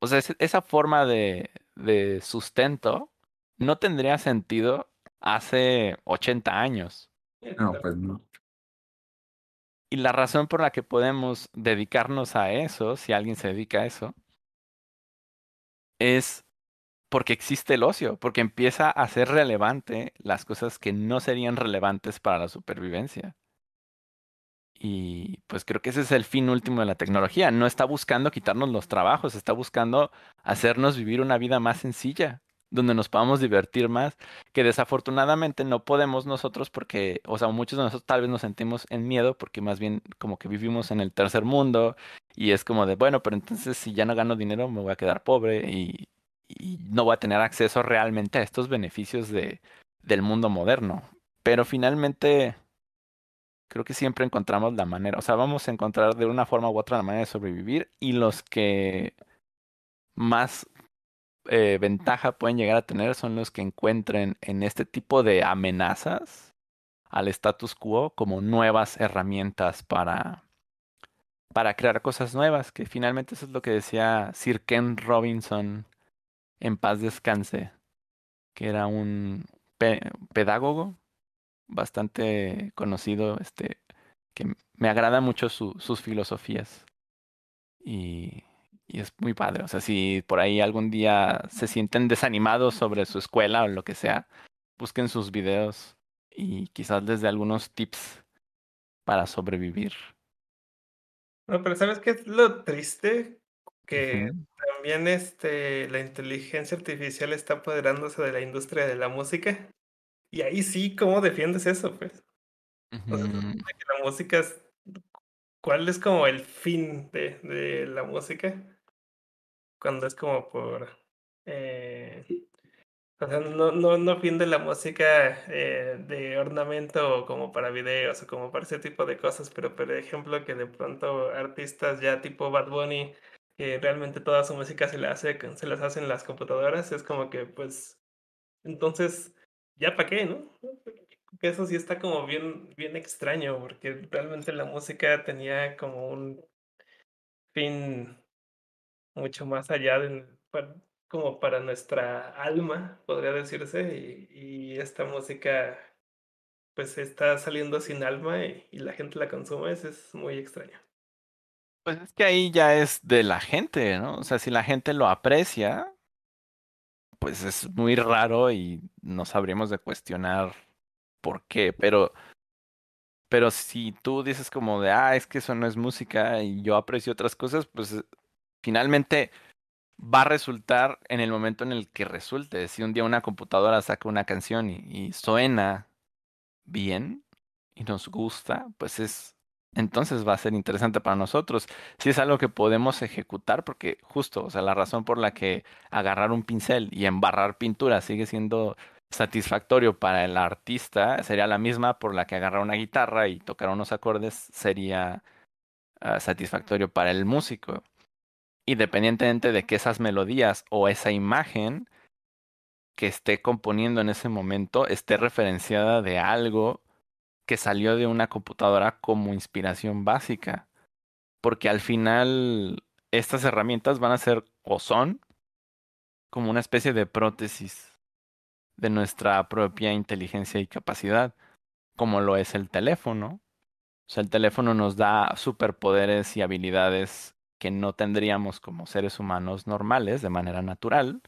o sea, esa forma de, de sustento no tendría sentido hace 80 años. No, pues no. Y la razón por la que podemos dedicarnos a eso, si alguien se dedica a eso, es porque existe el ocio, porque empieza a ser relevante las cosas que no serían relevantes para la supervivencia. Y pues creo que ese es el fin último de la tecnología. No está buscando quitarnos los trabajos, está buscando hacernos vivir una vida más sencilla, donde nos podamos divertir más, que desafortunadamente no podemos nosotros porque, o sea, muchos de nosotros tal vez nos sentimos en miedo porque más bien como que vivimos en el tercer mundo y es como de, bueno, pero entonces si ya no gano dinero me voy a quedar pobre y, no voy a tener acceso realmente a estos beneficios de, del mundo moderno. Pero finalmente, creo que siempre encontramos la manera, o sea, vamos a encontrar de una forma u otra la manera de sobrevivir y los que más eh, ventaja pueden llegar a tener son los que encuentren en este tipo de amenazas al status quo como nuevas herramientas para, para crear cosas nuevas, que finalmente eso es lo que decía Sir Ken Robinson en paz descanse, que era un pedagogo bastante conocido, este, que me agrada mucho su, sus filosofías. Y, y es muy padre. O sea, si por ahí algún día se sienten desanimados sobre su escuela o lo que sea, busquen sus videos y quizás les dé algunos tips para sobrevivir. No, pero ¿sabes qué es lo triste? Que también este, la inteligencia artificial está apoderándose de la industria de la música. Y ahí sí, ¿cómo defiendes eso, pues? O sea, que la música es... ¿Cuál es como el fin de, de la música? Cuando es como por... Eh, o sea, no, no, no fin de la música eh, de ornamento como para videos o como para ese tipo de cosas, pero por ejemplo que de pronto artistas ya tipo Bad Bunny, que realmente toda su música se la hace, se las hacen las computadoras, es como que pues entonces, ¿ya para qué, no? Eso sí está como bien, bien extraño, porque realmente la música tenía como un fin mucho más allá de, como para nuestra alma, podría decirse, y, esta música pues está saliendo sin alma y, la gente la consume, eso es muy extraño. Pues es que ahí ya es de la gente, ¿no? O sea, si la gente lo aprecia, pues es muy raro y no sabríamos de cuestionar por qué, pero pero si tú dices como de, ah, es que eso no es música y yo aprecio otras cosas, pues finalmente va a resultar en el momento en el que resulte. Si un día una computadora saca una canción y, suena bien y nos gusta, pues es entonces va a ser interesante para nosotros. Si es algo que podemos ejecutar, porque justo, o sea, la razón por la que agarrar un pincel y embarrar pintura sigue siendo satisfactorio para el artista, sería la misma por la que agarrar una guitarra y tocar unos acordes sería ah, satisfactorio para el músico independientemente de que esas melodías o esa imagen que esté componiendo en ese momento esté referenciada de algo que salió de una computadora como inspiración básica. Porque al final estas herramientas van a ser o son como una especie de prótesis de nuestra propia inteligencia y capacidad, como lo es el teléfono. O sea, el teléfono nos da superpoderes y habilidades que no tendríamos como seres humanos normales de manera natural,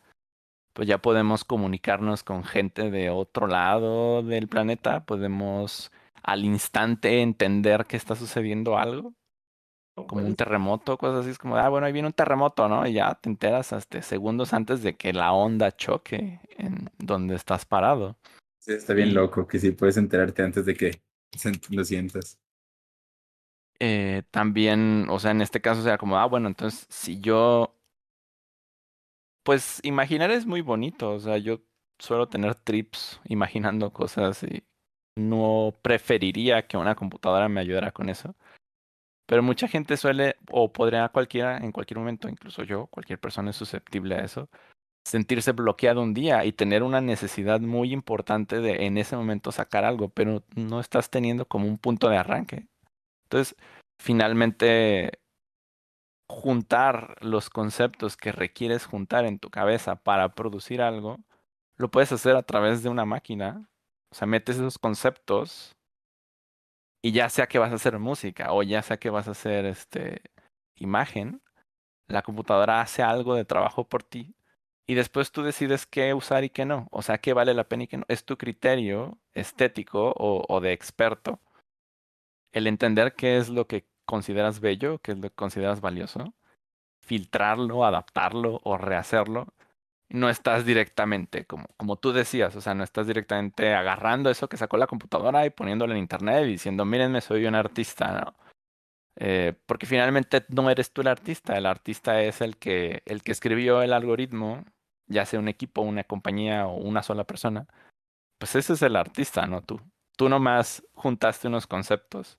pues ya podemos comunicarnos con gente de otro lado del planeta, podemos al instante entender que está sucediendo algo, como un terremoto, cosas así, es como, ah, bueno, ahí viene un terremoto, ¿no? Y ya te enteras hasta segundos antes de que la onda choque en donde estás parado. Sí, está bien loco que sí puedes enterarte antes de que lo sientas eh, también, o sea, en este caso sea como, ah, bueno, entonces si yo, pues imaginar es muy bonito, o sea, yo suelo tener trips imaginando cosas y no preferiría que una computadora me ayudara con eso. Pero mucha gente suele, o podría cualquiera, en cualquier momento, incluso yo, cualquier persona es susceptible a eso, sentirse bloqueado un día y tener una necesidad muy importante de en ese momento sacar algo, pero no estás teniendo como un punto de arranque. Entonces, finalmente, juntar los conceptos que requieres juntar en tu cabeza para producir algo, lo puedes hacer a través de una máquina. O sea, metes esos conceptos y ya sea que vas a hacer música o ya sea que vas a hacer este imagen, la computadora hace algo de trabajo por ti y después tú decides qué usar y qué no. O sea, qué vale la pena y qué no. Es tu criterio estético o, o de experto el entender qué es lo que consideras bello, qué es lo que consideras valioso, filtrarlo, adaptarlo o rehacerlo, no estás directamente, como, como tú decías, o sea, no estás directamente agarrando eso que sacó la computadora y poniéndolo en internet y diciendo, mírenme, soy un artista, ¿no? Eh, porque finalmente no eres tú el artista, el artista es el que, el que escribió el algoritmo, ya sea un equipo, una compañía o una sola persona, pues ese es el artista, no tú. tú nomás juntaste unos conceptos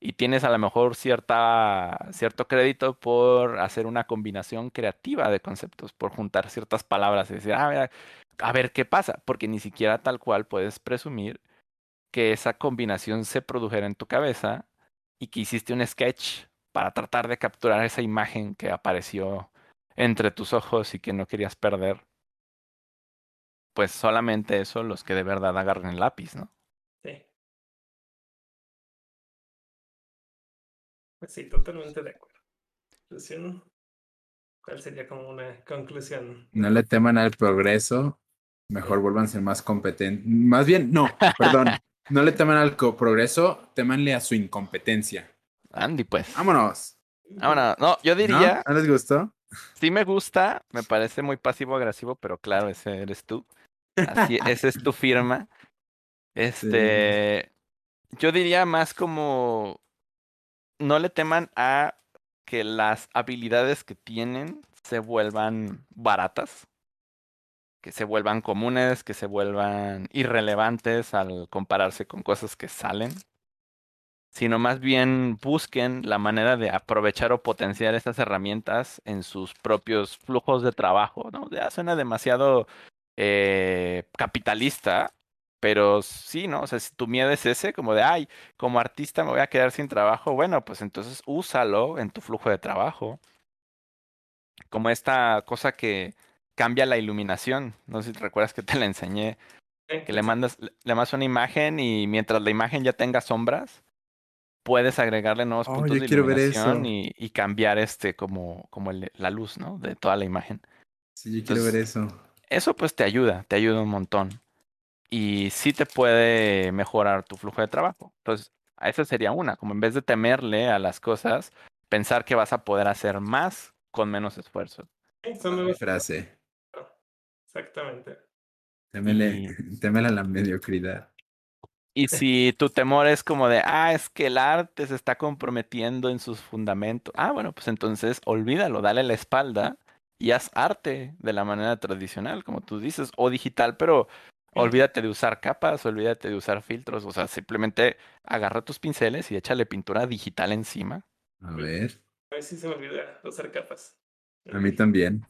y tienes a lo mejor cierta, cierto crédito por hacer una combinación creativa de conceptos, por juntar ciertas palabras y decir, ah, a ver qué pasa, porque ni siquiera tal cual puedes presumir que esa combinación se produjera en tu cabeza y que hiciste un sketch para tratar de capturar esa imagen que apareció entre tus ojos y que no querías perder. Pues solamente eso los que de verdad agarren el lápiz, ¿no? Pues sí, totalmente de acuerdo. Conclusión. ¿Cuál sería como una conclusión? No le teman al progreso, mejor vuelvan a ser más competentes. Más bien, no, perdón. No le teman al progreso, temanle a su incompetencia. Andy, pues. Vámonos. Vámonos. No, yo diría, ¿No les gustó? sí me gusta, me parece muy pasivo-agresivo, pero claro, ese eres tú. Así, esa es tu firma. Este, yo diría más como no le teman a que las habilidades que tienen se vuelvan baratas, que se vuelvan comunes, que se vuelvan irrelevantes al compararse con cosas que salen, sino más bien busquen la manera de aprovechar o potenciar estas herramientas en sus propios flujos de trabajo, ¿no? Ya suena demasiado eh, capitalista, pero sí, ¿no? O sea, si tu miedo es ese, como de, ay, como artista me voy a quedar sin trabajo, bueno, pues entonces úsalo en tu flujo de trabajo. Como esta cosa que cambia la iluminación. No sé si te recuerdas que te la enseñé, que le mandas, le mandas una imagen y mientras la imagen ya tenga sombras, puedes agregarle nuevos Oh, puntos de iluminación y, y cambiar este como, como el- la luz, ¿no? De toda la imagen. Sí, yo quiero ver eso. Eso pues te ayuda, te ayuda un montón. Y sí te puede mejorar tu flujo de trabajo. Entonces, a esa sería una, como en vez de temerle a las cosas, pensar que vas a poder hacer más con menos esfuerzo. Mi nuevas- frase. Exactamente. Témele, témele a la mediocridad. Y si tu temor es como de, ah, es que el arte se está comprometiendo en sus fundamentos. Ah, bueno, pues entonces olvídalo, dale la espalda y haz arte de la manera tradicional, como tú dices, o digital, pero olvídate de usar capas, olvídate de usar filtros, o sea, simplemente agarra tus pinceles y échale pintura digital encima. A ver, A ver si se me olvida usar capas. a mí también.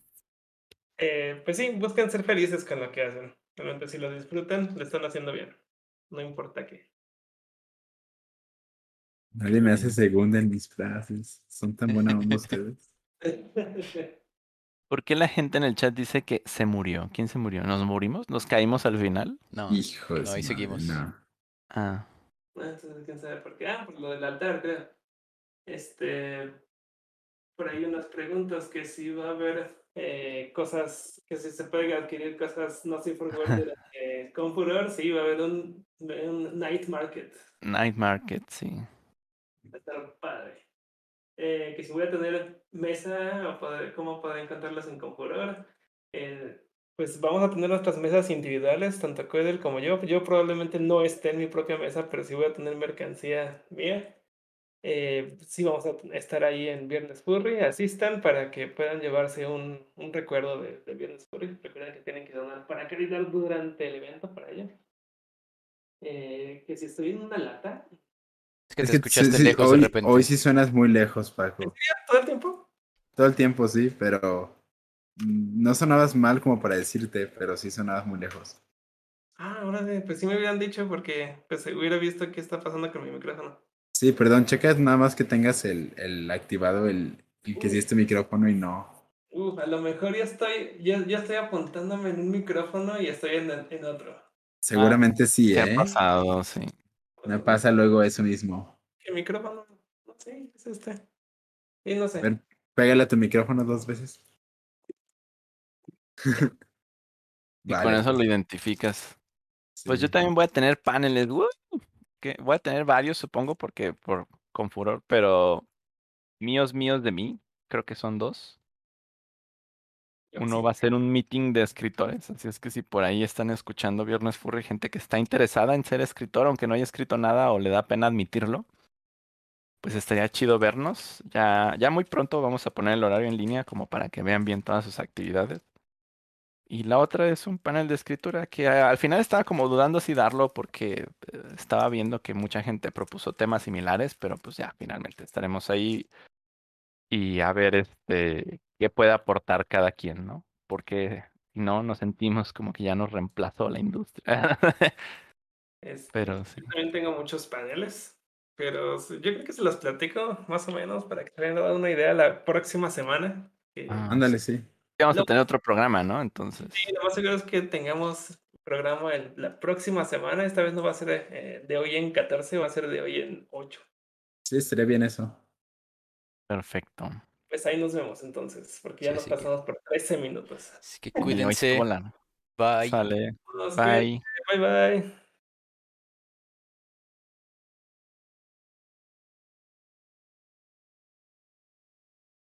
Eh, pues sí, buscan ser felices con lo que hacen. Realmente si lo disfrutan, lo están haciendo bien. No importa qué. Nadie me hace segunda en mis frases. Son tan buenas onda ustedes. ¿Por qué la gente en el chat dice que se murió? ¿Quién se murió? ¿Nos morimos? ¿Nos caímos al final? No, Hijo de no, ahí madre, seguimos. no. Ah, Entonces, quién sabe por qué. Ah, por lo del altar, creo. Este. Por ahí unas preguntas que si va a haber eh, cosas, que si se pueden adquirir cosas no sin furor que- con furor, sí, va a haber un, un night market. Night Market, sí. Va a estar padre. Eh, que si voy a tener mesa o cómo poder encontrarlas en Confuror. Eh, pues vamos a tener nuestras mesas individuales, tanto Coidel como yo. Yo probablemente no esté en mi propia mesa, pero sí voy a tener mercancía mía. Eh, sí vamos a estar ahí en Viernes Furry. Asistan para que puedan llevarse un, un recuerdo de, de Viernes Furry. Recuerden que tienen que donar para caridad durante el evento para ello. Eh, que si estoy en una lata, Es que Es te que escuchaste sí, sí, lejos hoy, de repente. hoy sí suenas muy lejos, Paco. todo el tiempo. Todo el tiempo sí, pero no sonabas mal como para decirte, pero sí sonabas muy lejos. Ah, ahora sí, pues sí me hubieran dicho porque pues hubiera visto qué está pasando con mi micrófono. Sí, perdón, checa nada más que tengas el, el activado, el, el que sí este micrófono y no. Uf, a lo mejor ya estoy, ya, ya estoy apuntándome en un micrófono y estoy en, en otro. Seguramente sí, ¿Qué ha ¿eh? pasado? Sí. Me pasa luego eso mismo. ¿Qué micrófono? No sé, ¿qué es este? Y no sé. A ver, pégale a tu micrófono dos veces. Y con eso lo identificas. Pues yo también voy a tener paneles. ¡uh! que voy a tener varios, supongo, porque por con furor, pero míos, míos de mí, creo que son dos. Uno va a ser un meeting de escritores, así es que si por ahí están escuchando Viernes Furry, gente que está interesada en ser escritor, aunque no haya escrito nada o le da pena admitirlo, pues estaría chido vernos. Ya, ya muy pronto vamos a poner el horario en línea como para que vean bien todas sus actividades. Y la otra es un panel de escritura que al final estaba como dudando si darlo porque eh, estaba viendo que mucha gente propuso temas similares, pero pues ya finalmente estaremos ahí y a ver este qué puede aportar cada quien, ¿no? Porque si no nos sentimos como que ya nos reemplazó la industria. Este, Pero sí. Yo también tengo muchos paneles, pero yo creo que se los platico más o menos para que den una idea la próxima semana. Ah, Ándale, sí. Vamos a Lo- tener otro programa, ¿no? Entonces. sí, lo más seguro es que tengamos programa el- la próxima semana. Esta vez no va a ser eh, de hoy en 14, va a ser de hoy en 8. Sí, estaría bien eso. Perfecto. Pues ahí nos vemos entonces, porque ya Sí, nos sí que- pasamos por 13 minutos. Así que cuídense. Bye. Sale. Bye. vemos. Bye bye.